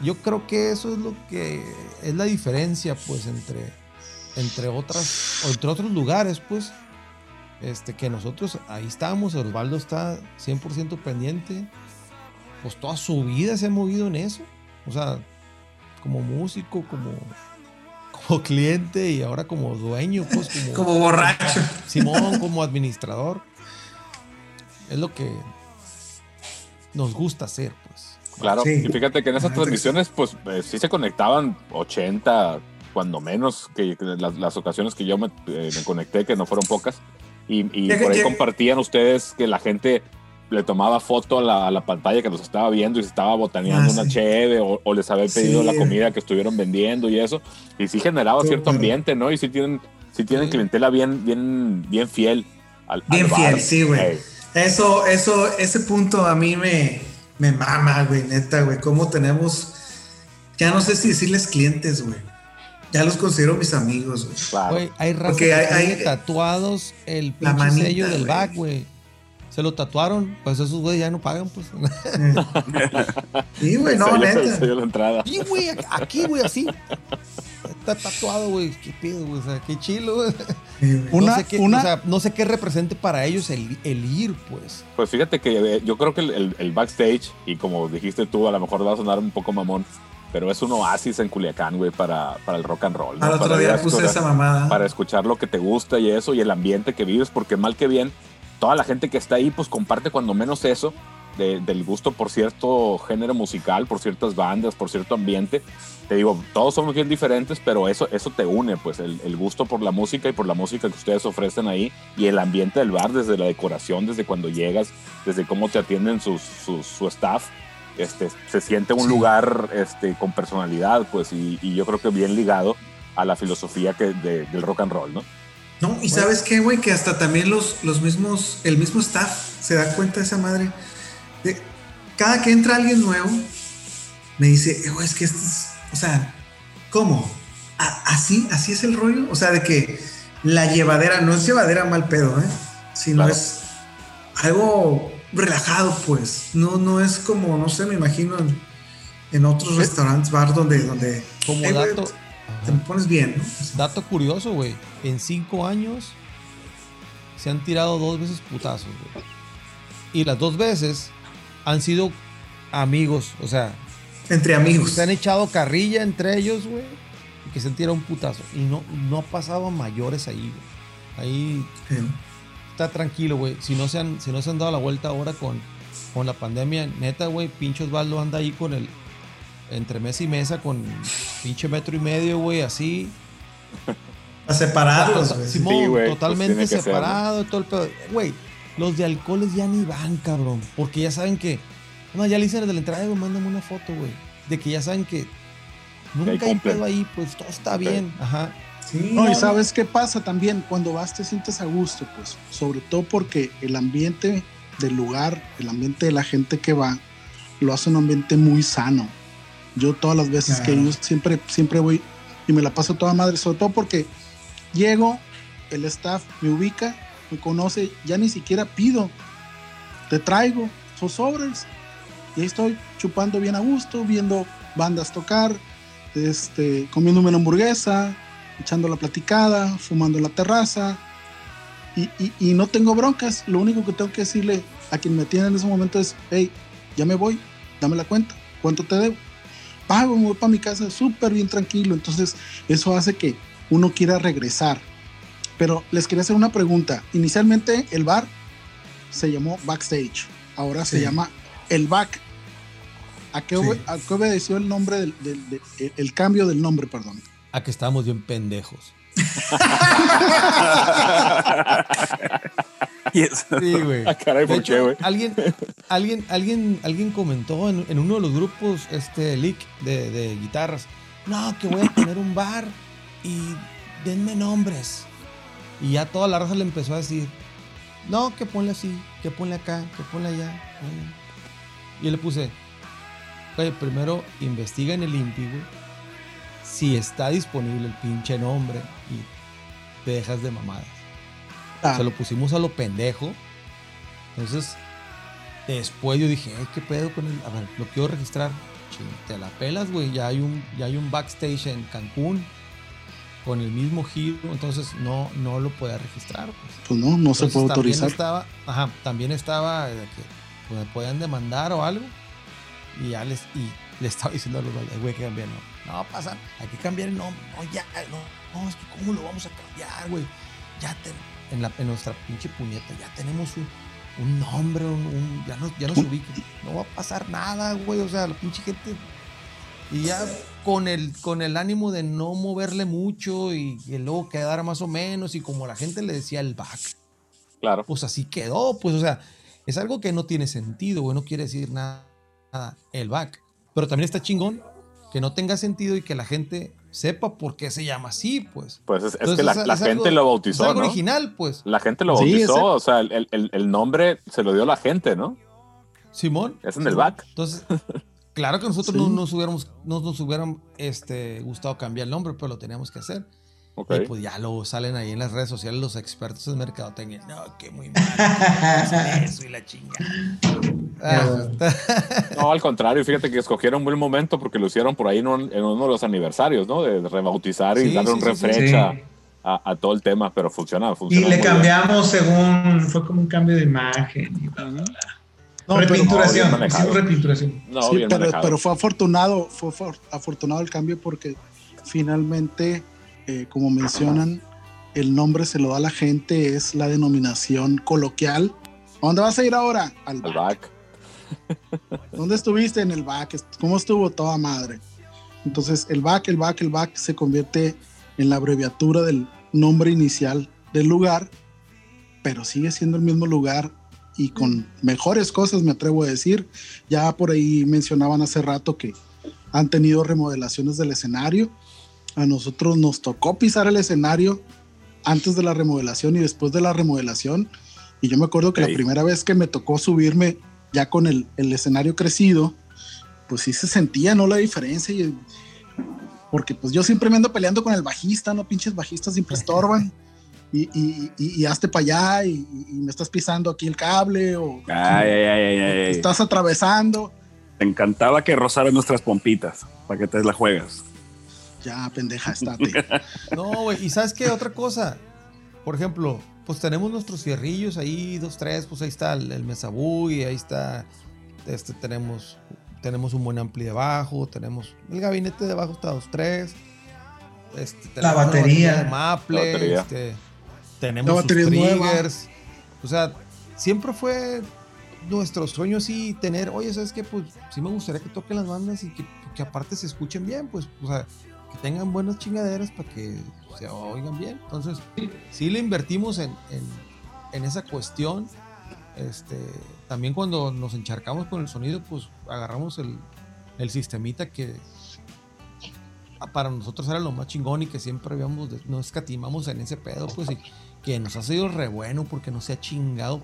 yo creo que eso es lo que es la diferencia, pues, entre, entre otras, o entre otros lugares, pues. Este, que nosotros ahí estamos, Osvaldo está 100% pendiente, pues toda su vida se ha movido en eso, o sea, como músico, como, como cliente y ahora como dueño, pues como, Como borracho. Simón, como administrador. Es lo que nos gusta hacer, pues. Claro, Sí. y fíjate que en esas transmisiones, pues eh, sí se conectaban 80, cuando menos, que, las, las ocasiones que yo me, eh, me conecté, que no fueron pocas, y, y por ahí compartían ustedes que la gente le tomaba foto a la, a la pantalla que los estaba viendo y se estaba botaneando Ah, una sí. cheve o, o les había pedido Sí. la comida que estuvieron vendiendo y eso, y sí generaba cierto ambiente, ¿no? Y sí tienen, sí tienen Sí. clientela bien, bien, bien fiel. Al, al Bien bar. fiel, sí, güey. Ey. Eso, eso, ese punto a mí me, me mama, güey, neta, güey. Cómo tenemos, ya no sé si decirles clientes, güey. Ya los considero mis amigos, güey. Claro. Hay raza Porque que hay- tatuados el La pinche manita, sello del back, güey. Se lo tatuaron, pues esos güeyes ya no pagan, pues. Sí, güey, no, neta. se dio la entrada. Y, güey, aquí, güey, así. Está tatuado, güey. Qué pedo, güey. O sea, qué chilo, güey. Sí. Una- no sé qué, una- o sea, no sé qué represente para ellos el, el ir, pues. Pues fíjate que eh, yo creo que el, el- el backstage, y como dijiste tú, a lo mejor va a sonar un poco mamón, pero es un oasis en Culiacán, güey, para, para el rock and roll. ¿no? Al otro Para día puse escuchar- esa mamada. Para escuchar lo que te gusta y eso, y el ambiente que vives, porque mal que bien, toda la gente que está ahí, pues comparte cuando menos eso, de- del gusto por cierto género musical, por ciertas bandas, por cierto ambiente. Te digo, todos somos bien diferentes, pero eso, eso te une, pues el, el gusto por la música y por la música que ustedes ofrecen ahí y el ambiente del bar, desde la decoración, desde cuando llegas, desde cómo te atienden sus, sus- su staff. Este, se siente un Sí. lugar este, con personalidad, pues, y, y yo creo que bien ligado a la filosofía que, de- del rock and roll, ¿no? No, y sabes qué, güey, que hasta también los, los mismos, el mismo staff se da cuenta de esa madre. De, cada que entra alguien nuevo, me dice, "Eh, güey, es que esto es, o sea, ¿cómo? ¿A- ¿Así, así es el rollo? O sea, de que la llevadera no es llevadera mal pedo, ¿eh? Sino Claro. es algo relajado, pues. No, no es como, no sé, me imagino en, en otros restaurantes, bar donde, donde Como "Eh, dato, te me pones bien, ¿no? dato curioso, güey. En cinco años se han tirado dos veces putazos, güey. Y las dos veces han sido amigos, o sea, Entre amigos. se han echado carrilla entre ellos, güey. Y que se han tirado un putazo. Y no, no ha pasado a mayores ahí, güey. Ahí Sí. Está tranquilo, güey. Si no se han, si no se han dado la vuelta ahora con, con la pandemia, neta, güey, pinche Osvaldo anda ahí con el entre mesa y mesa con pinche metro y medio, güey, así. A separarlos, Tota- güey. Simón, Sí, güey, pues totalmente ser, ¿no? separado y todo el pedo. Güey, los de alcoholes ya ni van, cabrón. Porque ya saben que. No, ya le dicen desde la entrada, güey, mándame una foto, güey. De que ya saben que nunca hay pedo ahí, pues todo está bien. Ajá. Sí, No, y sabes qué pasa también, cuando vas te sientes a gusto, pues, sobre todo porque el ambiente del lugar, el ambiente de la gente que va, lo hace un ambiente muy sano. Yo todas las veces que Claro. ido siempre, siempre voy y me la paso toda madre, sobre todo porque llego, el staff me ubica, me conoce, ya ni siquiera pido, te traigo sus sobres y ahí estoy chupando bien a gusto, viendo bandas tocar, este, comiéndome una hamburguesa, echando la platicada, fumando en la terraza. Y, y- y no tengo broncas. Lo único que tengo que decirle a quien me atiende en ese momento es, hey, ya me voy, dame la cuenta, ¿cuánto te debo? Pago, me voy para mi casa súper bien tranquilo. Entonces, eso hace que uno quiera regresar. Pero les quería hacer una pregunta. Inicialmente el bar se llamó Backstage. Ahora se llama El Back. ¿A qué, Sí. obe- a qué obedeció el nombre del, del- de- el- el cambio del nombre, perdón? A que estábamos bien pendejos. Sí, güey. Alguien, alguien, alguien, alguien comentó en, en uno de los grupos, este leak de, de guitarras. No, que voy a tener un bar y denme nombres. Y ya toda la raza le empezó a decir, no, que ponle así, que ponle acá, que ponle allá. ponle". Y yo le puse, oye, primero investiga en el INPI, güey, si está disponible el pinche nombre y te dejas de mamadas. Ah, Se lo pusimos a lo pendejo. Entonces, después yo dije, ay, ¿qué pedo con el? A ver, lo quiero registrar. Ching, te la pelas, güey. Ya hay un, ya hay un backstage en Cancún con el mismo giro. Entonces no, no lo podía registrar. Pues. pues no, no se puede también autorizar. Estaba, ajá, también estaba de que pues, me podían demandar o algo. Y ya les, y le estaba diciendo a los güey, que cambiar, no. No pasa, hay que cambiar el nombre. No, ya, no, no, es que cómo lo vamos a cambiar, güey. Ya te, en, la, en nuestra pinche puñeta, ya tenemos un, un nombre, un, un- ya, nos, ya nos ubican. No va a pasar nada, güey. O sea, la pinche gente. Y ya con el, con el ánimo de no moverle mucho y luego quedara más o menos. Y como la gente le decía el back, Claro. pues así quedó. Pues, o sea, es algo que no tiene sentido, güey. No quiere decir nada, nada el back. Pero también está chingón que no tenga sentido y que la gente sepa por qué se llama así, pues. Pues es, es Entonces, que la, es- la es gente algo- lo Es bautizó, algo ¿no? original, pues. La gente lo Sí, bautizó, exacto. o sea, el, el- el nombre se lo dio la gente, ¿no? Simón. Es en el Simón. back. Entonces, claro que nosotros Sí. no nos hubiéramos, no nos hubieran este, gustado cambiar el nombre, pero lo teníamos que hacer. Ok. Y pues ya lo salen ahí en las redes sociales los expertos en mercadotecnia. No, que muy mal. eso y la chinga. Ah, No, al contrario, fíjate que escogieron un buen momento porque lo hicieron por ahí en, un- en uno de los aniversarios, ¿no? De rebautizar y Sí, darle sí, un sí, sí. a, todo el tema, pero funciona, Y le bien. cambiamos según, fue como un cambio de imagen. y bla, bla, bla. No, pero- repinturación, no, hicimos repinturación. No, Sí, bien pero, pero fue afortunado, fue for- afortunado el cambio porque finalmente, eh, como mencionan, el nombre se lo da a la gente, es la denominación coloquial. ¿A dónde vas a ir ahora? Al back. back. ¿Dónde estuviste en el back? ¿Cómo estuvo toda madre? Entonces, el back, el back, el back se convierte en la abreviatura del nombre inicial del lugar, pero sigue siendo el mismo lugar y con mejores cosas, me atrevo a decir. Ya por ahí mencionaban hace rato que han tenido remodelaciones del escenario. A nosotros nos tocó pisar el escenario antes de la remodelación y después de la remodelación. Y yo me acuerdo que la primera vez que me tocó subirme ya con el, el escenario crecido, pues sí se sentía, ¿no? La diferencia. y- porque pues yo siempre me ando peleando con el bajista, ¿no? Pinches bajistas siempre estorban. Y, y, y, y hazte para allá y, y me estás pisando aquí el cable o Ay, ay, ay, ay, ay. estás atravesando. Te encantaba que rozaran nuestras pompitas para que te la juegas. Ya, pendeja, estate. No, güey. ¿Y sabes qué? Otra cosa. Por ejemplo, pues tenemos nuestros cierrillos ahí, dos, tres. Pues ahí está el, el Mesabú y ahí está. Este, tenemos, tenemos un buen ampli debajo. Tenemos el gabinete debajo, está dos, tres. Este, tenemos una batería. de Maple. La batería. este, tenemos La sus batería nueva. triggers. O sea, siempre fue nuestro sueño así tener, oye, ¿sabes qué? Pues sí me gustaría que toquen las bandas y que, que aparte se escuchen bien, pues, o sea, que tengan buenas chingaderas para que se oigan bien. Entonces, sí le invertimos en, en, en esa cuestión. Este, también cuando nos encharcamos con el sonido, pues agarramos el, el sistemita que para nosotros era lo más chingón y que siempre habíamos, de- no escatimamos en ese pedo, pues, y que nos ha sido re bueno porque no se ha chingado.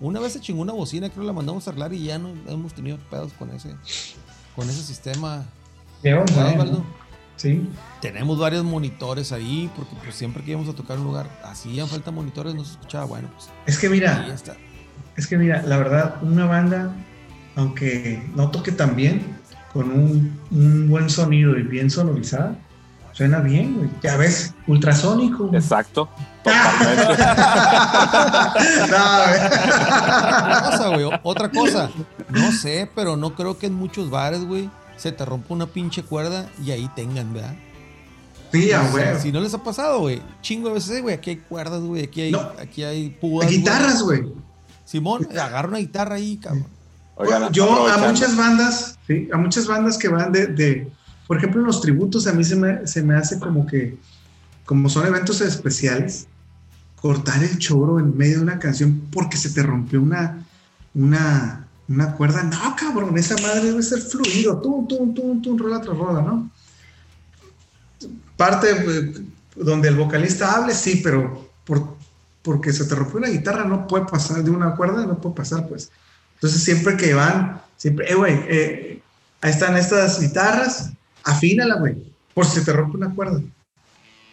Una vez se chingó una bocina, creo que la mandamos a arreglar y ya no hemos tenido pedos con ese, con ese sistema. Qué ¿Verdad, bueno. Sí. Tenemos varios monitores ahí, porque pues siempre que íbamos a tocar un lugar, hacían falta monitores, no se escuchaba bueno, pues Es que ahí mira, está. es que mira, la verdad, una banda, aunque no toque tan bien, con un, un buen sonido y bien sonorizada, suena bien, güey. Ya ves, ultrasónico. güey. Exacto. Totalmente. No, güey. Otra cosa, güey. Otra cosa. No sé, pero no creo que en muchos bares, güey, se te rompa una pinche cuerda y ahí tengan, ¿verdad? Sí, a O sea, huevo. Si no les ha pasado, güey. Chingo de veces, eh, güey. Aquí hay cuerdas, güey. Aquí hay, No. aquí hay púas. güey. Guitarras, güey. Simón, agarra una guitarra ahí, cabrón. Oigan, yo a muchas bandas, sí, a muchas bandas que van de, de- por ejemplo, en los tributos a mí se me, se me hace como que, como son eventos especiales, cortar el choro en medio de una canción porque se te rompió una, una, una cuerda. No, cabrón, esa madre debe ser fluido, tum, tum, tum, tum, rola tras rola, ¿no? Parte eh, donde el vocalista hable, sí, pero por, porque se te rompió una guitarra no puede pasar, de una cuerda no puede pasar, pues. Entonces siempre que van, siempre, eh, güey, eh, ahí están estas guitarras, afínala, güey, por si te rompe una cuerda.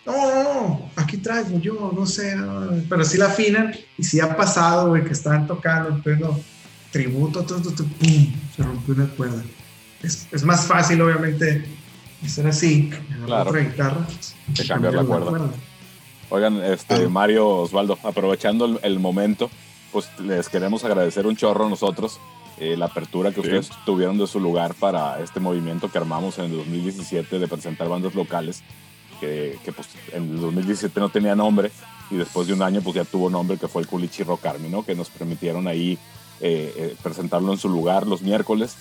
No, no, no, aquí traigo yo, no sé, no, pero sí la afinan y si ha pasado, güey, que están tocando en pleno tributo, todo, todo, todo, pum, se rompió una cuerda. Es, es más fácil, obviamente, hacer así, Claro. otra guitarra, De cambiar la cuerda. Oigan, este, Mario Osvaldo, aprovechando el, el momento, pues les queremos agradecer un chorro a nosotros eh, la apertura que ustedes tuvieron de su lugar para este movimiento que armamos en el 2017 de presentar bandas locales, que, que, pues en el 2017 no tenía nombre y después de un año pues ya tuvo nombre que fue el Culichi Rock Army, ¿no? Que nos permitieron ahí eh, eh, presentarlo en su lugar los miércoles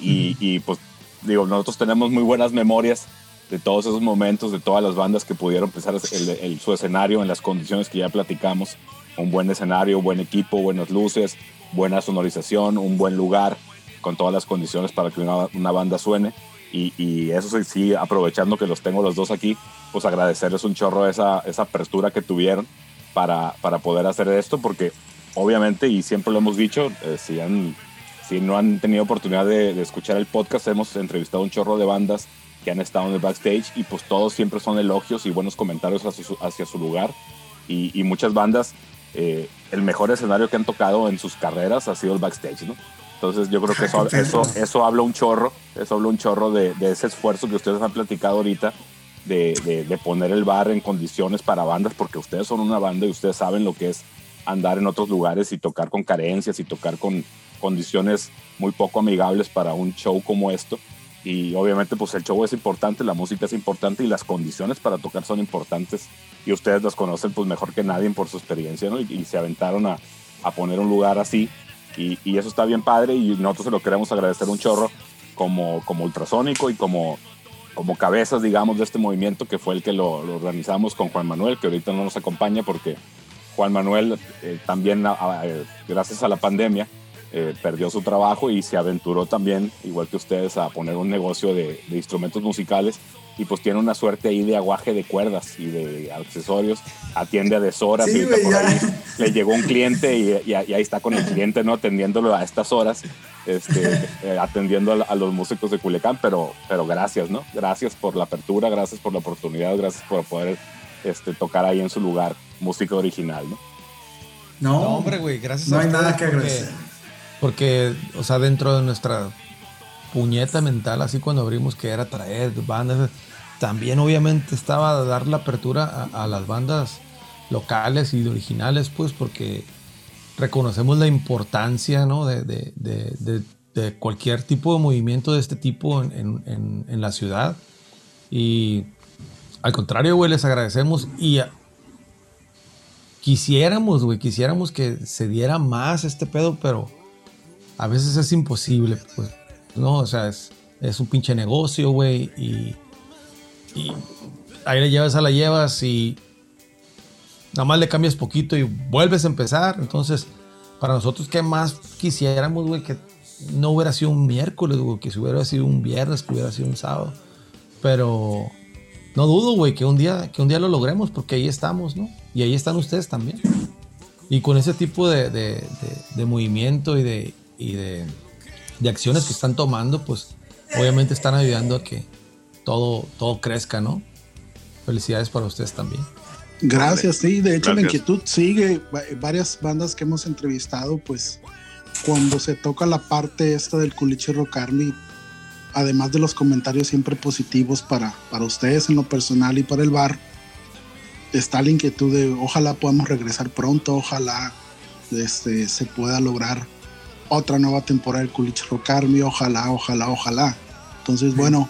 y, y, pues digo, nosotros tenemos muy buenas memorias de todos esos momentos, de todas las bandas que pudieron pisar el- el- su escenario en las condiciones que ya platicamos. Un buen escenario, buen equipo, buenas luces, buena sonorización, un buen lugar, con todas las condiciones para que una, una banda suene. Y, y eso sí, sí, aprovechando que los tengo los dos aquí, pues agradecerles un chorro esa, esa apertura que tuvieron para, para poder hacer esto, porque obviamente, y siempre lo hemos dicho, eh, si, han, si no han tenido oportunidad de, de escuchar el podcast, hemos entrevistado un chorro de bandas que han estado en el backstage y pues todos siempre son elogios y buenos comentarios hacia su, hacia su lugar. Y, y muchas bandas, eh, el mejor escenario que han tocado en sus carreras ha sido el backstage, ¿no? Entonces yo creo que eso, eso, eso habla un chorro, eso habla un chorro de, de ese esfuerzo que ustedes han platicado ahorita de, de- de poner el bar en condiciones para bandas, porque ustedes son una banda y ustedes saben lo que es andar en otros lugares y tocar con carencias y tocar con condiciones muy poco amigables para un show como esto. Y obviamente pues el show es importante, la música es importante y las condiciones para tocar son importantes y ustedes las conocen pues mejor que nadie por su experiencia, ¿no? Y, y se aventaron a, a poner un lugar así y, y eso está bien padre y nosotros se lo queremos agradecer un chorro como, como ultrasónico y como, como cabezas, digamos, de este movimiento que fue el que lo, lo organizamos con Juan Manuel, que ahorita no nos acompaña porque Juan Manuel eh, también, eh, gracias a la pandemia, eh, perdió su trabajo y se aventuró también, igual que ustedes, a poner un negocio de, de instrumentos musicales y pues tiene una suerte ahí de aguaje de cuerdas y de accesorios, atiende a deshoras Sí, y por ahí le llegó un cliente y, y- y ahí está con el cliente, ¿no? Atendiéndolo a estas horas, este, eh, atendiendo a, a los músicos de Culiacán, pero, pero gracias, ¿no? Gracias por la apertura, gracias por la oportunidad, gracias por poder este, tocar ahí en su lugar música original, ¿no? No, No, hombre, güey, gracias no a hay nada que porque- agradecer. Porque, o sea, dentro de nuestra puñeta mental, así cuando abrimos que era traer bandas, también obviamente estaba dar la apertura a, a las bandas locales y originales, pues, porque reconocemos la importancia, ¿no? De, de- de- de- de cualquier tipo de movimiento de este tipo en, en- en- en la ciudad. Y al contrario, güey, les agradecemos y a- quisiéramos, güey, quisiéramos que se diera más este pedo, pero a veces es imposible, pues, ¿no? O sea, es, es un pinche negocio, güey, y, y ahí le llevas a la llevas y nada más le cambias poquito y vuelves a empezar. Entonces, para nosotros, ¿qué más quisiéramos, güey? Que no hubiera sido un miércoles, güey, que si hubiera sido un viernes, que hubiera sido un sábado. Pero no dudo, güey, que un día, que un día lo logremos, porque ahí estamos, ¿no? Y ahí están ustedes también. Y con ese tipo de, de- de- de movimiento y, de, y de, de acciones que están tomando, pues obviamente están ayudando a que todo, todo crezca, ¿no? Felicidades para ustedes también. Gracias, sí. De hecho, la Gracias. inquietud sigue. Va- Varias bandas que hemos entrevistado, pues cuando se toca la parte esta del culiche rock army, además de los comentarios siempre positivos para, para ustedes en lo personal y para el bar, está la inquietud de ojalá podamos regresar pronto, ojalá este, se pueda lograr otra nueva temporada del Culich Rock Army, ojalá, ojalá, ojalá. Entonces, bueno,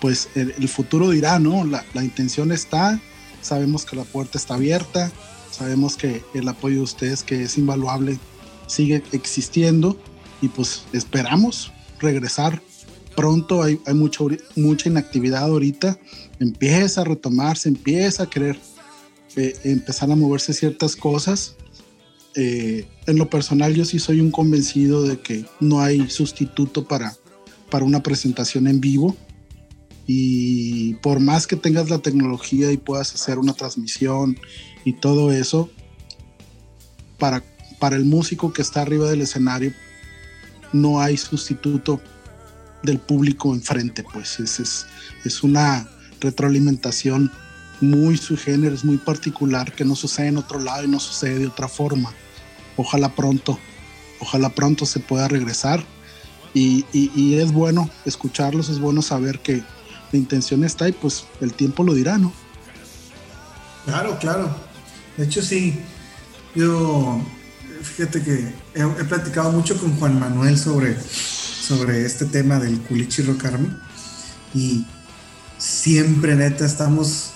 pues el, el futuro dirá, ¿no? La, la intención está, sabemos que la puerta está abierta, sabemos que el apoyo de ustedes, que es invaluable, sigue existiendo y pues esperamos regresar pronto. Hay, hay mucha inactividad ahorita, empieza a retomarse, empieza a querer eh, empezar a moverse ciertas cosas. Eh, en lo personal yo sí soy un convencido de que no hay sustituto para, para una presentación en vivo y por más que tengas la tecnología y puedas hacer una transmisión y todo eso, para, para el músico que está arriba del escenario no hay sustituto del público enfrente, pues es, es, es una retroalimentación muy sui generis, muy particular, que no sucede en otro lado y no sucede de otra forma. Ojalá pronto, ojalá pronto se pueda regresar. Y, y, y, es bueno escucharlos, es bueno saber que la intención está y pues el tiempo lo dirá, ¿no? Claro, claro. De hecho, sí, yo, fíjate que he, he platicado mucho con Juan Manuel sobre, sobre este tema del culichi rock army y siempre neta estamos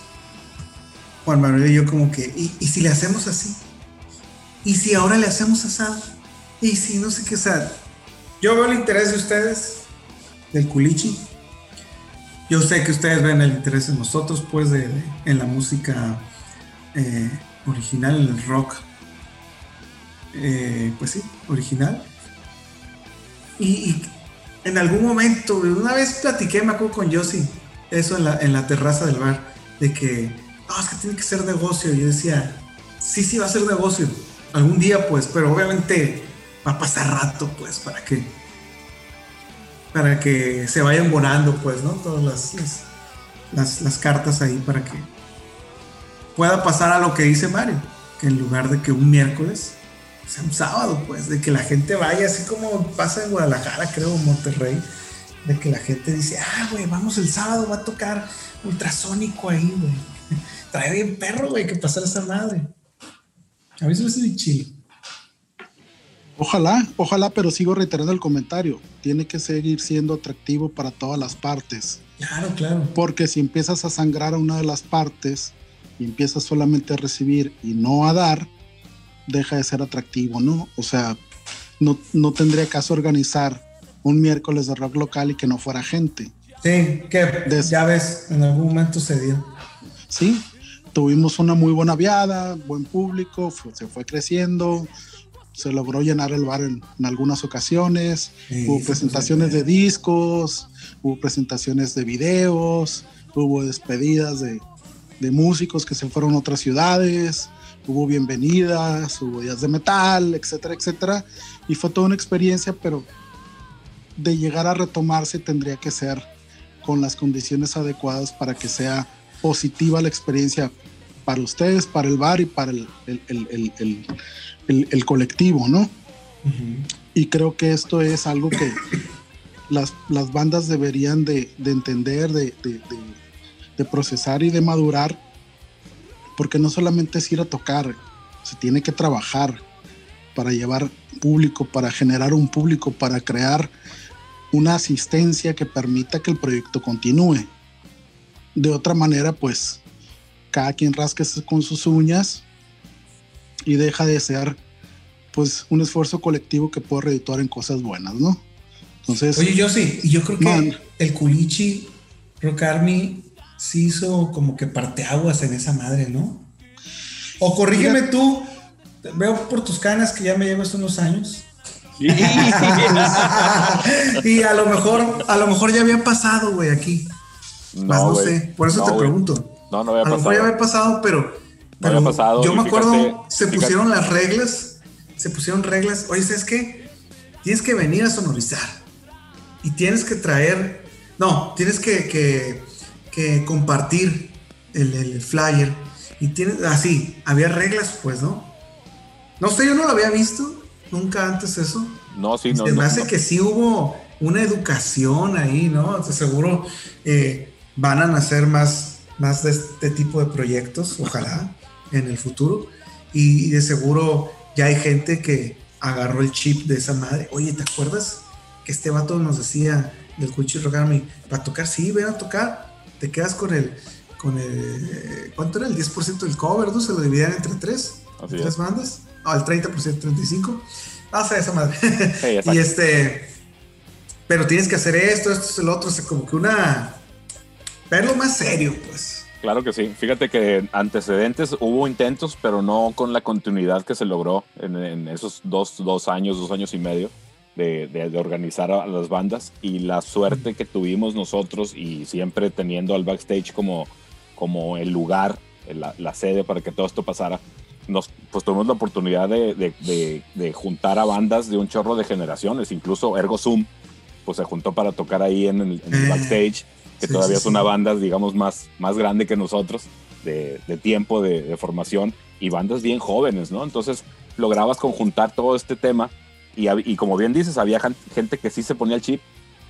Juan Manuel y yo como que, ¿y, si le hacemos así? ¿Y si ahora le hacemos asado? ¿Y si no sé qué? Sea, yo veo el interés de ustedes, del culichi. Yo sé que ustedes ven el interés en nosotros, pues, de, en la música eh, original, en el rock. Eh, pues sí, original. Y en algún momento, una vez platiqué, me acuerdo con Yossi, eso en la, terraza del bar, de que, no, es que tiene que ser negocio. Y yo decía, sí, sí, va a ser negocio. Algún día, pues, pero obviamente va a pasar rato, pues, para que, para que se vayan volando, pues, ¿no? Todas las cartas ahí para que pueda pasar a lo que dice Mario, que en lugar de que un miércoles, sea un sábado, pues, de que la gente vaya, así como pasa en Guadalajara, creo, Monterrey, de que la gente dice, ah, güey, vamos el sábado, va a tocar ultrasónico ahí, güey. Trae bien perro, güey, que pasar esa madre. A mí se me hace de chile. Ojalá, ojalá, pero sigo reiterando el comentario. Tiene que seguir siendo atractivo para todas las partes. Claro, claro. Porque si empiezas a sangrar a una de las partes y empiezas solamente a recibir y no a dar, deja de ser atractivo, ¿no? O sea, no, no tendría caso organizar un miércoles de rock local y que no fuera gente. Sí, que Des- ya ves, en algún momento se dio. Sí, tuvimos una muy buena viada, buen público, fue- se fue creciendo, se logró llenar el bar en, en algunas ocasiones, Sí, hubo presentaciones de discos, hubo presentaciones de videos, hubo despedidas de, de músicos que se fueron a otras ciudades, hubo bienvenidas, hubo días de metal, etcétera, etcétera, y fue toda una experiencia, pero de llegar a retomarse tendría que ser con las condiciones adecuadas para que sea positiva la experiencia para ustedes, para el bar y para el, el- el- el- colectivo, ¿no? Y creo que esto es algo que las, las bandas deberían de, de entender, de, de- de- de procesar y de madurar, porque no solamente es ir a tocar, se tiene que trabajar para llevar público, para generar un público, para crear una asistencia que permita que el proyecto continúe. De otra manera, pues cada quien rasque con sus uñas y deja de ser pues un esfuerzo colectivo que puede redituar en cosas buenas, ¿no? Entonces, Oye, yo sí, y yo creo que Man. el Culichi Rock Army sí hizo como que parteaguas en esa madre, ¿no? O corrígeme tú, veo por tus canas que ya me llevas unos años. y a lo mejor, a lo mejor ya había pasado, güey, aquí. Más no, sé, por eso No, te pregunto. No, no había a lo mejor ya pasado. había pasado, pero, pero había pasado, yo me acuerdo, se fíjate- pusieron las reglas, se pusieron reglas. Oye, ¿sabes qué? Tienes que venir a sonorizar y tienes que traer, no, tienes que, que- que compartir el, el flyer y tienes, así, había reglas, pues, ¿no? No sé, yo no lo había visto nunca antes eso. No, sí, no. Se me no, hace no. que sí hubo una educación ahí, ¿no? De seguro eh, van a nacer más, más de este tipo de proyectos, ojalá, en el futuro. Y, de seguro ya hay gente que agarró el chip de esa madre. Oye, ¿te acuerdas que este vato nos decía del Cuchi Rogami, para tocar, sí, ven a tocar, te quedas con el, con el, ¿cuánto era? El 10% del cover, ¿no? Se lo dividían entre tres, Así tres es. bandas, ah, el 30%, 35%, ah, o sea, esa madre. Sí, y este, pero tienes que hacer esto, esto es el otro, o sea, como que una, verlo más serio, pues. Claro que sí. Fíjate que antecedentes hubo intentos, pero no con la continuidad que se logró en, en esos dos, dos años, dos años y medio de, de- de organizar a las bandas y la suerte que tuvimos nosotros y siempre teniendo al backstage como, como el lugar, la, la sede para que todo esto pasara. Nos, pues tuvimos la oportunidad de, de- de- de juntar a bandas de un chorro de generaciones, incluso Ergo Zoom, pues se juntó para tocar ahí en el, en el Eh, backstage, que sí, todavía sí, es una sí. banda, digamos, más, más grande que nosotros, de, tiempo, de, de formación, y bandas bien jóvenes, ¿no? Entonces lograbas conjuntar todo este tema, y, y como bien dices, había gente que sí se ponía el chip,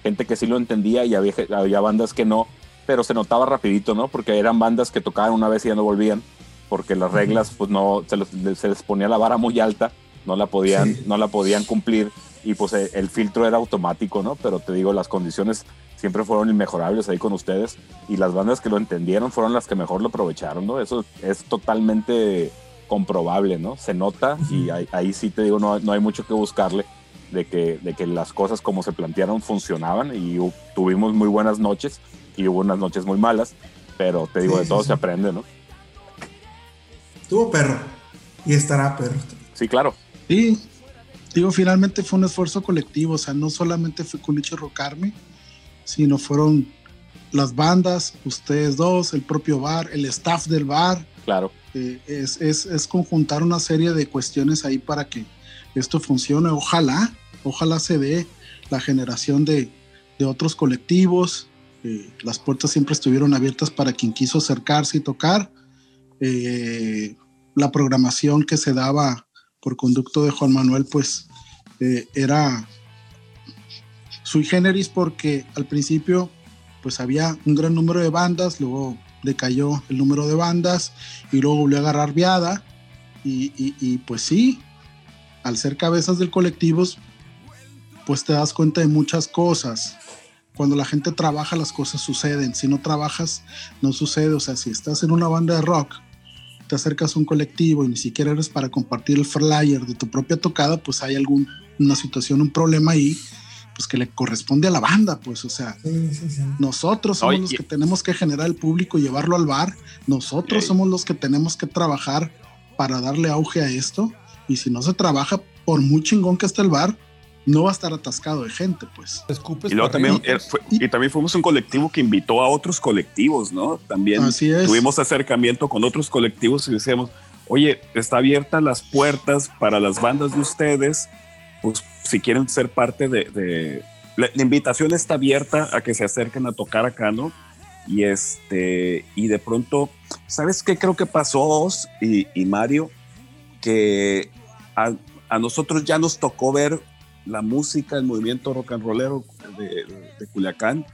gente que sí lo entendía, y había, había bandas que no, pero se notaba rapidito, ¿no? Porque eran bandas que tocaban una vez y ya no volvían, porque las reglas, pues no, se, los- se les ponía la vara muy alta, no la podían, Sí. no la podían cumplir, y pues eh, el filtro era automático, ¿no? Pero te digo, las condiciones siempre fueron inmejorables ahí con ustedes y las bandas que lo entendieron fueron las que mejor lo aprovecharon, ¿no? Eso es totalmente comprobable, ¿no? Se nota y ahí, ahí sí te digo, no, no hay mucho que buscarle de que, de que las cosas como se plantearon funcionaban y tuvimos muy buenas noches y hubo unas noches muy malas, pero te digo, Sí, de sí, todo sí. se aprende, ¿no? Tuvo perro y estará perro. Sí, claro. Sí, digo, finalmente fue un esfuerzo colectivo, o sea, no solamente fue Culichi Rocarme, sino fueron las bandas, ustedes dos, el propio bar, el staff del bar, Claro. eh, es, es, es conjuntar una serie de cuestiones ahí para que esto funcione. Ojalá, ojalá se dé la generación de, de otros colectivos. eh, las puertas siempre estuvieron abiertas para quien quiso acercarse y tocar. Eh, la programación que se daba por conducto de Juan Manuel, pues era sui generis porque al principio pues había un gran número de bandas, luego decayó el número de bandas y luego volvió a agarrar viada. Y, y- pues sí, al ser cabezas del colectivos, pues te das cuenta de muchas cosas. Cuando la gente trabaja las cosas suceden, si no trabajas no sucede, o sea, si estás en una banda de rock, te acercas a un colectivo y ni siquiera eres para compartir el flyer de tu propia tocada, pues hay alguna situación, un problema ahí, pues que le corresponde a la banda, pues, o sea, Sí, sí, sí. nosotros somos Oye, los y- que tenemos que generar el público y llevarlo al bar. Nosotros Ey. somos los que tenemos que trabajar para darle auge a esto. Y si no se trabaja, por muy chingón que esté el bar, no va a estar atascado de gente, pues. Y luego también, eh, fue- y también fuimos un colectivo que invitó a otros colectivos, ¿no? También Así es. tuvimos acercamiento con otros colectivos y decíamos, oye, está abierta las puertas para las bandas de ustedes, pues si quieren ser parte de... de- la, la invitación está abierta a que se acerquen a tocar acá, ¿no? Y este, y de pronto, ¿sabes qué creo que pasó, Oz y, y Mario? Que a, a nosotros ya nos tocó ver la música, el movimiento rock and rollero de, de Culiacán,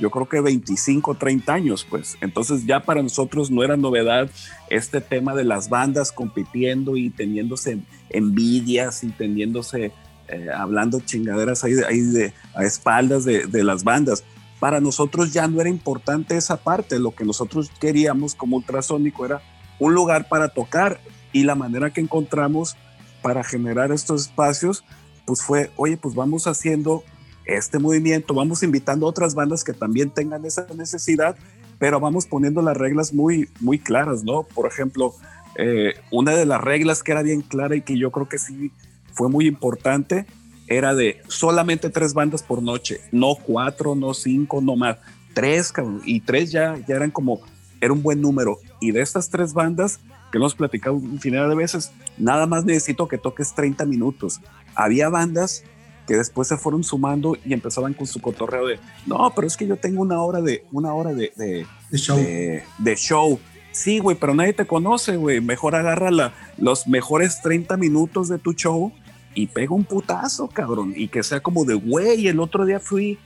yo creo que 25, 30 años, pues. Entonces ya para nosotros no era novedad este tema de las bandas compitiendo y teniéndose envidias y teniéndose, eh, hablando chingaderas ahí, de- ahí de, a espaldas de, de las bandas. Para nosotros ya no era importante esa parte, lo que nosotros queríamos como ultrasónico era un lugar para tocar y la manera que encontramos para generar estos espacios, pues fue, oye, pues vamos haciendo este movimiento, vamos invitando a otras bandas que también tengan esa necesidad, pero vamos poniendo las reglas muy, muy claras, ¿no? Por ejemplo, eh, una de las reglas que era bien clara y que yo creo que sí fue muy importante era de solamente tres bandas por noche, no cuatro, no cinco, no más, tres, cabrón, y tres ya, ya eran como, era un buen número. Y de estas tres bandas, que hemos platicado infinidad de veces, nada más necesito que toques 30 minutos. Había bandas que después se fueron sumando y empezaban con su cotorreo de, no, pero es que yo tengo una hora de, una hora de, de, De show. de, de show. Sí, güey, pero nadie te conoce, güey. Mejor agarra la- los mejores 30 minutos de tu show y pega un putazo, cabrón, y que sea como de, güey, el otro día fui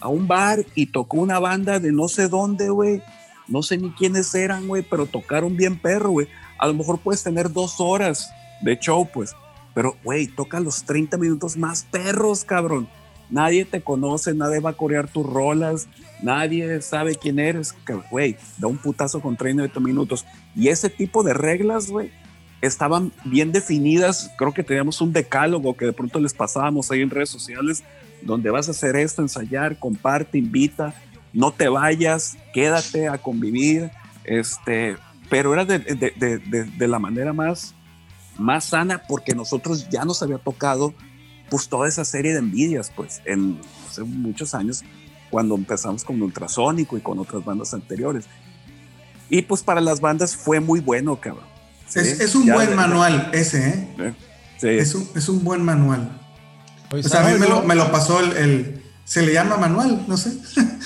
a un bar y tocó una banda de no sé dónde, güey, no sé ni quiénes eran, güey, pero tocaron bien perro, güey. A lo mejor puedes tener dos horas de show, pues, pero, güey, toca los 30 minutos más perros, cabrón. Nadie te conoce, nadie va a corear tus rolas, nadie sabe quién eres, güey, da un putazo con 30 minutos. Y ese tipo de reglas, güey, estaban bien definidas. Creo que teníamos un decálogo que de pronto les pasábamos ahí en redes sociales, donde vas a hacer esto, ensayar, comparte, invita, no te vayas, quédate a convivir. Este, pero era de, de, de, de la manera más, más sana porque nosotros ya nos había tocado pues toda esa serie de envidias, pues, en muchos años, cuando empezamos con Ultrasónico y con otras bandas anteriores. Y pues para las bandas fue muy bueno, cabrón. ¿Sí? Es, es, un Ya buen de- manual ese, ¿eh? ¿eh? Sí. Es un, es un buen manual. Pues, O sea, a mí me lo, me lo pasó el, el- Se le llama manual, no sé.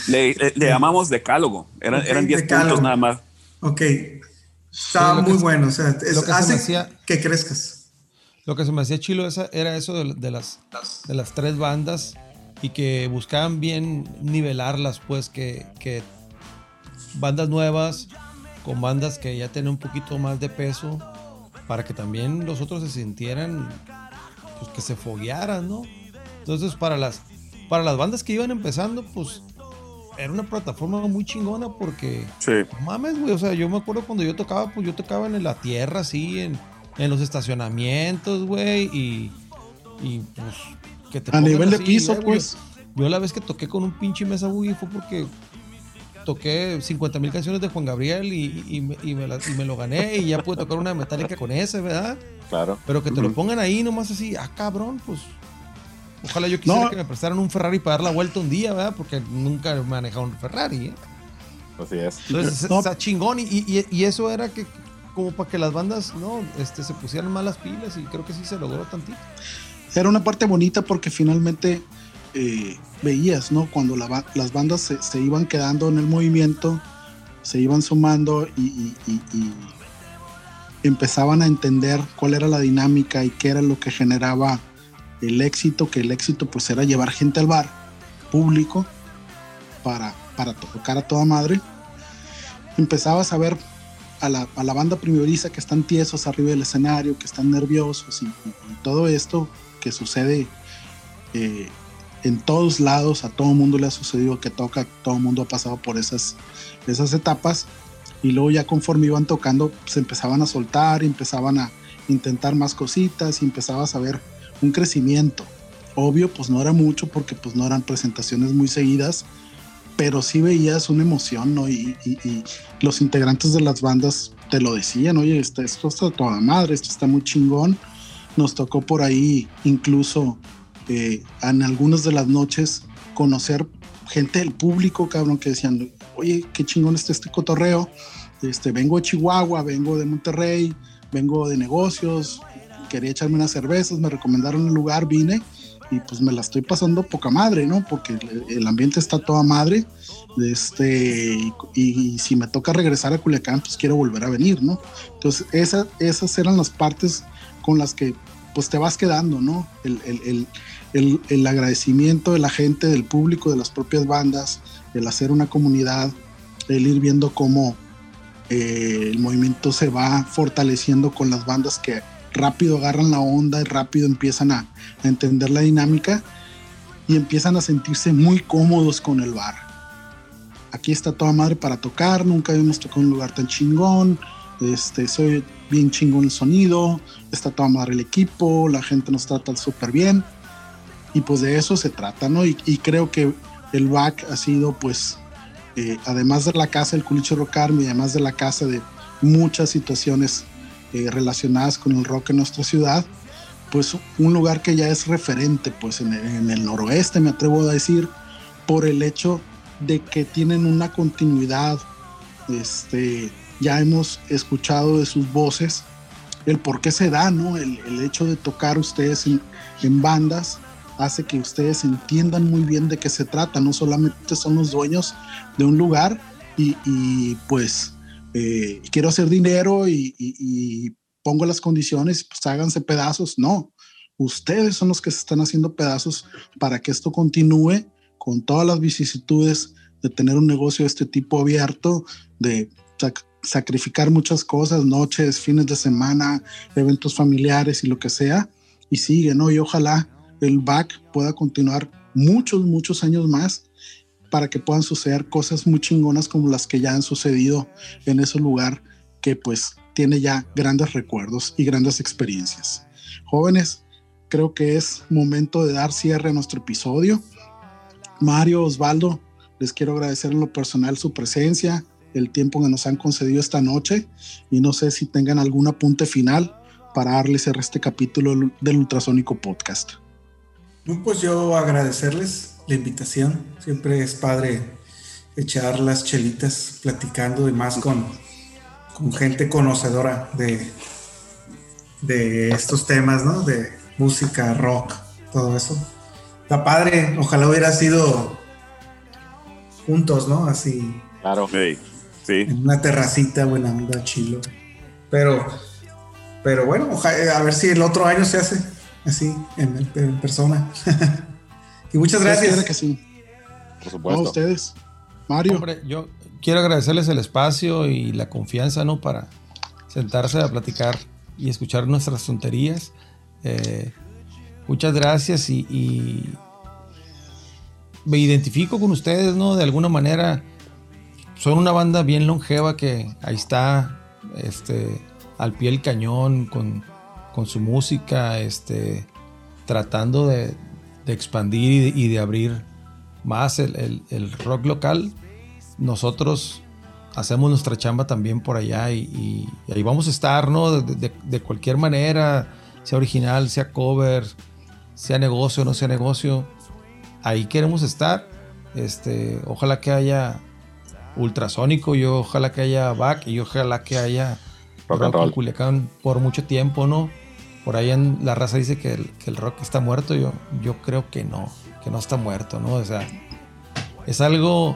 Le, le- le llamamos decálogo. Eran, Ok, eran 10 decálogo. puntos nada más. ok. Estaba muy se- bueno. O sea, es- lo que se hace hacía- que crezcas. Lo que se me hacía chilo esa, era eso de, de las, de las tres bandas y que buscaban bien nivelarlas, pues que, que bandas nuevas con bandas que ya tienen un poquito más de peso para que también los otros se sintieran, pues que se foguearan, ¿no? Entonces para las, para las bandas que iban empezando, pues era una plataforma muy chingona porque Sí. no mames, güey. O sea, yo me acuerdo cuando yo tocaba, pues yo tocaba en la tierra, así, en, en los estacionamientos, güey. Y, y pues que te A nivel de piso, eh, pues. Yo la vez que toqué con un pinche mesa boogie fue porque toqué 50 mil canciones de Juan Gabriel y, y me, y me la- y me lo gané y ya pude tocar una metálica con ese, ¿verdad? Claro. Pero que te lo pongan ahí nomás así, ah, cabrón, pues. Ojalá yo quisiera No. que me prestaran un Ferrari para dar la vuelta un día, ¿verdad? Porque nunca he manejado un Ferrari, ¿eh? Así es. Entonces No. está chingón y, y- y eso era que como para que las bandas no este, se pusieran malas pilas y creo que sí se logró tantito. Era una parte bonita porque finalmente eh, veías, ¿no? Cuando las bandas se, iban quedando en el movimiento, se iban sumando y, empezaban a entender cuál era la dinámica y qué era lo que generaba el éxito, que el éxito pues era llevar gente al bar público para, tocar a toda madre. Empezabas a ver a la, banda primeriza que están tiesos arriba del escenario, que están nerviosos y todo esto que sucede eh, en todos lados, a todo mundo le ha sucedido que toca, todo mundo ha pasado por esas, esas etapas y luego ya conforme iban tocando se empezaban a soltar, empezaban a intentar más cositas y empezabas a ver un crecimiento. Obvio, pues no era mucho porque pues no eran presentaciones muy seguidas, pero sí veías una emoción, ¿no? Y, y- y los integrantes de las bandas te lo decían, oye, esto, esto está toda madre, esto está muy chingón. Nos tocó por ahí incluso eh, en algunas de las noches conocer gente del público, cabrón, que decían, oye, qué chingón está este cotorreo. Este, vengo de Chihuahua, vengo de Monterrey, vengo de negocios, quería echarme unas cervezas, me recomendaron un lugar, vine y pues me la estoy pasando poca madre, ¿no? Porque el, el ambiente está toda madre. Este, y, y si me toca regresar a Culiacán, pues quiero volver a venir, ¿no? Entonces, esa, esas eran las partes con las que pues te vas quedando, ¿no? El, el, el, el, agradecimiento de la gente, del público, de las propias bandas, el hacer una comunidad, el ir viendo cómo eh, el movimiento se va fortaleciendo con las bandas que rápido agarran la onda y rápido empiezan a, entender la dinámica y empiezan a sentirse muy cómodos con el bar. Aquí está toda madre para tocar, nunca habíamos tocado un lugar tan chingón, este, soy bien chingón el sonido, está toda madre el equipo, la gente nos trata súper bien y pues de eso se trata, ¿no? Y, y creo que el back ha sido pues, eh, además de la casa del culicho Rock Army, además de la casa de muchas situaciones eh, relacionadas con el rock en nuestra ciudad, pues un lugar que ya es referente pues en el, en el noroeste, me atrevo a decir, por el hecho de que tienen una continuidad, este, ya hemos escuchado de sus voces el por qué se da, ¿no? El, el hecho de tocar ustedes en, en bandas hace que ustedes entiendan muy bien de qué se trata, no solamente son los dueños de un lugar y, y, pues eh, quiero hacer dinero y, y, y, pongo las condiciones, pues háganse pedazos, no, Ustedes son los que se están haciendo pedazos para que esto continúe con todas las vicisitudes de tener un negocio de este tipo abierto, de sacrificar muchas cosas, noches, fines de semana, eventos familiares y lo que sea, y sigue, ¿no? Y ojalá el back pueda continuar muchos, muchos años más para que puedan suceder cosas muy chingonas como las que ya han sucedido en ese lugar que pues tiene ya grandes recuerdos y grandes experiencias. Jóvenes, creo que es momento de dar cierre a nuestro episodio. Mario, Osvaldo, les quiero agradecer en lo personal su presencia, el tiempo que nos han concedido esta noche y no sé si tengan algún apunte final para darles a este capítulo del Ultrasónico Podcast. Pues yo agradecerles la invitación. Siempre es padre echar las chelitas platicando y más con, con gente conocedora de, de estos temas, ¿no? De música, rock, todo eso. Está padre. Ojalá hubiera sido juntos, ¿no? Así Claro. Sí, sí. en una terracita, buena onda, chilo. Pero, pero bueno, oja- a ver si el otro año se hace así, en, en persona. y muchas gracias. que sí. Por No, supuesto. ustedes. Mario. Hombre, yo quiero agradecerles el espacio y la confianza, ¿no? Para sentarse a platicar y escuchar nuestras tonterías. Eh, muchas gracias y, y me identifico con ustedes, ¿no? De alguna manera son una banda bien longeva que ahí está, este, al pie del cañón con, con su música, este, tratando de, de expandir y de, abrir más el, el- rock local. Nosotros hacemos nuestra chamba también por allá y, y- ahí vamos a estar, ¿no? De, de- de cualquier manera, sea original, sea cover, sea negocio, no sea negocio, ahí queremos estar. Este, ojalá que haya ultrasónico, yo ojalá que haya back y ojalá que haya Rock and rock en. Culiacán por mucho tiempo, ¿no? Por ahí en la raza dice que el, que el rock está muerto, yo, yo creo que no, que no está muerto, ¿no? O sea, es algo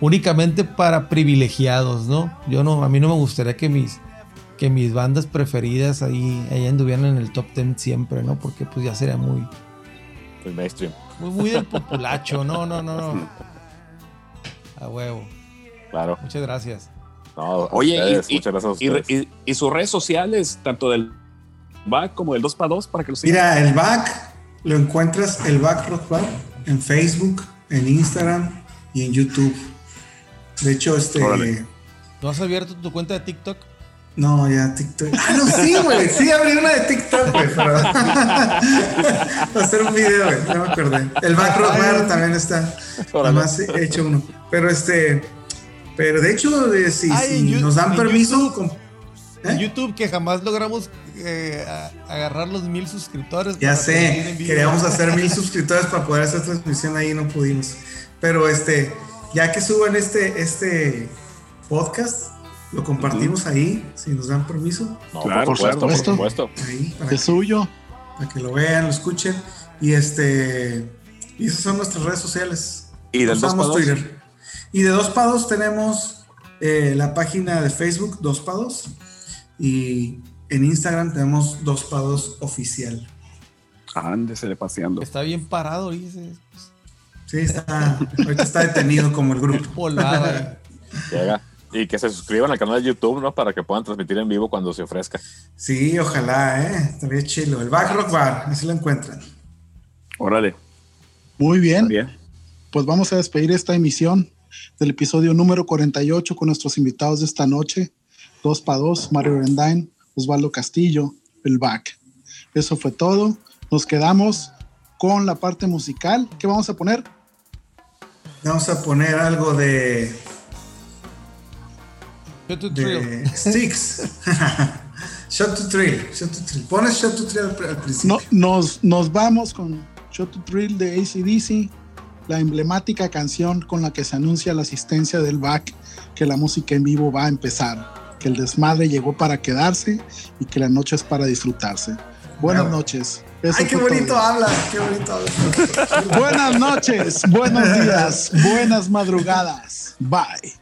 únicamente para privilegiados, ¿no? Yo no, a mí no me gustaría que mis, que mis bandas preferidas ahí, ahí anduvieran en el top 10 siempre, ¿no? Porque pues ya sería muy, El mainstream. muy, muy del populacho, no, no, no, no. A huevo. Claro. Muchas gracias. No, Oye, y- ustedes, y, muchas gracias a y, y- y sus redes sociales, tanto del back como del 2 para 2 para que lo sigan. Mira, el back lo encuentras, el back rock bar, en Facebook, en Instagram y en YouTube. De hecho, este. Órale. ¿No has abierto tu cuenta de TikTok? No, ya TikTok. Ah, no, sí, güey. Sí, abrí una de TikTok, güey. Pero... Para hacer un video, güey. No me acordé. El back rock bar también está. Órale. Además he hecho uno. Pero este. Pero de hecho, de- si, nos dan permiso. YouTube. con- En ¿Eh? YouTube que jamás logramos eh, a- agarrar los mil suscriptores. Ya sé, queríamos hacer mil suscriptores para poder hacer transmisión ahí, no pudimos. Pero este, ya que suban este, este podcast, lo compartimos ahí, si nos dan permiso, No, Claro, por supuesto, por supuesto. ahí, para, Es suyo. para que lo vean, lo escuchen. Y este, y esas son nuestras redes sociales. Y del 2 para Usamos 2. Twitter. Y de Dos Pados tenemos eh, la página de Facebook, Dos Pados. Y en Instagram tenemos Dos Pados Oficial. Ándesele paseando. Está bien parado, dice. Sí, está, ahorita está detenido como el grupo. Polada. Llega. Y que se suscriban al canal de YouTube, ¿no? Para que puedan transmitir en vivo cuando se ofrezca. Sí, ojalá, ¿eh? Estaría chilo. El Back Rock Bar, así lo encuentran. Órale. Muy bien. Bien. Pues vamos a despedir esta emisión del episodio número 48 con nuestros invitados de esta noche. Dos para dos, Mario Rendain, Osvaldo Castillo, el back. Eso fue todo. Nos quedamos con la parte musical. ¿Qué vamos a poner? Vamos a poner algo de, tu trio. de Sticks. shot to Thrill. Shot to Thrill. Pones Shot to Thrill al, al principio. No, nos, nos vamos con Shot to Thrill de ACDC, la emblemática canción con la que se anuncia la asistencia del back, que la música en vivo va a empezar, que el desmadre llegó para quedarse y que la noche es para disfrutarse. Buenas noches. Eso Ay, qué bonito todo. hablas, qué bonito hablas. Buenas noches, buenos días, buenas madrugadas. Bye.